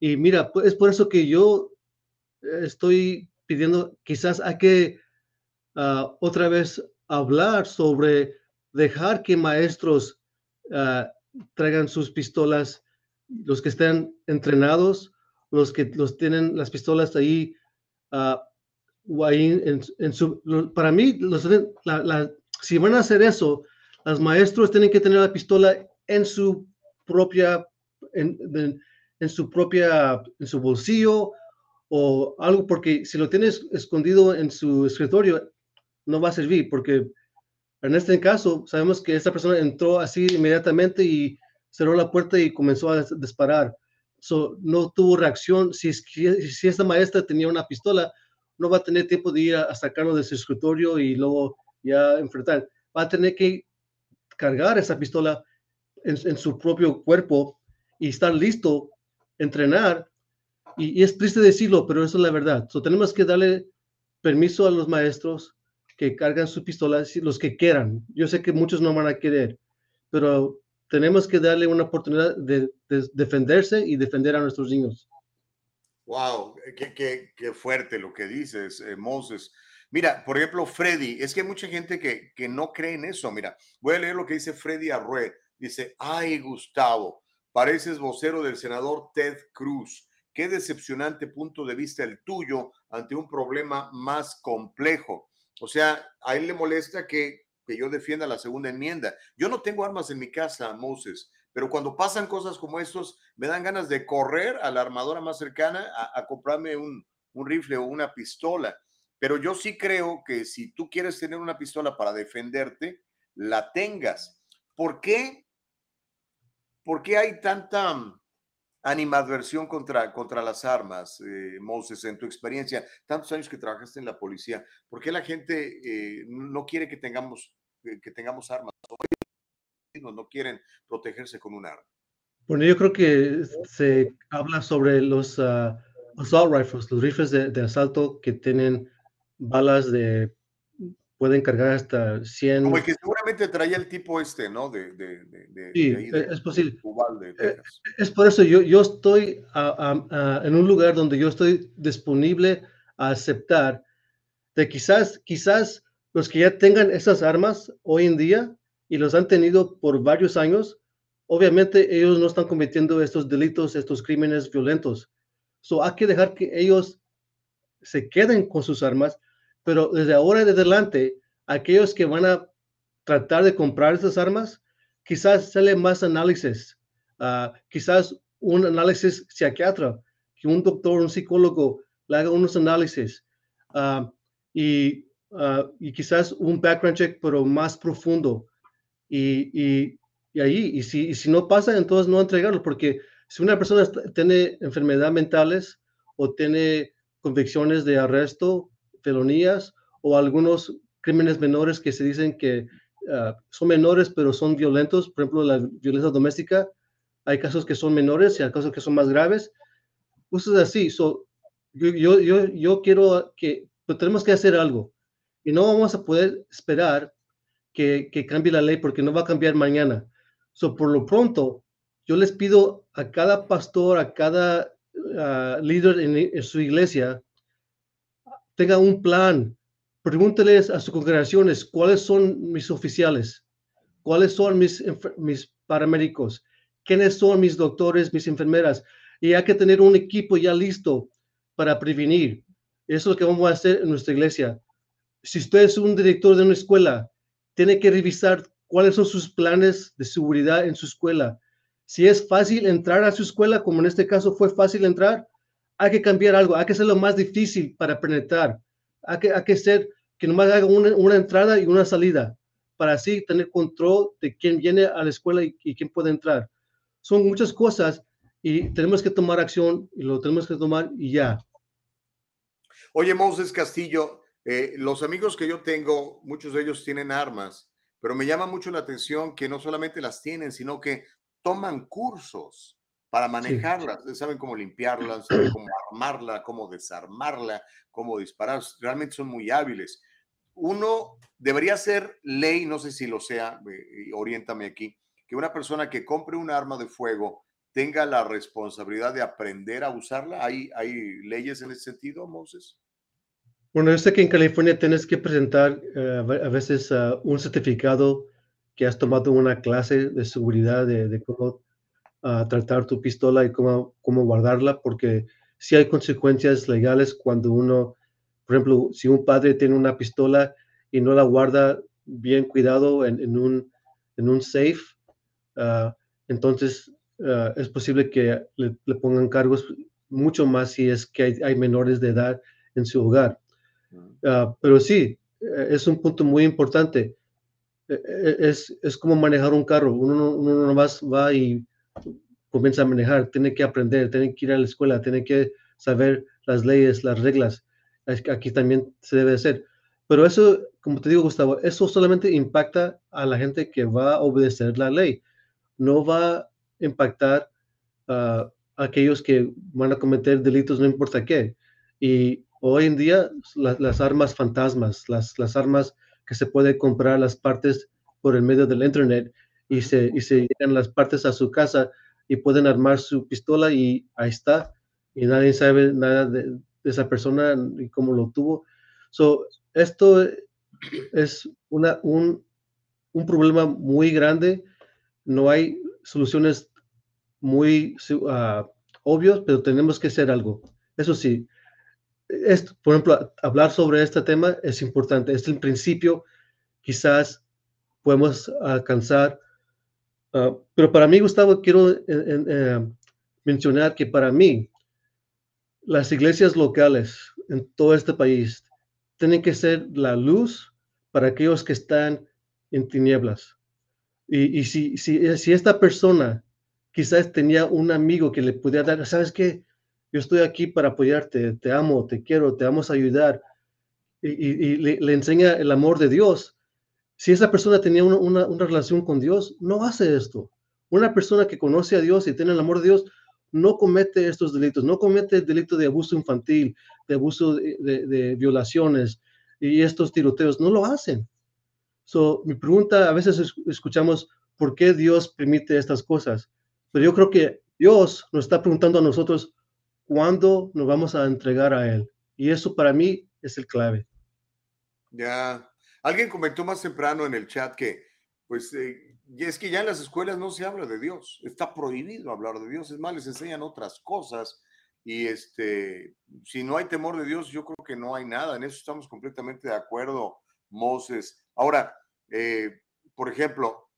Y mira, es por eso que yo estoy pidiendo, quizás hay que uh, otra vez hablar sobre dejar que maestros uh, traigan sus pistolas, los que estén entrenados, los que los tienen las pistolas ahí, uh, ahí en, en su, para mí, los, la, la, si van a hacer eso, los maestros tienen que tener la pistola en su propia, en, en, en, su propia, en su bolsillo o algo, porque si lo tienes escondido en su escritorio, no va a servir, porque en este caso sabemos que esta persona entró así inmediatamente y cerró la puerta y comenzó a disparar. So, no tuvo reacción. Si, si esta maestra tenía una pistola, no va a tener tiempo de ir a, a sacarlo de su escritorio y luego ya enfrentar. Va a tener que cargar esa pistola en, su propio cuerpo y estar listo, entrenar. Y, y, es triste decirlo, pero eso es la verdad. So, tenemos que darle permiso a los maestros que cargan su pistola, los que quieran. Yo sé que muchos no van a querer, pero tenemos que darle una oportunidad de, de defenderse y defender a nuestros niños. Wow, qué, qué, qué fuerte lo que dices, eh, Moses. Mira, por ejemplo, Freddy, es que hay mucha gente que, que no cree en eso. Mira, voy a leer lo que dice Freddy Arrué. Dice, ay, Gustavo, pareces vocero del senador Ted Cruz. Qué decepcionante punto de vista el tuyo ante un problema más complejo. O sea, a él le molesta que que yo defienda la segunda enmienda. Yo no tengo armas en mi casa, Moses, pero cuando pasan cosas como estos, me dan ganas de correr a la armadora más cercana a, a comprarme un, un, rifle o una pistola. Pero yo sí creo que si tú quieres tener una pistola para defenderte, la tengas. ¿Por qué? ¿Por qué hay tanta animadversión contra, contra las armas, eh, Moses, en tu experiencia, tantos años que trabajaste en la policía? ¿Por qué la gente eh, no quiere que tengamos que tengamos armas. No quieren protegerse con un arma. Bueno, yo creo que se habla sobre los uh, assault rifles, los rifles de, de, asalto que tienen balas de, pueden cargar hasta 100. Como el que seguramente traía el tipo este, ¿no? De, de, de sí, de, es posible. Eh, es por eso yo, yo estoy a, a, a, en un lugar donde yo estoy disponible a aceptar de quizás, quizás los que ya tengan esas armas hoy en día y los han tenido por varios años, obviamente ellos no están cometiendo estos delitos, estos crímenes violentos. So, hay que dejar que ellos se queden con sus armas, pero desde ahora en adelante, aquellos que van a tratar de comprar esas armas, quizás sale más análisis, uh, quizás un análisis psiquiatra, que un doctor, un psicólogo le haga unos análisis. Uh, y uh, y quizás un background check, pero más profundo. Y, y, y ahí, y si, y si, no pasa, entonces no entregarlo, porque si una persona tiene enfermedades mentales o tiene convicciones de arresto, felonías o algunos crímenes menores que se dicen que ah, son menores, pero son violentos. Por ejemplo, la violencia doméstica. Hay casos que son menores y hay casos que son más graves. Cosas así. So, yo, yo, yo, yo quiero que pues, tenemos que hacer algo. Y no vamos a poder esperar que, que cambie la ley porque no va a cambiar mañana. So, por lo pronto, yo les pido a cada pastor, a cada ah, líder en, su iglesia, tenga un plan. Pregúnteles a sus congregaciones cuáles son mis oficiales, cuáles son mis, mis paramédicos, quiénes son mis doctores, mis enfermeras. Y hay que tener un equipo ya listo para prevenir. Eso es lo que vamos a hacer en nuestra iglesia. Si usted es un director de una escuela, tiene que revisar cuáles son sus planes de seguridad en su escuela si es fácil entrar a su escuela, como en este caso fue fácil entrar, hay que cambiar algo, hay que hacerlo más difícil para penetrar. Hay que, hay que ser que nomás haga una, una, entrada y una salida, para así tener control de quién viene a la escuela y, y, quién puede entrar. Son muchas cosas y tenemos que tomar acción y lo tenemos que tomar y ya. Oye, Moses Castillo, eh, los amigos que yo tengo, muchos de ellos tienen armas, pero me llama mucho la atención que no solamente las tienen, sino que toman cursos para manejarlas, sí. saben cómo limpiarlas, saben cómo armarla, cómo desarmarla, cómo disparar, realmente son muy hábiles. Uno debería ser ley, no sé si lo sea, eh, oriéntame aquí, que una persona que compre un arma de fuego tenga la responsabilidad de aprender a usarla. ¿Hay, hay leyes en ese sentido, Moses? Bueno, yo sé que en California tienes que presentar uh, a veces uh, un certificado que has tomado una clase de seguridad de, de cómo uh, tratar tu pistola y cómo, cómo guardarla, porque si sí hay consecuencias legales cuando uno, por ejemplo, si un padre tiene una pistola y no la guarda bien cuidado en, en un, en un safe, uh, entonces uh, es posible que le, le, pongan cargos mucho más si es que hay, hay menores de edad en su hogar. pero sí, eh, es un punto muy importante e, e, es, es como manejar un carro. Uno, uno nomás va y comienza a manejar, tiene que aprender, tiene que ir a la escuela, tiene que saber las leyes, las reglas. Aquí también se debe hacer. Pero eso, como te digo, Gustavo, eso solamente impacta a la gente que va a obedecer la ley. No va a impactar a aquellos que van a cometer delitos, no importa qué. Y hoy en día, la, las armas fantasmas, las, las armas que se puede comprar las partes por el medio del internet y se, y se llegan las partes a su casa y pueden armar su pistola y ahí está. Y nadie sabe nada de, de esa persona y cómo lo tuvo. So, esto es una, un, un problema muy grande. No hay soluciones muy uh, obvios, pero tenemos que hacer algo. Eso sí, esto, por ejemplo, hablar sobre este tema es importante. Es el principio, quizás podemos alcanzar. Uh, pero para mí, Gustavo, quiero eh, eh, mencionar que para mí, las iglesias locales en todo este país tienen que ser la luz para aquellos que están en tinieblas. Y, si, esta persona quizás tenía un amigo que le pudiera dar, ¿sabes qué? yo estoy aquí para apoyarte, te amo, te quiero, te vamos a ayudar. Y, le, enseña el amor de Dios. Si esa persona tenía una, una, relación con Dios, no hace esto. Una persona que conoce a Dios y tiene el amor de Dios, no comete estos delitos, no comete el delito de abuso infantil, de abuso de violaciones y estos tiroteos, no lo hacen. So, mi pregunta, a veces escuchamos, ¿por qué Dios permite estas cosas? Pero yo creo que Dios nos está preguntando a nosotros, cuándo nos vamos a entregar a Él. Y eso para mí es el clave. Ya, alguien comentó más temprano en el chat que, pues, eh, es que ya en las escuelas no se habla de Dios, está prohibido hablar de Dios, es más, les enseñan otras cosas. Y este, si no hay temor de Dios, yo creo que no hay nada. En eso estamos completamente de acuerdo, Moses. Ahora, eh, por ejemplo,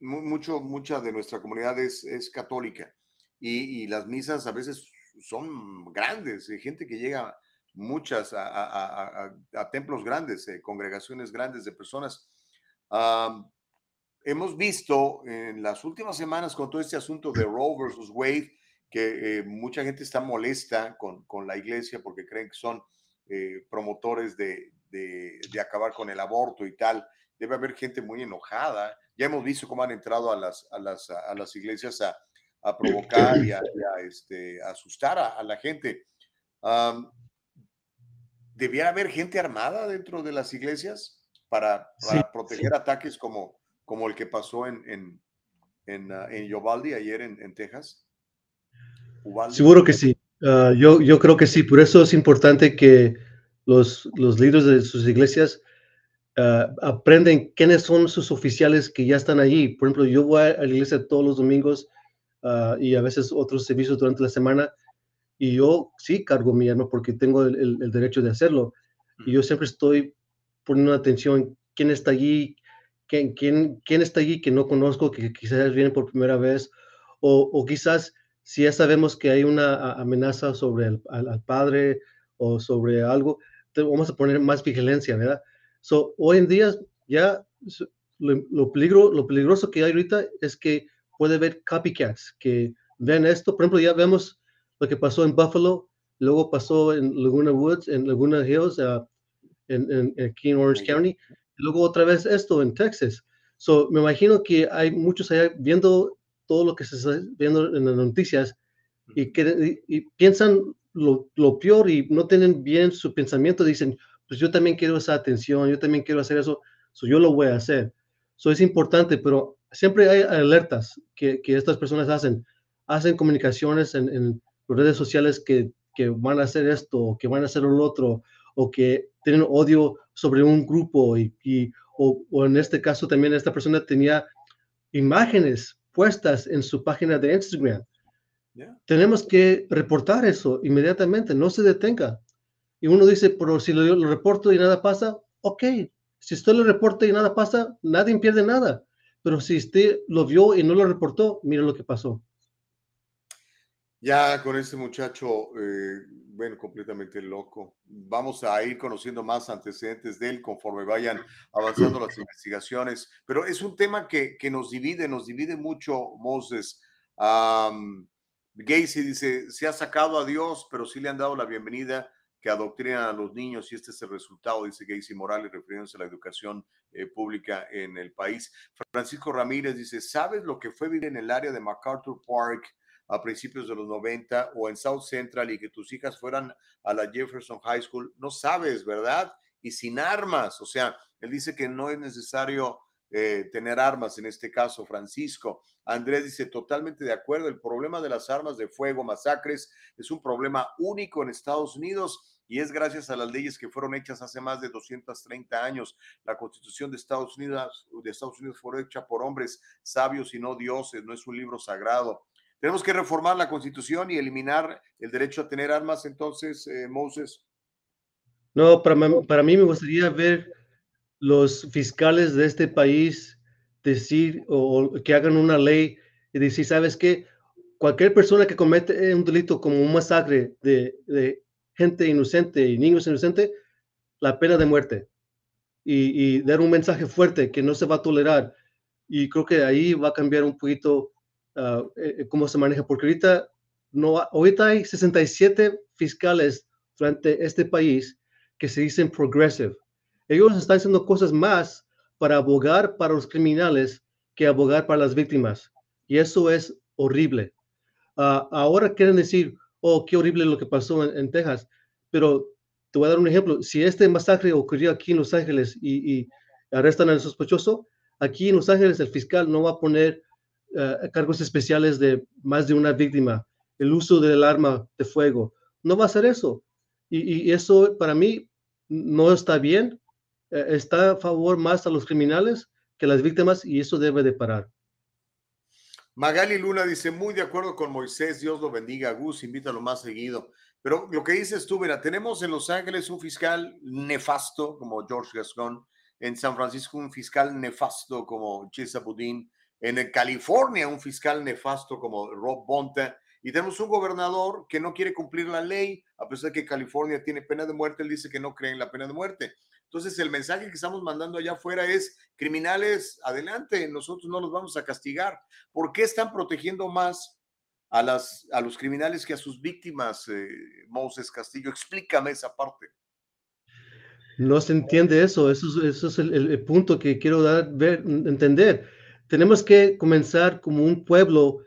mucho, mucha de nuestra comunidad es, católica y, y, las misas a veces son grandes, hay gente que llega muchas a, templos grandes, eh, congregaciones grandes de personas. Hemos visto en las últimas semanas con todo este asunto de Roe versus Wade que eh, mucha gente está molesta con, con, la iglesia porque creen que son eh, promotores de, de, acabar con el aborto y tal. Debe haber gente muy enojada. Ya hemos visto cómo han entrado a las, a las, a las iglesias a, a provocar y a, este, asustar a, la gente. ¿Debiera haber gente armada dentro de las iglesias para, proteger ataques como, como el que pasó en, en, en, uh, en ayer en, Texas? Seguro que sí. Ah, yo, yo creo que sí. Por eso es importante que los, los líderes de sus iglesias uh, aprenden quiénes son sus oficiales que ya están allí. Por ejemplo, yo voy a la iglesia todos los domingos y a veces otros servicios durante la semana. Y yo sí cargo mi arma porque tengo el, el, derecho de hacerlo. Y yo siempre estoy poniendo atención quién está allí, quién, quién, quién está allí que no conozco, que quizás viene por primera vez, o, o quizás si ya sabemos que hay una amenaza sobre el al, padre o sobre algo, vamos a poner más vigilancia, ¿verdad? So, hoy en día ya lo, lo, peligro, lo peligroso que hay ahorita es que puede ver copycats que ven esto. Por ejemplo, ya vemos lo que pasó en Buffalo, luego pasó en Laguna Woods, en Laguna Hills, uh, en, aquí en Orange County, luego otra vez esto en Texas. So, me imagino que hay muchos allá viendo todo lo que se está viendo en las noticias y, que, y, piensan lo, lo, peor y no tienen bien su pensamiento. Dicen, pues yo también quiero esa atención, yo también quiero hacer eso, so yo lo voy a hacer. Eso es importante, pero siempre hay alertas que, que estas personas hacen. Hacen comunicaciones en, en redes sociales que, que, van a hacer esto, que van a hacer lo otro, o que tienen odio sobre un grupo. Y, y o, o, en este caso también esta persona tenía imágenes puestas en su página de Instagram. Tenemos que reportar eso inmediatamente, no se detenga. Y uno dice, pero si lo, lo reporto y nada pasa, ok. Si usted lo reporta y nada pasa, nadie pierde nada. Pero si usted lo vio y no lo reportó, mire lo que pasó. Ya con este muchacho, eh, bueno, completamente loco. Vamos a ir conociendo más antecedentes de él conforme vayan avanzando las investigaciones. Pero es un tema que, que nos divide, nos divide mucho, Moses. Um, Gacy dice, se ha sacado a Dios, pero sí le han dado la bienvenida que adoctrinan a los niños y este es el resultado, dice Gacy Morales, refiriéndose a la educación eh, pública en el país. Francisco Ramírez dice, ¿sabes lo que fue vivir en el área de MacArthur Park a principios de los 90 o en South Central y que tus hijas fueran a la Jefferson High School? No sabes, ¿verdad? Y sin armas, o sea, él dice que no es necesario eh, tener armas, en este caso, Francisco. Andrés dice, totalmente de acuerdo, el problema de las armas de fuego, masacres, es un problema único en Estados Unidos y es gracias a las leyes que fueron hechas hace más de 230 años. La Constitución de Estados Unidos, de Estados Unidos fue hecha por hombres sabios y no dioses, no es un libro sagrado. Tenemos que reformar la Constitución y eliminar el derecho a tener armas, entonces, eh, Moses. No, para, para mí me gustaría ver los fiscales de este país decir o que hagan una ley y decir, ¿sabes qué? Cualquier persona que comete un delito como un masacre de, de gente inocente y niños inocentes la pena de muerte y, dar un mensaje fuerte que no se va a tolerar. Y creo que ahí va a cambiar un poquito uh, cómo se maneja, porque ahorita, no, ahorita hay 67 fiscales frente este país que se dicen progressive. Ellos están haciendo cosas más para abogar para los criminales que abogar para las víctimas. Y eso es horrible. Uh, ahora quieren decir, oh, qué horrible lo que pasó en, Texas. Pero te voy a dar un ejemplo. Si este masacre ocurrió aquí en Los Ángeles y, arrestan al sospechoso, aquí en Los Ángeles el fiscal no va a poner eh, cargos especiales de más de una víctima, el uso del arma de fuego. No va a hacer eso. Y, eso para mí no está bien. Eh, está a favor más a los criminales que a las víctimas y eso debe de parar. Magali Luna dice, muy de acuerdo con Moisés, Dios lo bendiga, Gus, invítalo más seguido. Pero lo que dices tú, mira, tenemos en Los Ángeles un fiscal nefasto como George Gascon, en San Francisco un fiscal nefasto como Chesa Budín, en California un fiscal nefasto como Rob Bonta, y tenemos un gobernador que no quiere cumplir la ley, a pesar de que California tiene pena de muerte, él dice que no cree en la pena de muerte. Entonces, el mensaje que estamos mandando allá afuera es, criminales, adelante, nosotros no los vamos a castigar. ¿Por qué están protegiendo más a, las, a los criminales que a sus víctimas, eh, Moses Castillo? Explícame esa parte. No se entiende eso, eso, es- el- el punto que quiero dar, ver, entender. Tenemos que comenzar como un pueblo,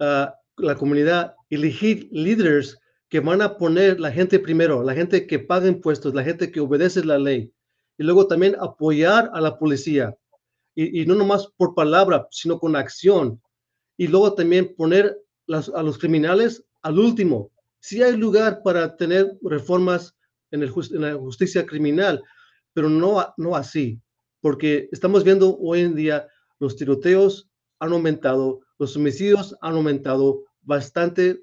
ah, la comunidad, elegir líderes que van a poner la gente primero, la gente que paga impuestos, la gente que obedece la ley, y luego también apoyar a la policía, y, y no nomás por palabra, sino con acción, y luego también poner las- a los criminales al último. Si hay lugar para tener reformas en, el jus- en la justicia criminal, pero no, no así, porque estamos viendo hoy en día los tiroteos han aumentado, los homicidios han aumentado bastante,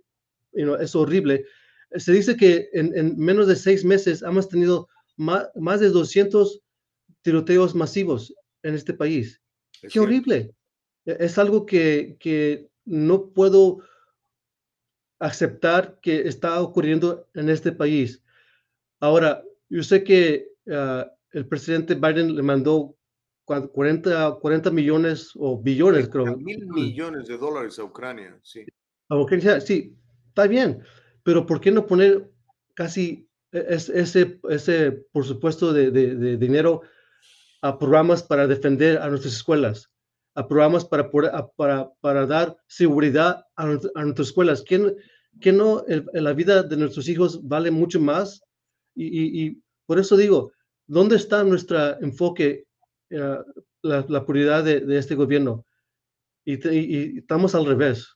you know, es horrible. Se dice que en, en menos de seis meses hemos tenido más, más de 200 tiroteos masivos en este país. Es Qué cierto. horrible. E- Es algo que, que no puedo aceptar que está ocurriendo en este país. Ahora, yo sé que ah, el presidente Biden le mandó 40, 40 millones o billones, creo. Mil millones de dólares a Ucrania, sí. a Ucrania. Sí, está bien, pero ¿por qué no poner casi e- es- ese, ese por supuesto, de, de- de dinero a programas para defender a nuestras escuelas, a programas para, para, para dar seguridad a, a nuestras escuelas? ¿Que, no- que no el- la vida de nuestros hijos vale mucho más? Y, y- y por eso digo, ¿dónde está nuestro enfoque, eh, la, la de, este gobierno? Y, estamos al revés.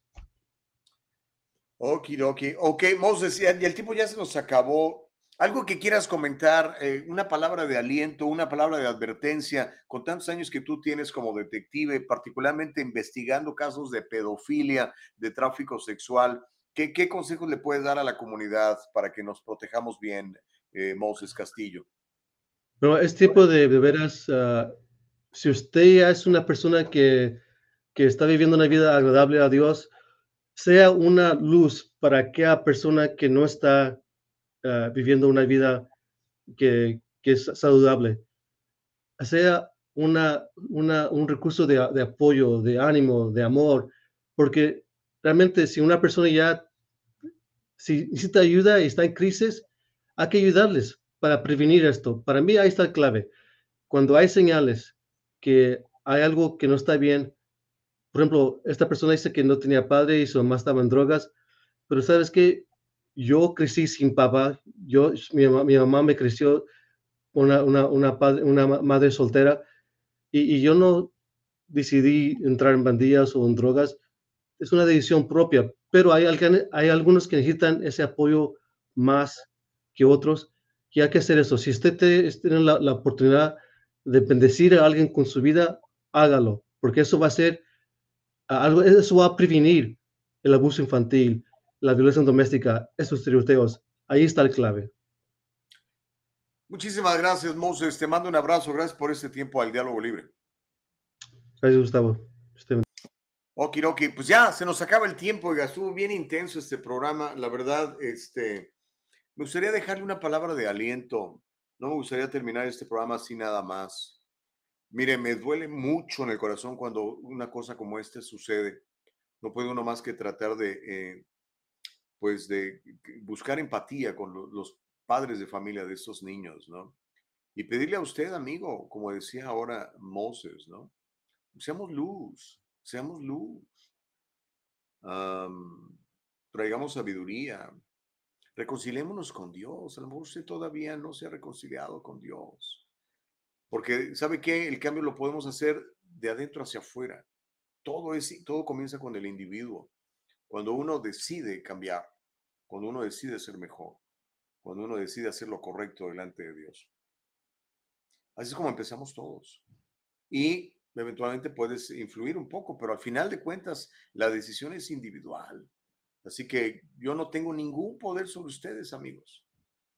Okidoki. Ok, Moses, y el tiempo ya se nos acabó. Algo que quieras comentar, eh, una palabra de aliento, una palabra de advertencia, con tantos años que tú tienes como detective, particularmente investigando casos de pedofilia, de tráfico sexual, ¿qué, qué consejos le puedes dar a la comunidad para que nos protejamos bien, eh, Moses Castillo? Pero es tiempo de, de veras, ah, si usted es una persona que, que está viviendo una vida agradable a Dios, sea una luz para aquella persona que no está ah, viviendo una vida que, que es saludable. Sea una, una, un recurso de, de apoyo, de ánimo, de amor, porque realmente si una persona ya si necesita ayuda y está en crisis, hay que ayudarles para prevenir esto. Para mí ahí está la clave. Cuando hay señales que hay algo que no está bien, por ejemplo, esta persona dice que no tenía padre y su mamá estaba en drogas, pero sabes que yo crecí sin papá, yo, mi, mi mamá me creció una, una, una, madre soltera y, yo no decidí entrar en bandillas o en drogas, es una decisión propia, pero hay, hay algunos que necesitan ese apoyo más que otros y hay que hacer eso. Si usted te- tiene la, la oportunidad de bendecir a alguien con su vida, hágalo, porque eso va a ser algo, eso va a prevenir el abuso infantil, la violencia doméstica, esos tiroteos. Ahí está la clave. Muchísimas gracias, Moses. Te mando un abrazo. Gracias por este tiempo al diálogo libre. Gracias, Gustavo. Usted- Okidoki, pues ya se nos acaba el tiempo, oiga, estuvo bien intenso este programa. La verdad, este, me gustaría dejarle una palabra de aliento. No me gustaría terminar este programa así nada más. Mire, me duele mucho en el corazón cuando una cosa como esta sucede. No puede uno más que tratar de, eh, pues, de buscar empatía con lo- los padres de familia de estos niños, ¿no? Y pedirle a usted, amigo, como decía ahora Moses, ¿no? Seamos luz, seamos luz. Am, traigamos sabiduría. Reconciliémonos con Dios. A lo mejor todavía no se ha reconciliado con Dios. Porque, ¿sabe qué? El cambio lo podemos hacer de adentro hacia afuera. Todo, es, todo comienza con el individuo. Cuando uno decide cambiar, cuando uno decide ser mejor, cuando uno decide hacer lo correcto delante de Dios. Así es como empezamos todos. Y eventualmente puedes influir un poco, pero al final de cuentas la decisión es individual. Así que yo no tengo ningún poder sobre ustedes, amigos.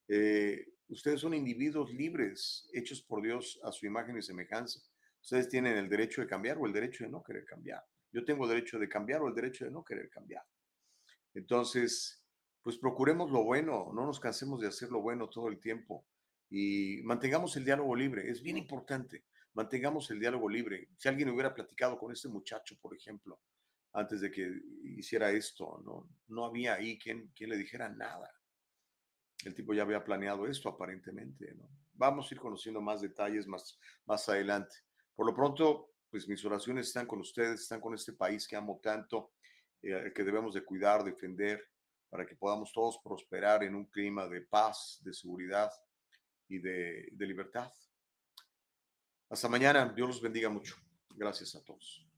Eh, ustedes son individuos libres, hechos por Dios a su imagen y semejanza. Ustedes tienen el derecho de cambiar o el derecho de no querer cambiar. Yo tengo el derecho de cambiar o el derecho de no querer cambiar. Entonces, pues procuremos lo bueno, no nos cansemos de hacer lo bueno todo el tiempo y mantengamos el diálogo libre. Es bien importante, mantengamos el diálogo libre. Si alguien hubiera platicado con este muchacho, por ejemplo, antes de que hiciera esto, no, no había ahí quien, quien le dijera nada. El tipo ya había planeado esto aparentemente, vamos a ir conociendo más detalles más, más adelante. Por lo pronto, pues mis oraciones están con ustedes, están con este país que amo tanto, eh, que debemos de cuidar, defender, para que podamos todos prosperar en un clima de paz, de seguridad y de, de libertad. Hasta mañana, Dios los bendiga mucho. Gracias a todos.